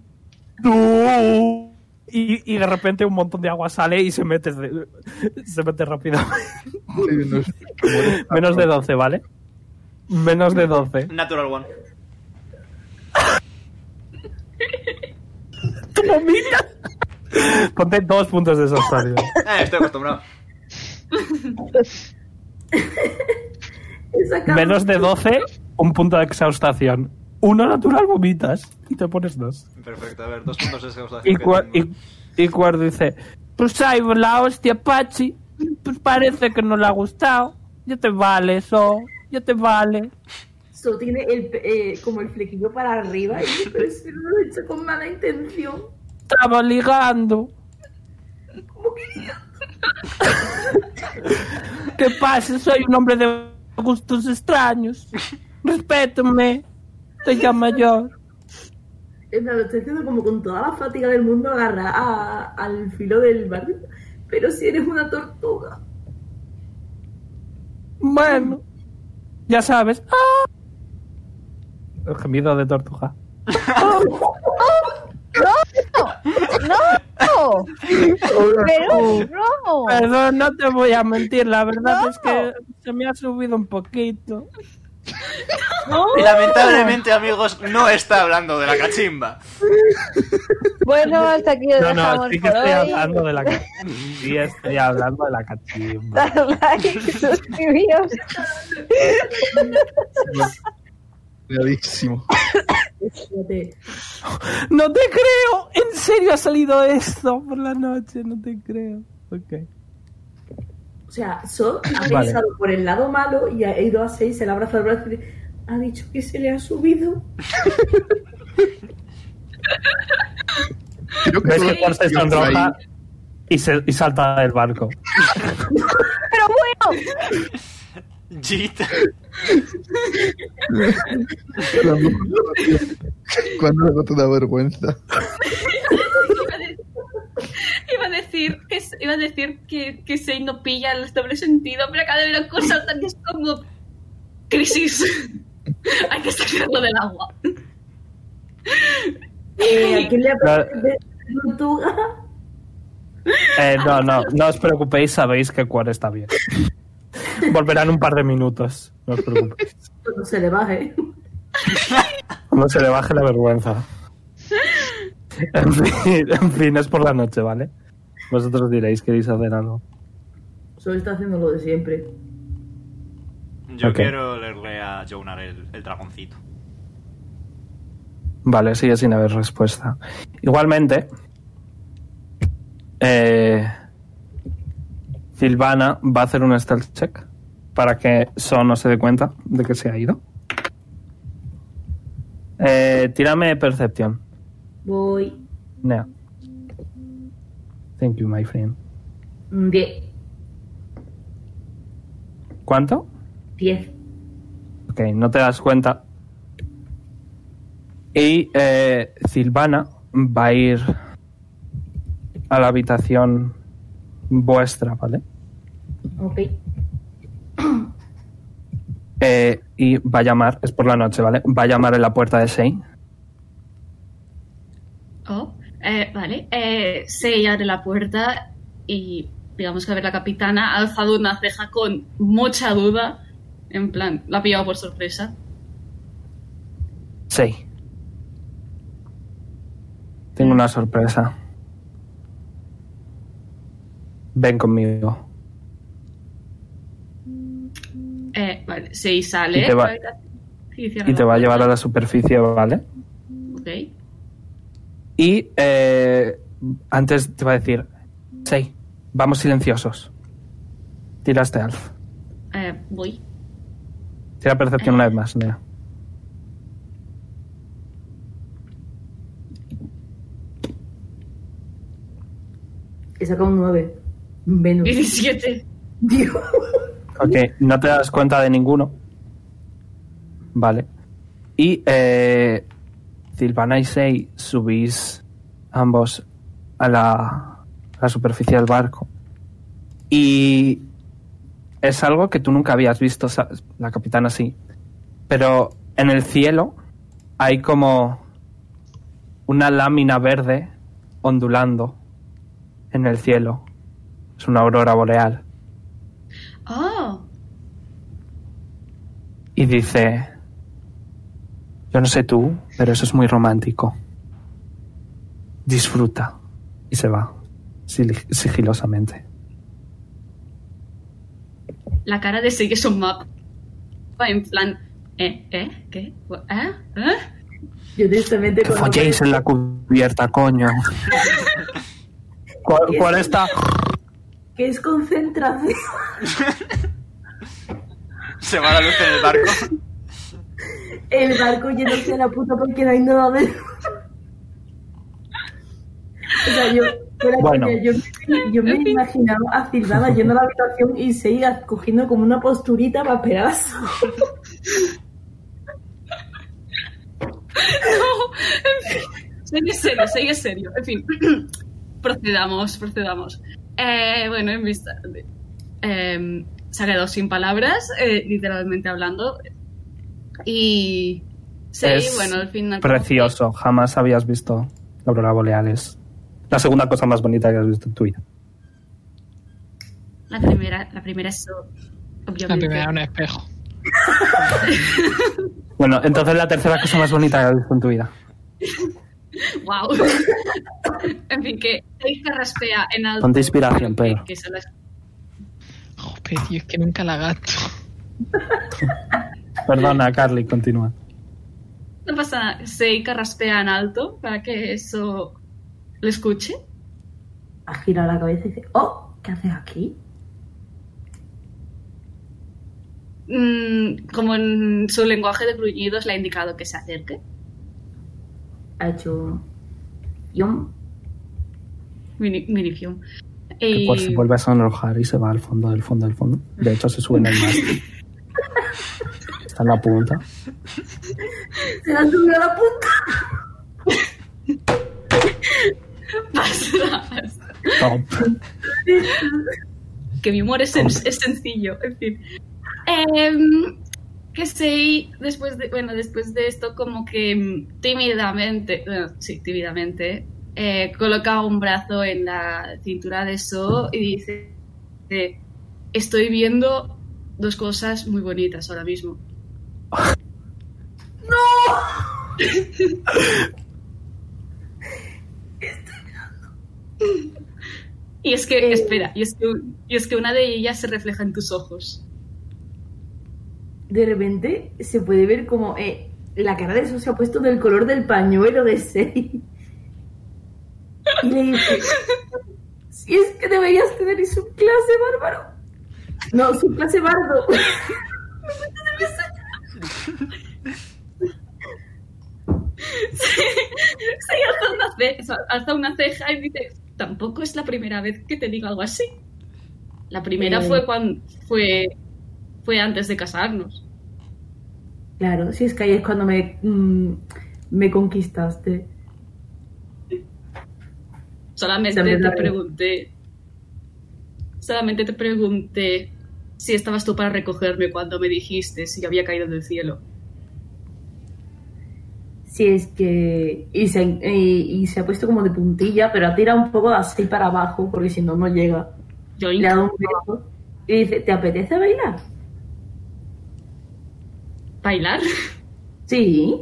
Y, y de repente un montón de agua sale y se mete, se mete rápidamente. Menos de 12, ¿vale? Menos de 12. Natural One. Ponte dos puntos de exhaustación. Eh, estoy acostumbrado. Menos de 12, un punto de exhaustación. Uno natural vomitas y te pones dos. Perfecto, a ver, dos puntos de exhaustación. que y, y Cuar dice, pues ahí la hostia, Pachi. Pues parece que no le ha gustado. Ya te vale eso, ya te vale. Solo tiene el, eh, como el flequillo para arriba. Y, pero si no lo he hecho con mala intención. Estaba ligando. ¿Cómo quería? ¿Qué pasa? Soy un hombre de gustos extraños. Respétame. Estoy ya mayor. En la lo estoy haciendo como con toda la fatiga del mundo agarra a- al filo del barrio. Pero si eres una tortuga. Bueno, ya sabes. ¡Ah! El gemido de tortuga. ¡No! ¡Pero no! Perdón, no te voy a mentir. La verdad es que se me ha subido un poquito. Y lamentablemente, amigos, no está hablando de la cachimba. Bueno, hasta aquí lo No, no, dejamos sí que por estoy hoy. hablando de la cachimba. Sí, estoy hablando de la cachimba. Dale like, suscribíos. Cuidadísimo. No te creo. En serio ha salido esto por la noche. No te creo. Ok. O sea, So ha Vale. pensado por el lado malo y ha ido a 6, se le abraza el brazo y dice, ha dicho que se le ha subido. Creo ¿Ves que Juan se sonroja? y, se, y salta del barco. Pero bueno, Jit, Cuando no te da vergüenza. Iba a decir que, iba a decir que, que Sei no pilla el doble sentido, pero cada vez una cosa tan es como crisis. Hay que sacarlo del agua. eh, ¿a quién le La- apetece tortuga? Eh, no, no, no os preocupéis, sabéis que Quar está bien. Volverá en un par de minutos, no os preocupéis. Cuando se le baje. Cuando se le baje la vergüenza. En fin, en fin, es por la noche, ¿vale? Vosotros diréis, ¿queréis hacer algo? Solo está haciendo lo de siempre. yo quiero leerle a Jonar el, el dragoncito. Vale, sigue sin haber respuesta. Igualmente, eh, Silvana va a hacer un stealth check para que Son no se dé cuenta de que se ha ido. Eh, tírame percepción. Voy. Nea. Thank you, my friend. Mm, Diez. ¿Cuánto? Diez. Ok, no te das cuenta. Y eh, Silvana va a ir a la habitación vuestra, ¿vale? Ok. Eh, y va a llamar, es por la noche, ¿vale? Va a llamar en la puerta de Shane. Oh, eh, vale. Eh, Sei abre la puerta y digamos que a ver la capitana ha alzado una ceja con mucha duda. En plan, la ha pillado por sorpresa. Shane. Tengo una sorpresa. Ven conmigo. Eh, vale, Sei sale. Y te va- y Y te va a llevar a la superficie, ¿vale? Ok. Y eh, antes te va a decir, Shane, vamos silenciosos. Tiraste Alf. Eh, voy. Tira percepción una vez más, Nea. He sacado un nueve. Menos. 17. Dios. Ok, no te das cuenta de ninguno. Vale. Y eh, Silvana y Sei subís ambos a la, a la superficie del barco. Y es algo que tú nunca habías visto, la capitana sí. Pero en el cielo hay como una lámina verde ondulando en el cielo. Es una aurora boreal. Oh, Y dice, yo no sé tú, pero eso es muy romántico. Disfruta. Y se va, sigilosamente. la cara de es un mapa. En plan, ¿eh? ¿Eh? ¿Qué? ¿Eh? ¿Eh? Yo honestamente Que folléis en la cubierta, coño. ¿Cuál, cuál está? ¿Qué es concentración? Se va la luz en el barco. El barco yéndose a la puta porque no hay nada de... O sea, yo... Bueno. coña, yo, me- yo me he imaginado a Silvana yendo a la habitación y se iba cogiendo como una posturita para esperar su- Sei es serio, Sei es serio. En fin, procedamos, procedamos. Eh, bueno, en vista. de- eh, se ha quedado sin palabras, eh, literalmente hablando. Y. Es bueno, al final. Precioso. Jamás habías visto la aurora boreal. Es la segunda cosa más bonita que has visto en tu vida. La primera, la primera es. La Obviamente. primera era un espejo. Bueno, entonces la tercera cosa más bonita que has visto en tu vida. ¡Wow! en fin, que Sei carraspea en alto. Ponte inspiración, que- Pedro. que Tío, es que nunca la gasto. Perdona, Carly, continúa. No pasa nada. Sei carraspea en alto para que eso lo escuche. Ha girado la cabeza y dice, oh, ¿qué haces aquí? Mm, como en su lenguaje de gruñidos le ha indicado que se acerque. Ha hecho... Yum. Mini, minifium. Que pues se vuelve a sonrojar y se va al fondo del fondo del fondo. De hecho, se sube en el mástil. Está en la punta. Se la subió a la punta. Pasas. Top. que mi humor es, sen- es sencillo, en fin. Em, que sé, después de, bueno, después de esto, como que tímidamente, bueno, sí, tímidamente, eh, coloca un brazo en la cintura de So y dice, eh, estoy viendo dos cosas muy bonitas ahora mismo. Y es que, Eh. espera, y es que, y es que una de ellas se refleja en tus ojos. De repente se puede ver como eh, la cara de eso se ha puesto del color del pañuelo de Sei. Y le dice, si es que deberías tener su clase bárbaro. No, su clase bardo. Se alza una, ce- alza una ceja y dice, tampoco es la primera vez que te digo algo así. La primera Eh. fue cuando fue, fue antes de casarnos. Claro, si es que ahí es cuando me, mm, me conquistaste. Solamente te pregunté. Solamente te pregunté si estabas tú para recogerme cuando me dijiste si había caído del cielo. Si es que. Y se, y, y se ha puesto como de puntilla, pero ha tirado un poco así para abajo, porque si no, no llega. Yo Le ha dado un beso y dice: ¿Te apetece bailar? bailar. Sí.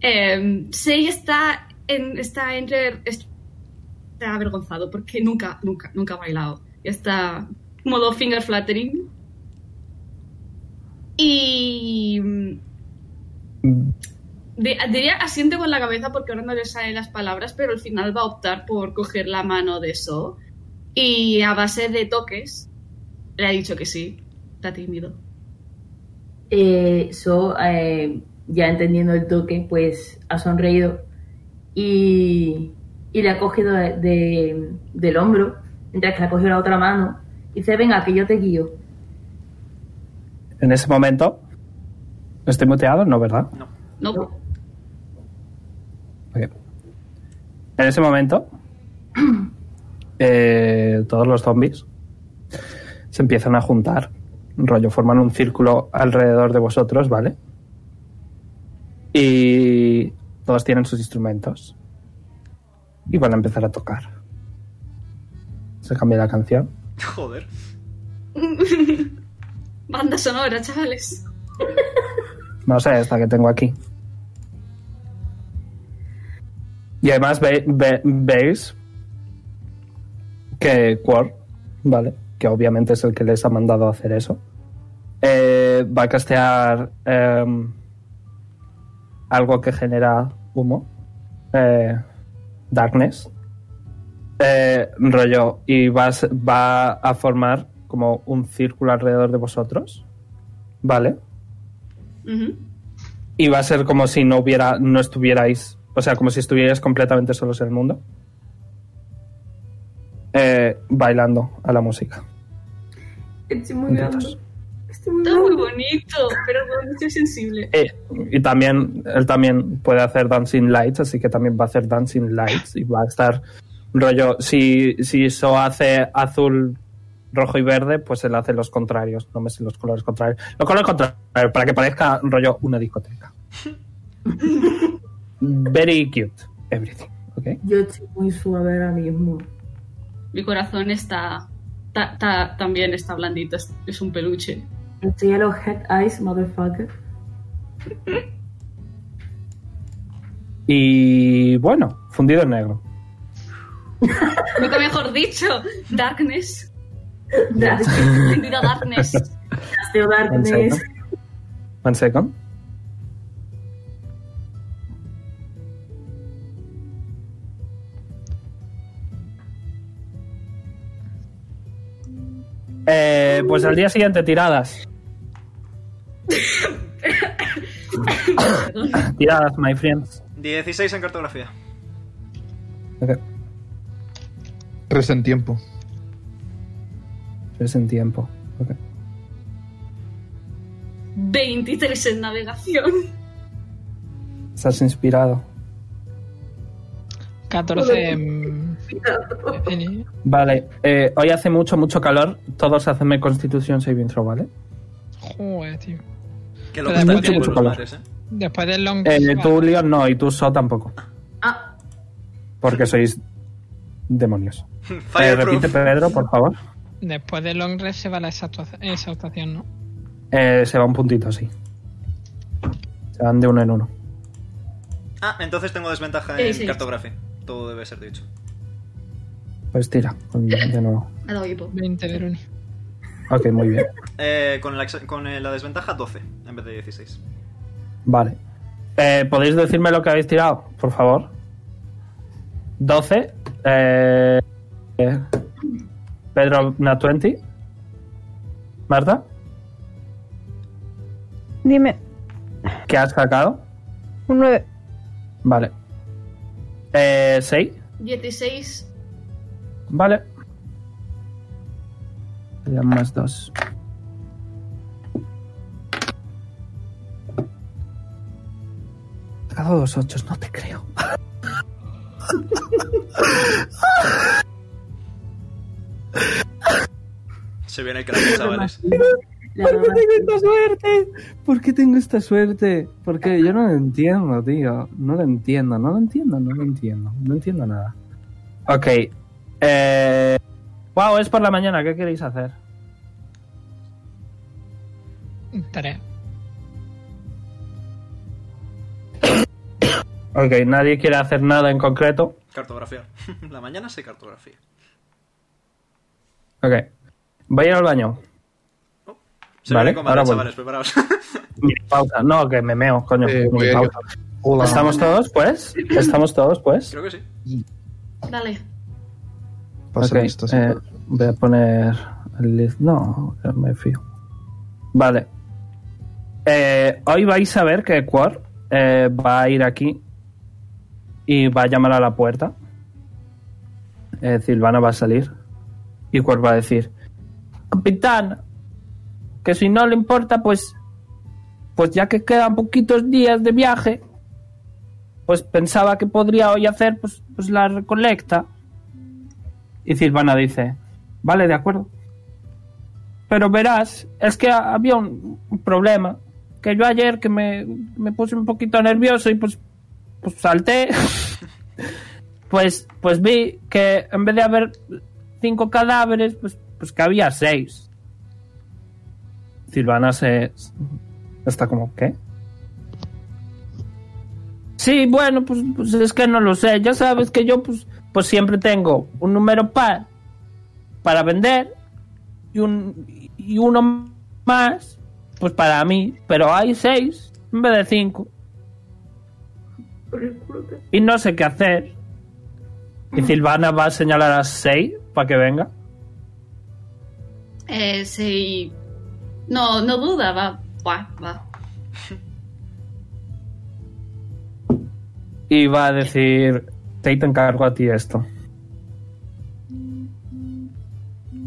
Eh, Sei está, en, está entre. Está avergonzado porque nunca, nunca, nunca ha bailado. Está modo finger flattering. Y. de- diría asiente con la cabeza porque ahora no le salen las palabras, pero al final va a optar por coger la mano de So. Y a base de toques, le ha dicho que sí. Está tímido. Eh, So, eh, ya entendiendo el toque, pues ha sonreído y, y le ha cogido de- de- del hombro, mientras que le ha cogido la otra mano. Y dice: Venga, que yo te guío. En ese momento. ¿Estoy muteado? No, ¿verdad? No. No. En ese momento, eh, todos los zombies se empiezan a juntar. Rollo, forman un círculo alrededor de vosotros, ¿vale? Y todos tienen sus instrumentos. Y van a empezar a tocar. Se cambia la canción. Joder. banda sonora, chavales. No sé, esta que tengo aquí. Y además ve- ve- veis que Quor, ¿vale? Que obviamente es el que les ha mandado a hacer eso. eh, va a castear em, algo que genera humo. eh, darkness. eh, rollo. Y va a, se- va a formar como un círculo alrededor de vosotros. ¿Vale? Y va a ser como si no hubiera, no estuvierais, o sea, como si estuvierais completamente solos en el mundo. Eh, bailando a la música. Muy. Está muy bonito, pero no estoy sensible. Eh, y también, él también puede hacer Dancing Lights, así que también va a hacer Dancing Lights y va a estar rollo, si, si eso hace azul, rojo y verde, pues él hace los contrarios, no me sé los colores contrarios. Los colores contrarios, para que parezca rollo una discoteca. Very cute, everything, ¿ok? Yo estoy muy suave ahora mismo. Mi corazón está, ta- ta- también está blandito, es, es un peluche. Estoy a los head eyes, motherfucker. Y bueno, fundido en negro. Nunca mejor dicho, Darkness. Dark- Bendita Darkness. One Darkness. second. One second. Eh, pues al día siguiente tiradas. Tiradas, my friends. 16 en cartografía. Ok. Tres en tiempo. Es en tiempo. Ok. 23 en navegación. Estás inspirado. 14 en- en- Vale, eh, hoy hace mucho, mucho calor. Todos hacen Constitución Saving Throw, ¿vale? Joder, tío. Que lo que mucho, están mucho los calor. mares, ¿eh? Después del long Eh, rest, tú, Leon, no, y tú, So, tampoco. Ah, Porque sois demonios. Eh, repite, Pedro, por favor. después del long rest se va la exhausta- exhaustación, ¿no? Eh, se va un puntito, sí. Se van de uno en uno. Ah, entonces tengo desventaja en sí. cartografía. Todo debe ser dicho. Pues tira, con- de nuevo. ha dado hipo. 20 de Runi. Ok, muy bien. Eh, con, la, con eh, la desventaja 12 en vez de 16. Vale. Eh, ¿Podéis decirme lo que habéis tirado, por favor? 12. Eh, eh, Pedro, Nat 20. Marta, Dime, ¿qué has sacado? un 9. Vale. Eh, 6. 16. Vale. Ya más dos. Sacado dos ochos, no te creo. Se viene el crack, chavales. ¿Por qué tengo esta suerte? ¿Por qué tengo esta suerte? Porque yo no lo entiendo, tío. No lo entiendo, no lo entiendo, no lo entiendo. No entiendo nada. Ok. Eh... Wow, es por la mañana. ¿Qué queréis hacer? 3. Ok, nadie quiere hacer nada en concreto. Cartografía. la mañana sí cartografía. Ok. Voy a ir al baño. Se Vale, ahora vuelvo. chavales, preparaos. Mini pausa. No, que me meo, coño. Eh, voy ir pausa. Hola. ¿Estamos todos, pues? ¿Estamos todos, pues? Creo que sí. Dale. Eh, voy a poner el list. No, me fío. Vale. Eh, hoy vais a ver que Quor eh, va a ir aquí y va a llamar a la puerta. Eh, Silvana va a salir y Quor va a decir: Capitán, que si no le importa, pues, pues ya que quedan poquitos días de viaje, pues pensaba que podría hoy hacer pues, pues la recolecta. Y Silvana dice, vale, de acuerdo. Pero verás, es que ha- había un, un problema. Que yo ayer que me, me puse un poquito nervioso y pues, pues salté. pues, pues vi que en vez de haber cinco cadáveres, pues, pues que había seis. Silvana se... Está como, ¿qué? Sí, bueno, pues, pues es que no lo sé. Ya sabes que yo pues, pues siempre tengo un número par para vender y, un, y uno más pues para mí. Pero hay seis en vez de cinco. Y no sé qué hacer. Y Silvana va a señalar a seis para que venga. Eh, sí. No, no duda, va. Va, va. Y va a decir, te te encargo a ti esto.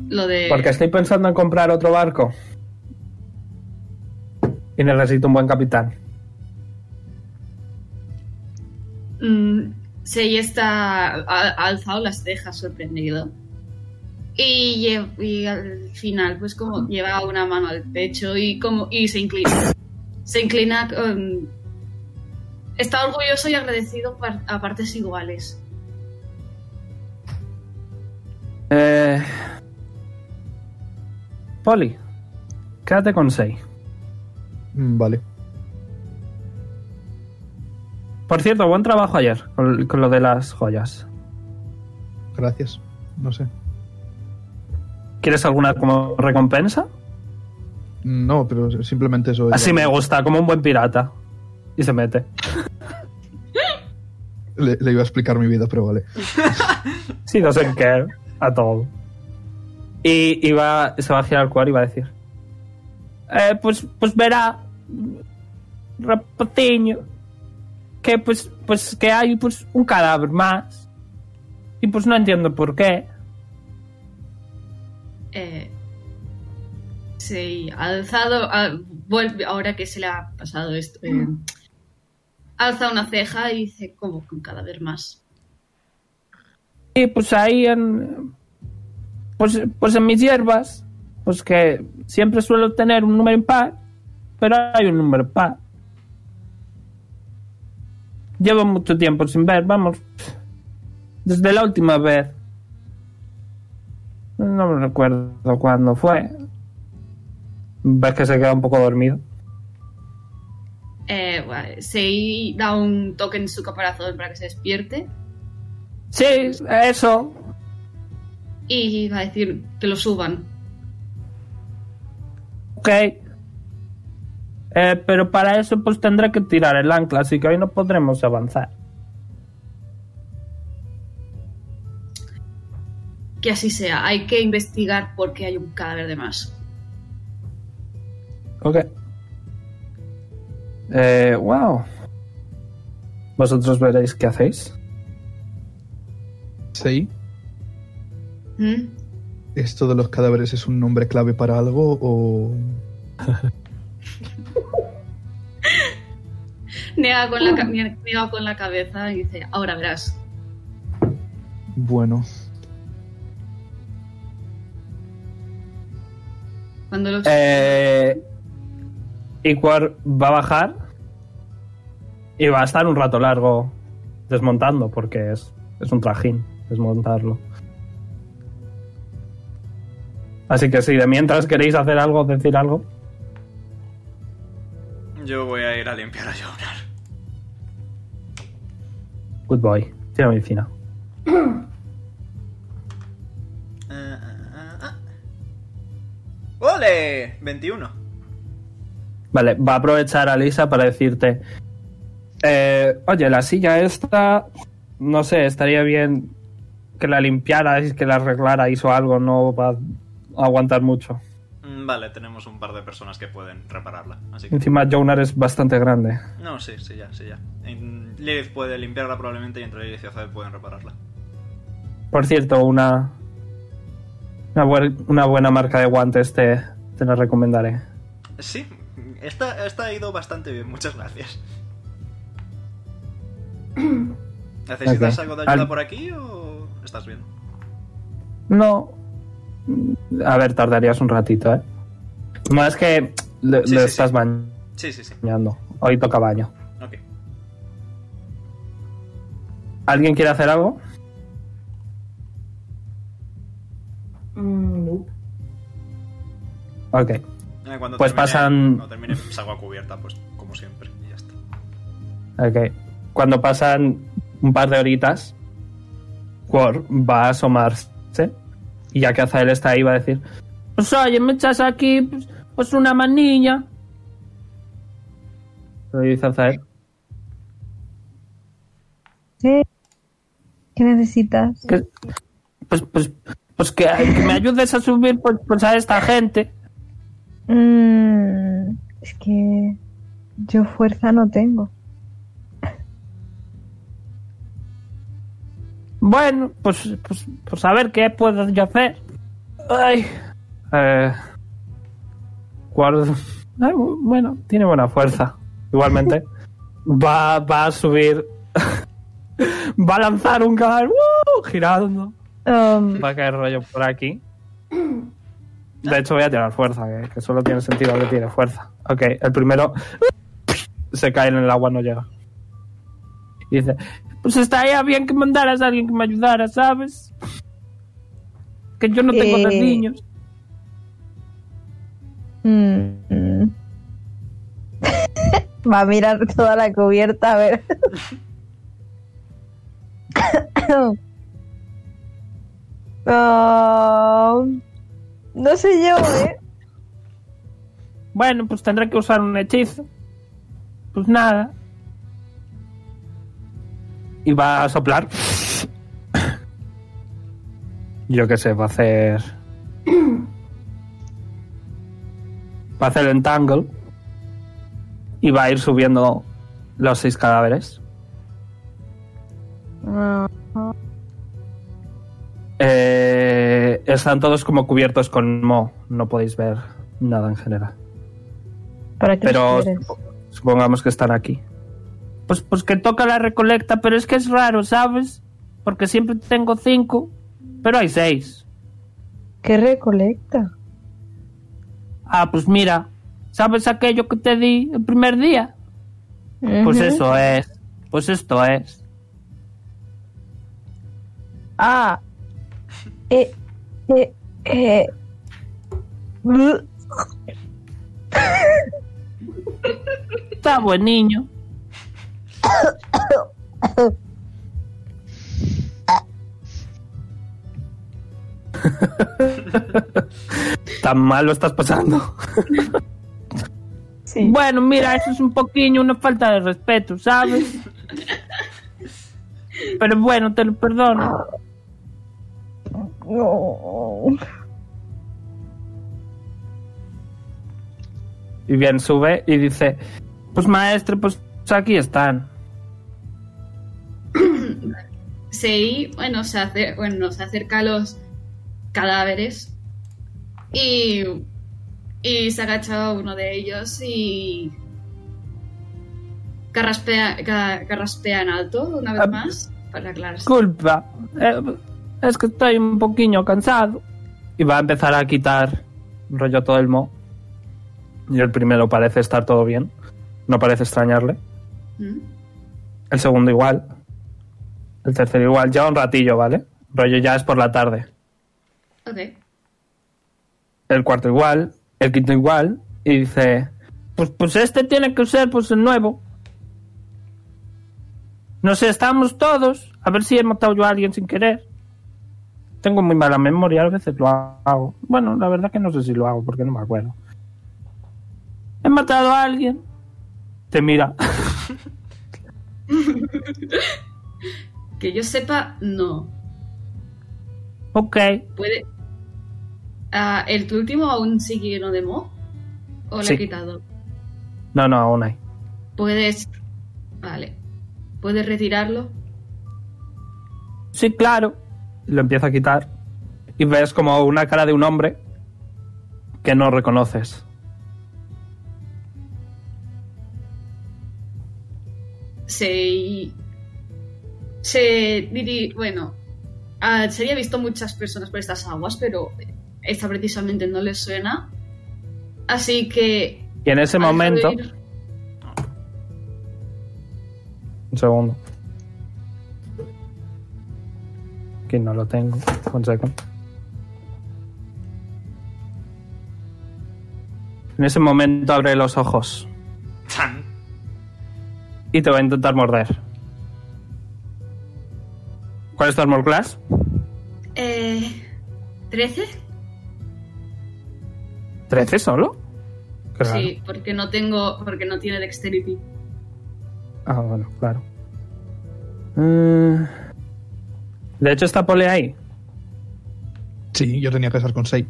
Lo de. Porque estoy pensando en comprar otro barco. Y necesito un buen capitán. Mm, Sei está. Ha, alzado las cejas sorprendido. Y al final, pues como lleva una mano al pecho y como. y se inclina. Se inclina. um, está orgulloso y agradecido a partes iguales. Eh... Poli, quédate con 6. Mm, Vale. Por cierto, buen trabajo ayer con, con lo de las joyas. Gracias. No sé. ¿Quieres alguna como recompensa? No, pero simplemente eso. Así me gusta, como un buen pirata. Y se mete. Le, le iba a explicar mi vida, pero vale. Sí, no sé qué. A todo. Y, y va, se va a girar al cuadro y va a decir: eh, Pues, pues verá, rapaciño, que pues, pues que hay pues un cadáver más. Y pues no entiendo por qué. Eh, sí, ha alzado. vuelve, ahora que se le ha pasado esto. eh, alza una ceja y dice: ¿Cómo que un cadáver más? Y pues ahí en. Pues, pues en mis hierbas, pues que siempre suelo tener un número impar, pero hay un número par. Llevo mucho tiempo sin ver, vamos. Desde la última vez. No me recuerdo cuándo fue. Ves que se queda un poco dormido. Eh, vale, Sei da un toque en su caparazón para que se despierte Sí, eso. y va a decir que lo suban. Ok. Eh, pero para eso pues tendré que tirar el ancla, así que hoy no podremos avanzar. Que así sea. Hay que investigar por qué hay un cadáver de más. Ok. Eh, wow. Vosotros veréis qué hacéis. Sí. ¿Mm? ¿Esto de los cadáveres es un nombre clave para algo o...? Niega con, la, niega con la cabeza y dice: Ahora verás. Bueno, Cuando los. Eh, Iquar va a bajar y va a estar un rato largo desmontando porque es, es un trajín desmontarlo. Así que si de mientras queréis hacer algo, decir algo. Yo voy a ir a limpiar a Jonar. Good boy. Tira medicina. Ah, ah, ah. ¡Ole! 21. Vale, va a aprovechar a Lisa para decirte: eh, Oye, la silla esta, no sé, estaría bien que la limpiarais, que la arreglarais o algo, no va a aguantar mucho. Mm, Vale, tenemos un par de personas que pueden repararla. Así que... Encima, Jonar es bastante grande. No, sí, sí, ya, sí, ya. Lilith puede limpiarla probablemente y entre Lilith y Azad pueden repararla. Por cierto, una, una, una buena marca de guantes te, te la recomendaré. Sí, esta, esta ha ido bastante bien, muchas gracias. ¿Necesitas algo de ayuda Al- por aquí o estás bien? No. A ver, tardarías un ratito, ¿eh? No es que le, Sí, le sí, estás sí. Sí, sí, sí. bañando. Hoy toca baño. Ok. ¿Alguien quiere hacer algo? Mm, no. Ok. Eh, Cuando Pues termine- pasan- Cuando termine, salgo a cubierta, pues como siempre, y ya está. Ok. Cuando pasan un par de horitas, Quor va a asomarse. Y ya que Azael está ahí, va a decir: Pues oye, me echas aquí, pues, pues una manilla. Lo dice Azael. ¿Qué? ¿Qué necesitas? Que- pues, pues, pues que, que me ayudes a subir pues, pues a esta gente. Mm, es que yo fuerza no tengo. Bueno, pues, pues, pues a ver qué puedo yo hacer. Ay. Eh, guardo- Ay, bu- bueno, tiene buena fuerza. Igualmente. va, va a subir. va a lanzar un cadáver. ¡uh! girando. Um, Va a caer rollo por aquí. De hecho, voy a tirar fuerza, que, que solo tiene sentido que tiene fuerza. Ok, el primero se cae en el agua, no llega. Y dice: Pues estaría bien que mandaras a alguien que me ayudara, ¿sabes? Que yo no tengo Eh, de niños. mm, mm. Va a mirar toda la cubierta a ver. Um, no sé yo, ¿eh? Bueno, pues tendré que usar un hechizo. Pues nada. Y va a soplar. Yo qué sé, va a hacer. Va a hacer el entangle. Y va a ir subiendo los seis cadáveres. Ah, Eh, están todos como cubiertos con mo. No podéis ver nada en general. ¿Para qué Pero supongamos que están aquí. Pues, pues que toca la recolecta, pero es que es raro, ¿sabes? Porque siempre tengo cinco, pero hay seis. ¿Qué recolecta? Ah, pues mira, ¿sabes aquello que te di el primer día? Pues eso es. Pues esto es. Ah. Eh, eh, eh. Está buen niño. Tan mal lo estás pasando. Sí. Bueno, mira, eso es un poquillo una falta de respeto, ¿sabes? Pero bueno, te lo perdono. No. Y bien sube y dice, pues maestro, pues aquí están. Sei, bueno, se, hace, bueno, se acerca a los cadáveres y, y se agacha a uno de ellos y carraspea, ca- carraspea en alto una vez Ah. más para aclararse. Disculpa, eh, es que estoy un poquillo cansado. Y va a empezar a quitar rollo todo el mo. Y el primero parece estar todo bien. No parece extrañarle. ¿Mm? El segundo igual. El tercero igual. Lleva un ratillo, ¿vale? Rollo ya es por la tarde. Ok. El cuarto igual. El quinto igual. Y dice... Pues, pues este tiene que ser pues el nuevo. No sé, estamos todos. A ver si he matado yo a alguien sin querer. Tengo muy mala memoria, a veces lo hago. Bueno, la verdad que no sé si lo hago porque no me acuerdo. He matado a alguien. Te mira. Que yo sepa, no. ok. Puede. Ah, ¿El tu último aún sigue lleno de mo? ¿O lo Sí. he quitado? No, no, aún hay. Puedes. Vale. ¿Puedes retirarlo? Sí, claro. Lo empieza a quitar. Y ves como una cara de un hombre que no reconoces. se se bueno ah, se había visto muchas personas por estas aguas pero esta precisamente no le suena así que Y en ese momento... ir- Un segundo. Aquí no lo tengo. Un segundo. En ese momento abre los ojos Chan. y te va a intentar morder. ¿Cuál es tu armor class? eh, ¿13? ¿13 solo? Raro. Sí, porque no tengo porque no tiene dexterity Ah, bueno, claro. Eh, De hecho, está Pole ahí. Sí, yo tenía que estar con 6.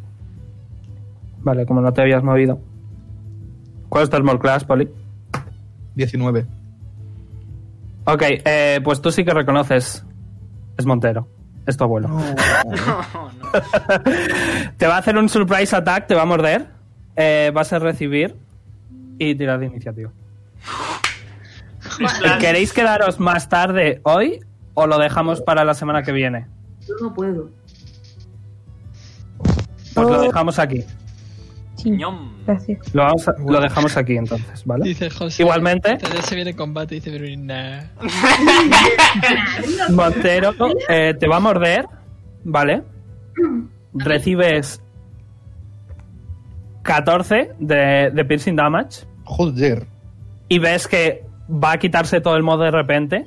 Vale, como no te habías movido. ¿Cuál es tu armor class, Poli? 19. Ok, eh, pues tú sí que reconoces. Es Montero. Es tu abuelo. No, no. Te va a hacer un surprise attack, te va a morder. Eh, vas a recibir y tirar de iniciativa. ¿Queréis quedaros más tarde hoy o lo dejamos para la semana que viene? Yo no puedo. Pues Oh. lo dejamos aquí. Sí, gracias. Lo, vamos a- lo dejamos aquí entonces, ¿vale? Dice José. Igualmente. Entonces se viene combate y dice. Montero eh, te va a morder, ¿vale? Recibes 14 de, de piercing damage Joder. y ves que va a quitarse todo el modo de repente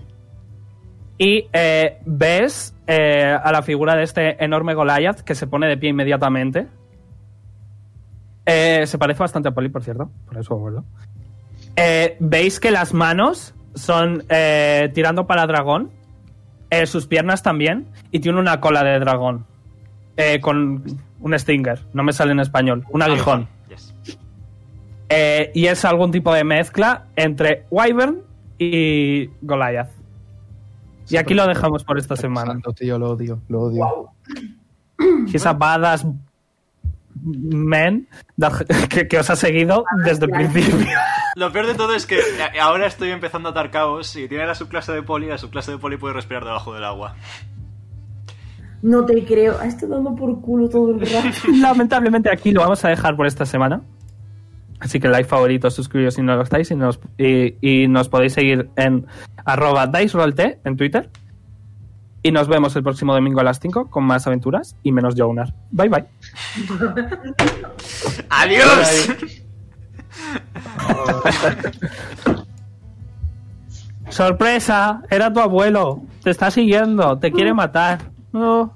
y eh, ves eh, a la figura de este enorme Goliath que se pone de pie inmediatamente. Eh, se parece bastante a Poli, por cierto, por eso. Eh, Veis que las manos son tirando para dragón, sus piernas también, y tiene una cola de dragón. Con un stinger, no me sale en español, un aguijón. Yes. Y es algún tipo de mezcla entre Wyvern y Goliath. Y aquí lo dejamos por esta semana. Santo, tío, lo odio, lo odio. He's a badass man que, que os ha seguido desde el principio. Lo peor de todo es que eh, ahora estoy empezando a atar caos y tiene la subclase de poli, la subclase de poli puede respirar debajo del agua. No te creo. Ha estado dando por culo todo el rato. Lamentablemente aquí lo vamos a dejar por esta semana. Así que like, favorito, suscribiros si no lo estáis y nos, y, y nos podéis seguir en arroba dicerolt en Twitter. Y nos vemos el próximo domingo a las 5 con más aventuras y menos Jonar. Bye bye. ¡Adiós! ¡Sorpresa! Era tu abuelo. Te está siguiendo. Te quiere matar. No.